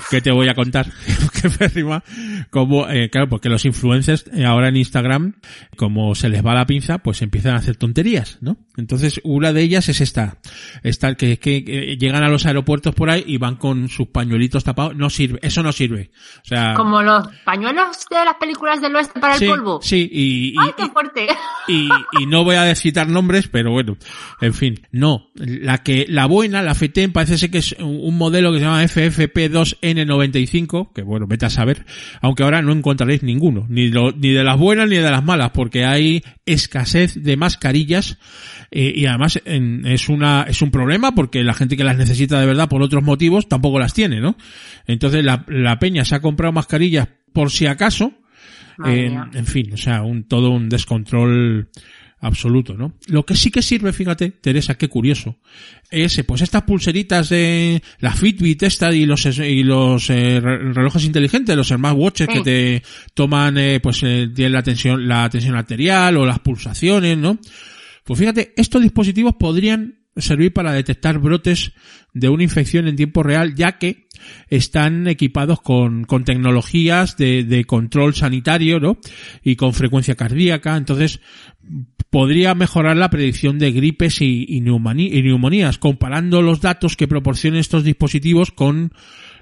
¿qué te voy a contar? que pérrima. Como, eh, claro, porque los influencers eh, ahora en Instagram, como se les va la pinza, pues empiezan a hacer tonterías, ¿no? Entonces, una de ellas es esta, esta que, que, que llegan a los aeropuertos por ahí y van con sus pañuelitos tapados, no sirve, eso no sirve. O sea, Como los pañuelos de las películas para sí, el polvo. sí, y, y- ¡Ay, qué fuerte! y, y no voy a citar nombres, pero bueno, en fin, no. La que, la buena, la FETEN, parece ser que es un modelo que se llama FFP2N95, que bueno, vete a saber, aunque ahora no encontraréis ninguno, ni, lo- ni de las buenas ni de las malas, porque hay escasez de mascarillas, eh, y además en- es una, es un problema porque la gente que las necesita de verdad por otros motivos tampoco las tiene, ¿no? Entonces la, la peña se ha comprado mascarillas por si acaso, eh, en fin, o sea, un todo un descontrol absoluto, ¿no? Lo que sí que sirve, fíjate, Teresa, qué curioso, es pues estas pulseritas de la Fitbit esta y los y los eh, re- relojes inteligentes, los smartwatches Sí. que te toman eh, pues eh, tienen la tensión la tensión arterial o las pulsaciones, ¿no? Pues fíjate, estos dispositivos podrían servir para detectar brotes de una infección en tiempo real, ya que están equipados con, con tecnologías de, de control sanitario, ¿no? Y con frecuencia cardíaca. Entonces, podría mejorar la predicción de gripes y, y, y neumonías, comparando los datos que proporcionan estos dispositivos con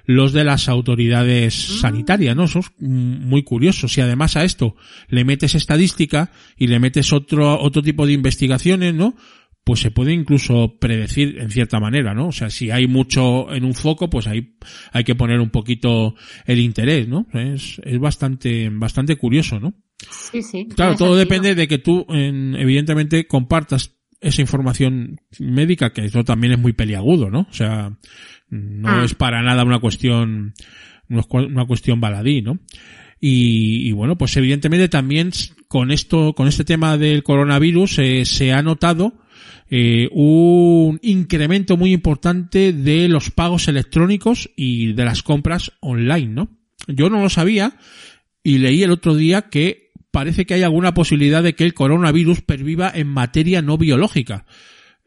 los de las autoridades sanitarias, ¿no? Eso es mm, muy curioso. Si además a esto le metes estadística y le metes otro, otro tipo de investigaciones, ¿no? Pues se puede incluso predecir en cierta manera, ¿no? O sea, si hay mucho en un foco, pues ahí hay que poner un poquito el interés, ¿no? Es, es bastante, bastante curioso, ¿no? Sí, sí. Claro, todo sentido. depende de que tú, en- evidentemente, compartas esa información médica, que eso también es muy peliagudo, ¿no? O sea, no Ah. es para nada una cuestión, una cuestión baladí, ¿no? Y, y bueno, pues evidentemente también con esto, con este tema del coronavirus, eh, se ha notado eh, un incremento muy importante de los pagos electrónicos y de las compras online, ¿no? Yo no lo sabía y leí el otro día que parece que hay alguna posibilidad de que el coronavirus perviva en materia no biológica.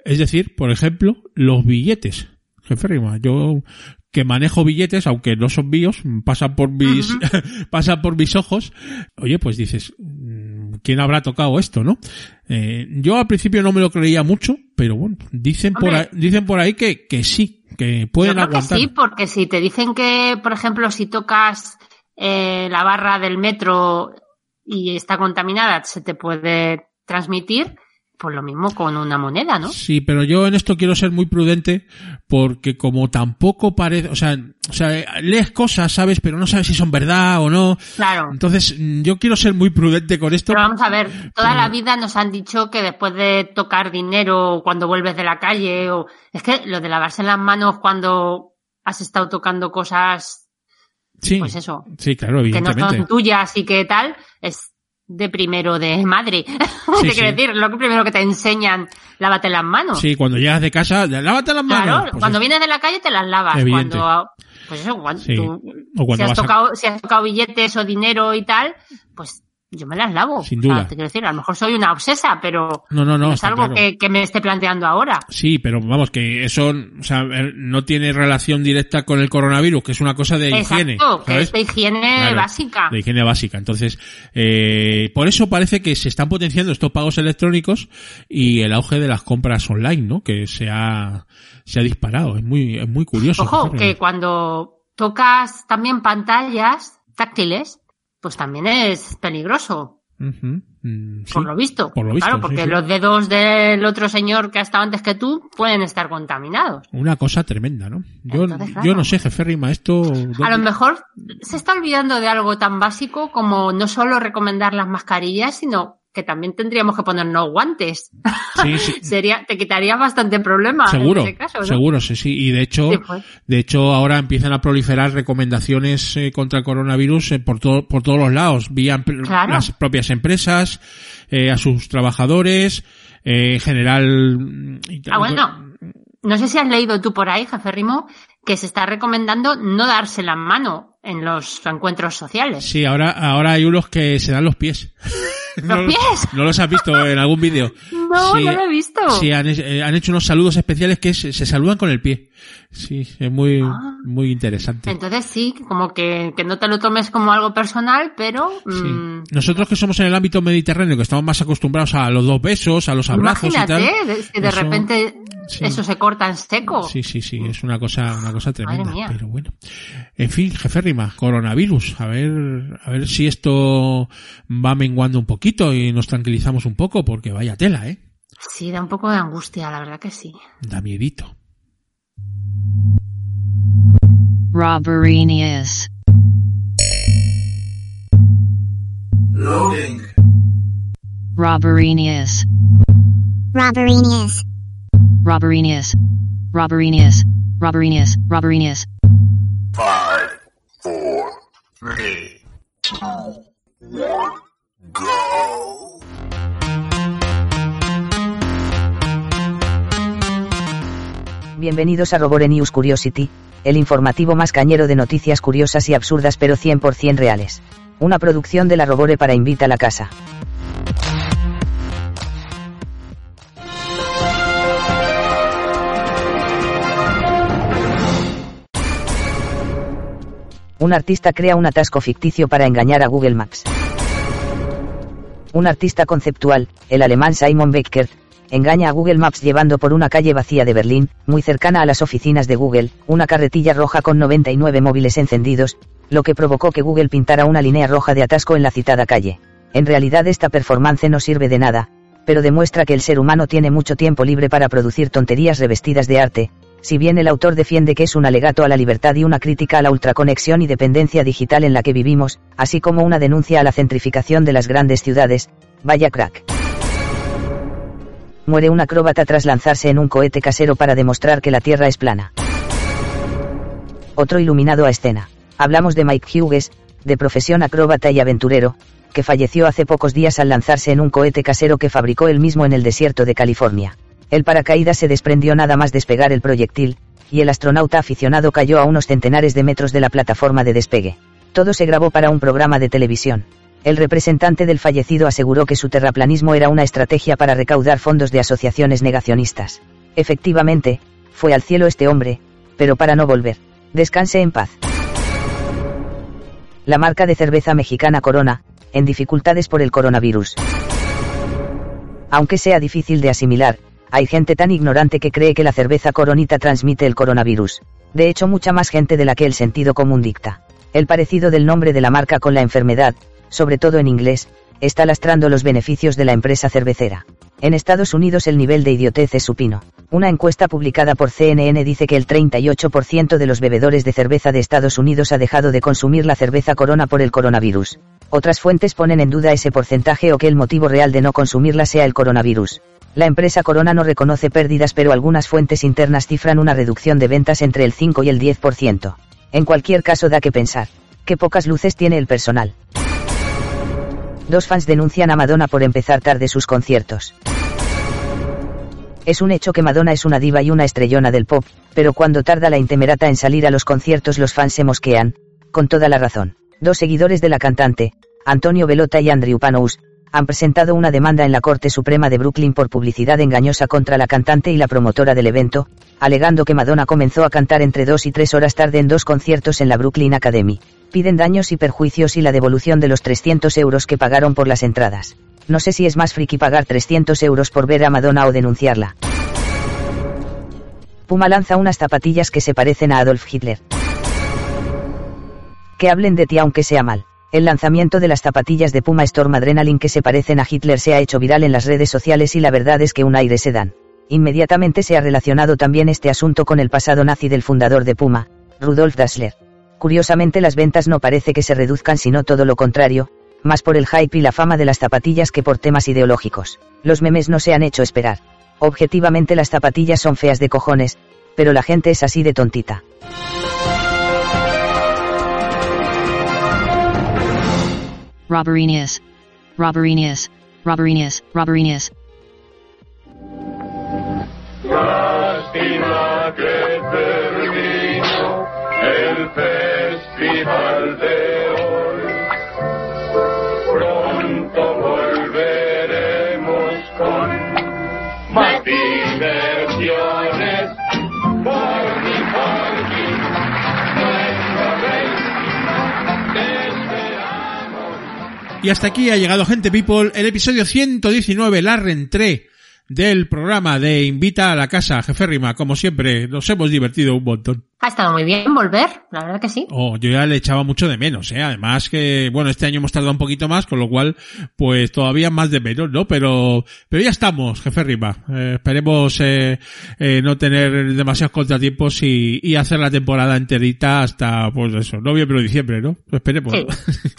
Es decir, por ejemplo, los billetes. Jefe Rima, yo que manejo billetes, aunque no son míos, pasan por mis, pasan por mis ojos. Oye, pues dices, ¿quién habrá tocado esto, no? Eh, yo al principio no me lo creía mucho, pero bueno, dicen por ahí, dicen por ahí que, que sí, que pueden Yo creo que aguantar. sí, porque si te dicen que, por ejemplo, si tocas eh, la barra del metro y está contaminada, se te puede transmitir, pues lo mismo con una moneda, ¿no? Sí, pero yo en esto quiero ser muy prudente porque como tampoco parece, o sea, o sea, lees cosas, sabes, pero no sabes si son verdad o no. Claro. Entonces, mm, yo quiero ser muy prudente con esto. Pero vamos a ver, toda la vida nos han dicho que después de tocar dinero cuando vuelves de la calle o es que lo de lavarse las manos cuando has estado tocando cosas Sí. pues eso, Sí, claro, que no evidentemente. son tuyas y que tal, es de primero de madre. Sí, sí. decir, lo que primero que te enseñan, lávate las manos. Sí, cuando llegas de casa, lávate las manos. Claro, Pues cuando es- vienes de la calle te las lavas. Evidente. Cuando, pues eso, cuando, Sí. tú- O cuando si, has a- tocado, si has tocado billetes o dinero y tal, pues yo me las lavo. Sin O sea, duda. te quiero decir, a lo mejor soy una obsesa, pero No, no, no, es algo claro. que, que me esté planteando ahora. Sí, pero vamos, que eso o sea, no tiene relación directa con el coronavirus, que es una cosa de higiene. Exacto, que ¿sabes? es de higiene Claro, básica. De higiene básica. Entonces, eh, por eso parece que se están potenciando estos pagos electrónicos y el auge de las compras online, ¿no? Que se ha, se ha disparado. Es muy, es muy curioso. Ojo, que cuando tocas también pantallas táctiles, pues también es peligroso, Ujú, mm, sí. por lo visto. Por lo visto, claro, porque sí. los dedos del otro señor que ha estado antes que tú pueden estar contaminados. Una cosa tremenda, ¿no? Yo, Entonces, claro. yo no sé, jefe Rima, esto... A lo mejor se está olvidando de algo tan básico como no solo recomendar las mascarillas, sino que también tendríamos que ponernos guantes. Sí, sí. Sería, te quitaría bastante problema Seguro, en ese caso, ¿no? seguro, sí, sí. Y de hecho, Sí, pues. de hecho ahora empiezan a proliferar recomendaciones eh, contra el coronavirus eh, por todo, por todos los lados, vía Claro. las propias empresas, eh, a sus trabajadores, eh, en general. Ah, bueno. No sé si has leído tú por ahí, jefe Rimo, que se está recomendando no darse la mano en los encuentros sociales. Sí, ahora, ahora hay unos que se dan los pies. ¿Los pies? ¿No los has visto en algún vídeo? No, Sí, no lo he visto. Sí, han, eh, han hecho unos saludos especiales que se, se saludan con el pie. Sí, es muy, Ah. muy interesante. Entonces sí, como que, que no te lo tomes como algo personal, pero Sí. mm, Nosotros que somos en el ámbito mediterráneo, que estamos más acostumbrados a los dos besos, a los abrazos y tal. si de eso- repente sí. eso se corta en seco. Sí, sí, sí, es una cosa, una cosa tremenda. mía. Pero bueno. En fin, jefe Rima, coronavirus. A ver, a ver si esto va menguando un poquito y nos tranquilizamos un poco, porque vaya tela, eh. Sí, da un poco de angustia, la verdad que sí. Da miedito. Robberinius. Loading. Robberinius. Robberinius. Robberinius. Robberinius. Robberinius. Robberinius. Five, four, three, two, one, go. Bienvenidos a Robore News Curiosity, el informativo más cañero de noticias curiosas y absurdas pero 100% reales. Una producción de la Robore para Invita a la Casa. Un artista crea un atasco ficticio para engañar a Google Maps. Un artista conceptual, el alemán Simon Becker, engaña a Google Maps llevando por una calle vacía de Berlín, muy cercana a las oficinas de Google, una carretilla roja con 99 móviles encendidos, lo que provocó que Google pintara una línea roja de atasco en la citada calle. En realidad esta performance no sirve de nada, pero demuestra que el ser humano tiene mucho tiempo libre para producir tonterías revestidas de arte, si bien el autor defiende que es un alegato a la libertad y una crítica a la ultraconexión y dependencia digital en la que vivimos, así como una denuncia a la centrificación de las grandes ciudades, vaya crack. Muere un acróbata tras lanzarse en un cohete casero para demostrar que la Tierra es plana. Otro iluminado a escena. Hablamos de Mike Hughes, de profesión acróbata y aventurero, que falleció hace pocos días al lanzarse en un cohete casero que fabricó él mismo en el desierto de California. El paracaídas se desprendió nada más despegar el proyectil, y el astronauta aficionado cayó a unos centenares de metros de la plataforma de despegue. Todo se grabó para un programa de televisión. El representante del fallecido aseguró que su terraplanismo era una estrategia para recaudar fondos de asociaciones negacionistas. Efectivamente, fue al cielo este hombre, pero para no volver. Descanse en paz. La marca de cerveza mexicana Corona, en dificultades por el coronavirus. Aunque sea difícil de asimilar, hay gente tan ignorante que cree que la cerveza coronita transmite el coronavirus. De hecho, mucha más gente de la que el sentido común dicta. El parecido del nombre de la marca con la enfermedad, sobre todo en inglés, está lastrando los beneficios de la empresa cervecera. En Estados Unidos el nivel de idiotez es supino. Una encuesta publicada por CNN dice que el 38% de los bebedores de cerveza de Estados Unidos ha dejado de consumir la cerveza corona por el coronavirus. Otras fuentes ponen en duda ese porcentaje o que el motivo real de no consumirla sea el coronavirus. La empresa Corona no reconoce pérdidas pero algunas fuentes internas cifran una reducción de ventas entre el 5 y el 10%. En cualquier caso da que pensar. Qué pocas luces tiene el personal. Dos fans denuncian a Madonna por empezar tarde sus conciertos. Es un hecho que Madonna es una diva y una estrellona del pop, pero cuando tarda la intemerata en salir a los conciertos los fans se mosquean, con toda la razón. Dos seguidores de la cantante, Antonio Velota y Andrew Panous, han presentado una demanda en la Corte Suprema de Brooklyn por publicidad engañosa contra la cantante y la promotora del evento, alegando que Madonna comenzó a cantar entre dos y tres horas tarde en dos conciertos en la Brooklyn Academy. Piden daños y perjuicios y la devolución de los 300 euros que pagaron por las entradas. No sé si es más friki pagar 300 euros por ver a Madonna o denunciarla. Puma lanza unas zapatillas que se parecen a Adolf Hitler. Que hablen de ti aunque sea mal. El lanzamiento de las zapatillas de Puma Storm Adrenaline que se parecen a Hitler se ha hecho viral en las redes sociales y la verdad es que un aire se dan. Inmediatamente se ha relacionado también este asunto con el pasado nazi del fundador de Puma, Rudolf Dassler. Curiosamente las ventas no parece que se reduzcan sino todo lo contrario, más por el hype y la fama de las zapatillas que por temas ideológicos. Los memes no se han hecho esperar. Objetivamente las zapatillas son feas de cojones, pero la gente es así de tontita. Robbery News. Robbery News. Robbery News. Robbery News. Lástima que terminó el festival de hoy. Pronto volveremos con más Y hasta aquí ha llegado Gente People, el episodio 119, la reentré del programa de Invita a la Casa, Jefe Rima. Como siempre, nos hemos divertido un montón. Ha estado muy bien volver, la verdad que sí. Oh, yo ya le echaba mucho de menos, ¿eh? Además que, bueno, este año hemos tardado un poquito más, con lo cual, pues todavía más de menos, ¿no? Pero, pero ya estamos, jefe Rima. Eh, esperemos eh, eh, no tener demasiados contratiempos y, y hacer la temporada enterita hasta, pues eso, noviembre o diciembre, ¿no? Esperemos. Sí,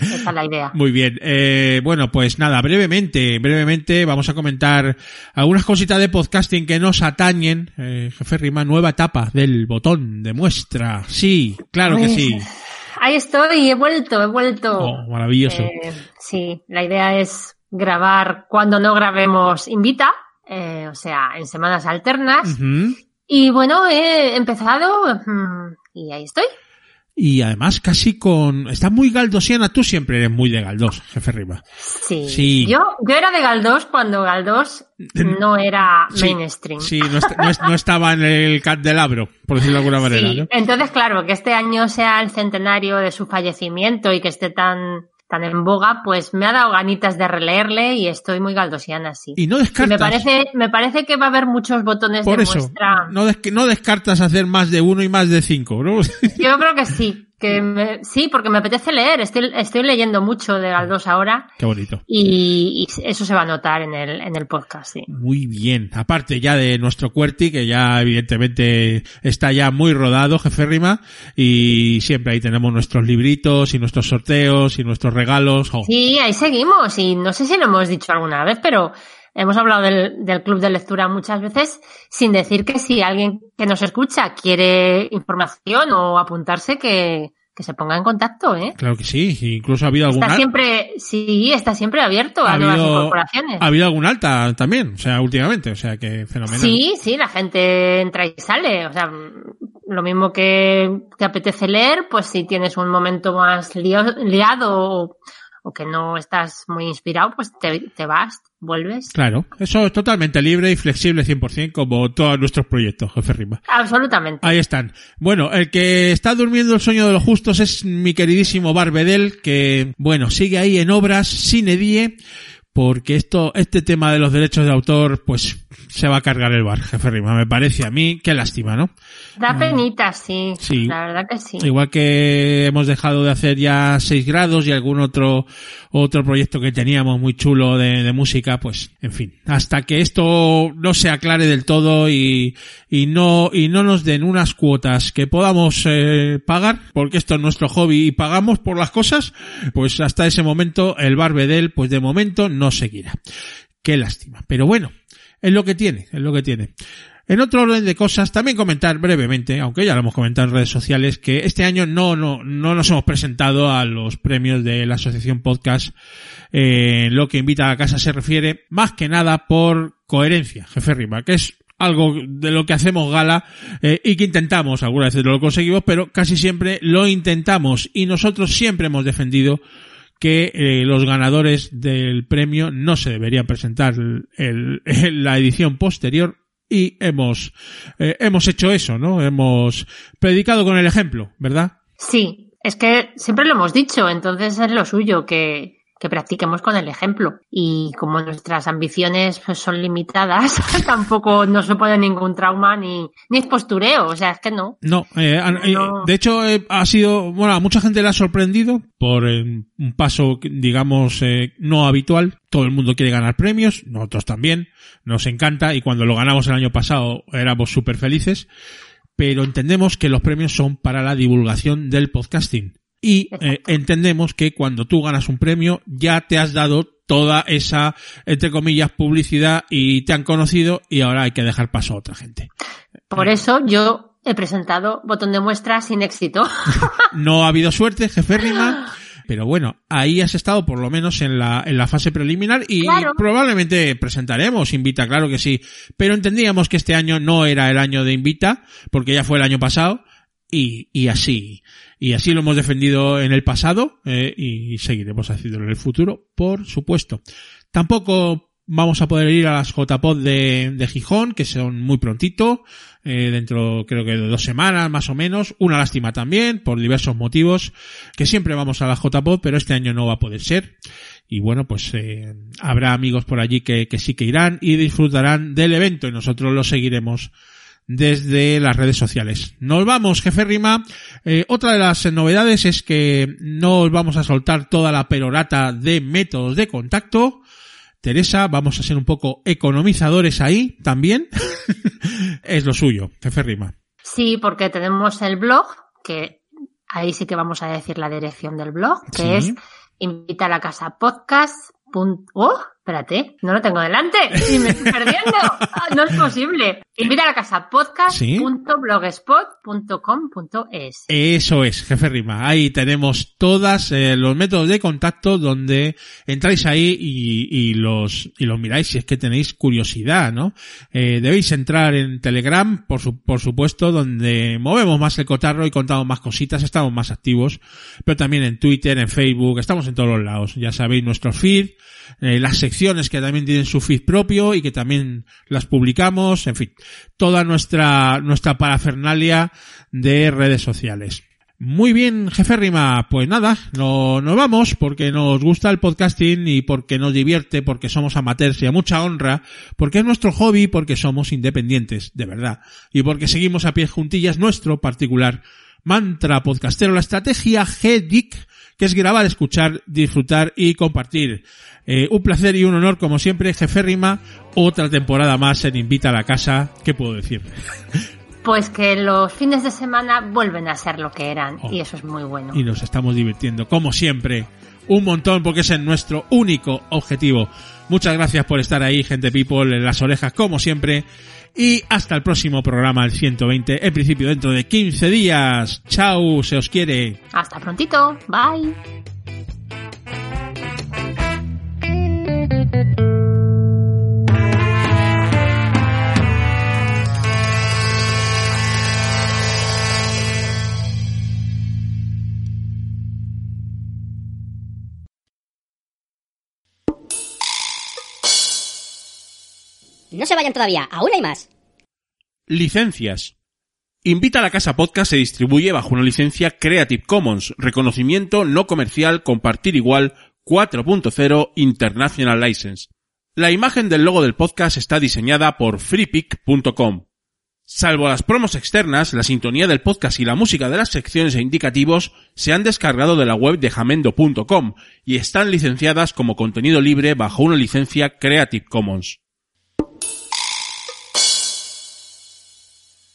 esa es la idea. Muy bien. Eh, bueno, pues nada, brevemente, brevemente vamos a comentar algunas cositas de podcasting que nos atañen. Eh, jefe Rima, nueva etapa del botón de muestra. Sí, claro que sí. Ahí estoy, he vuelto, he vuelto. Oh, maravilloso. Eh, sí, la idea es grabar cuando no grabemos Invita, eh, o sea, en semanas alternas. Y bueno, he empezado mm, y ahí estoy. Y además casi con... Está muy galdosiana. Tú siempre eres muy de Galdós, jefe Rima. Sí. Sí. Yo, yo era de Galdós cuando Galdós no era Sí, mainstream. Sí, no, est- no est- no estaba en el candelabro, por decirlo de alguna manera, Sí, ¿no? entonces claro, que este año sea el centenario de su fallecimiento y que esté tan, tan en boga, pues me ha dado ganitas de releerle y estoy muy galdosiana, sí. Y no Y descartas... me parece, me parece que va a haber muchos botones por de eso, muestra. no, des- no descartas hacer más de uno y más de cinco, ¿no? Yo creo que sí, que me- sí, porque me apetece leer. Estoy, estoy leyendo mucho de Galdós ahora Qué bonito. y, y eso se va a notar en el, en el podcast, sí. Muy bien. Aparte ya de nuestro QWERTY, que ya evidentemente está ya muy rodado, jefe Rima, y siempre ahí tenemos nuestros libritos y nuestros sorteos y nuestros regalos. Oh, Sí, ahí seguimos y no sé si lo hemos dicho alguna vez, pero hemos hablado del, del club de lectura muchas veces sin decir que si alguien que nos escucha quiere información o apuntarse que, que se ponga en contacto, ¿eh? Claro que sí. Incluso ha habido algún... Está siempre, sí, está siempre abierto a nuevas incorporaciones. ha habido algún alta también, o sea, últimamente, o sea, que fenomenal. Sí, sí, la gente entra y sale. O sea, lo mismo que te apetece leer, pues si tienes un momento más liado o, o que no estás muy inspirado, pues te, te vas, vuelves. Claro, eso es totalmente libre y flexible 100% como todos nuestros proyectos, jefe Rima. Absolutamente. Ahí están. Bueno, el que está durmiendo el sueño de los justos es mi queridísimo Barbedel, que, bueno, sigue ahí en obras sin edie, porque esto, este tema de los derechos de autor, pues, se va a cargar el bar, jefe Rima. Me parece a mí, qué lástima, ¿no? Da penita, sí. Mm. Sí. La verdad que sí. Igual que hemos dejado de hacer ya 6 grados y algún otro, otro proyecto que teníamos muy chulo de, de música, pues, en fin, hasta que esto no se aclare del todo y, y no, y no nos den unas cuotas que podamos eh, pagar, porque esto es nuestro hobby y pagamos por las cosas, pues hasta ese momento el Barbedel, pues de momento no seguirá. Qué lástima. Pero bueno, es lo que tiene, es lo que tiene. En otro orden de cosas, también comentar brevemente, aunque ya lo hemos comentado en redes sociales, que este año no, no, no nos hemos presentado a los premios de la Asociación Podcast, eh, lo que invita a la casa se refiere, más que nada por coherencia, jefe Rima, que es algo de lo que hacemos gala eh, y que intentamos, algunas veces no lo conseguimos, pero casi siempre lo intentamos y nosotros siempre hemos defendido que eh, los ganadores del premio no se deberían presentar el, el, la edición posterior y hemos, eh, hemos hecho eso, ¿no? Hemos predicado con el ejemplo, ¿verdad? Sí, es que siempre lo hemos dicho, entonces es lo suyo, que, que practiquemos con el ejemplo. Y como nuestras ambiciones pues, son limitadas, tampoco nos supone ningún trauma ni, ni es postureo, o sea, es que no. No, eh, eh, de hecho eh, ha sido, bueno, a mucha gente le ha sorprendido por eh, un paso, digamos, eh, no habitual. Todo el mundo quiere ganar premios, nosotros también, nos encanta y cuando lo ganamos el año pasado éramos súper felices. Pero entendemos que los premios son para la divulgación del podcasting y eh, entendemos que cuando tú ganas un premio ya te has dado toda esa, entre comillas, publicidad y te han conocido y ahora hay que dejar paso a otra gente. Por eso yo he presentado botón de muestra sin éxito. no ha habido suerte, jefe Rima. Pero bueno, ahí has estado por lo menos en la, en la fase preliminar y Claro. probablemente presentaremos Invita, claro que sí. Pero entendíamos que este año no era el año de Invita, porque ya fue el año pasado y, y así. Y así lo hemos defendido en el pasado eh, y seguiremos haciéndolo en el futuro, por supuesto. Tampoco vamos a poder ir a las JPod de, de Gijón, que son muy prontito, eh, dentro creo que de dos semanas más o menos. Una lástima también, por diversos motivos, que siempre vamos a la JPod, pero este año no va a poder ser. Y bueno, pues eh, habrá amigos por allí que, que sí que irán y disfrutarán del evento y nosotros lo seguiremos desde las redes sociales. Nos vamos, jefe Rima. Eh, otra de las novedades es que no os vamos a soltar toda la perorata de métodos de contacto. Teresa, vamos a ser un poco economizadores ahí también. es lo suyo, jefe Rima. Sí, porque tenemos el blog, que ahí sí que vamos a decir la dirección del blog, que Sí. es invita a la casa podcast. Oh, espérate, no lo tengo delante y me estoy perdiendo. Ah, no es posible. Invita a la casa podcast.blogspot.com.es. Eso es, jefe Rima. Ahí tenemos todas eh, los métodos de contacto donde entráis ahí y, y los y los miráis si es que tenéis curiosidad, ¿no? Eh, debéis entrar en Telegram, por, su- por supuesto, donde movemos más el cotarro y contamos más cositas, estamos más activos, pero también en Twitter, en Facebook, estamos en todos los lados. Ya sabéis nuestro feed, eh, las secciones que también tienen su feed propio y que también las publicamos, en fin, toda nuestra, nuestra parafernalia de redes sociales. Muy bien, jefe Rima, pues nada, no, nos vamos porque nos gusta el podcasting y porque nos divierte, porque somos amateurs y a mucha honra, porque es nuestro hobby, porque somos independientes, de verdad, y porque seguimos a pies juntillas nuestro particular mantra podcastero, la estrategia G-Geek, que es grabar, escuchar, disfrutar y compartir. Eh, un placer y un honor, como siempre, jefe Rima, otra temporada más en Invita a la Casa, ¿qué puedo decir? Pues que los fines de semana vuelven a ser lo que eran Oh. y eso es muy bueno. y nos estamos divirtiendo, como siempre, un montón porque es en nuestro único objetivo. Muchas gracias por estar ahí, gente people, en las orejas, como siempre. Y hasta el próximo programa, el 120, en principio dentro de 15 días. Chao, se os quiere. Hasta prontito. Bye. No se vayan todavía, aún hay más. Licencias. Invita a la Casa Podcast se distribuye bajo una licencia Creative Commons, reconocimiento no comercial, compartir igual 4.0 International License. La imagen del logo del podcast está diseñada por freepic.com. Salvo las promos externas, la sintonía del podcast y la música de las secciones e indicativos se han descargado de la web de jamendo.com y están licenciadas como contenido libre bajo una licencia Creative Commons.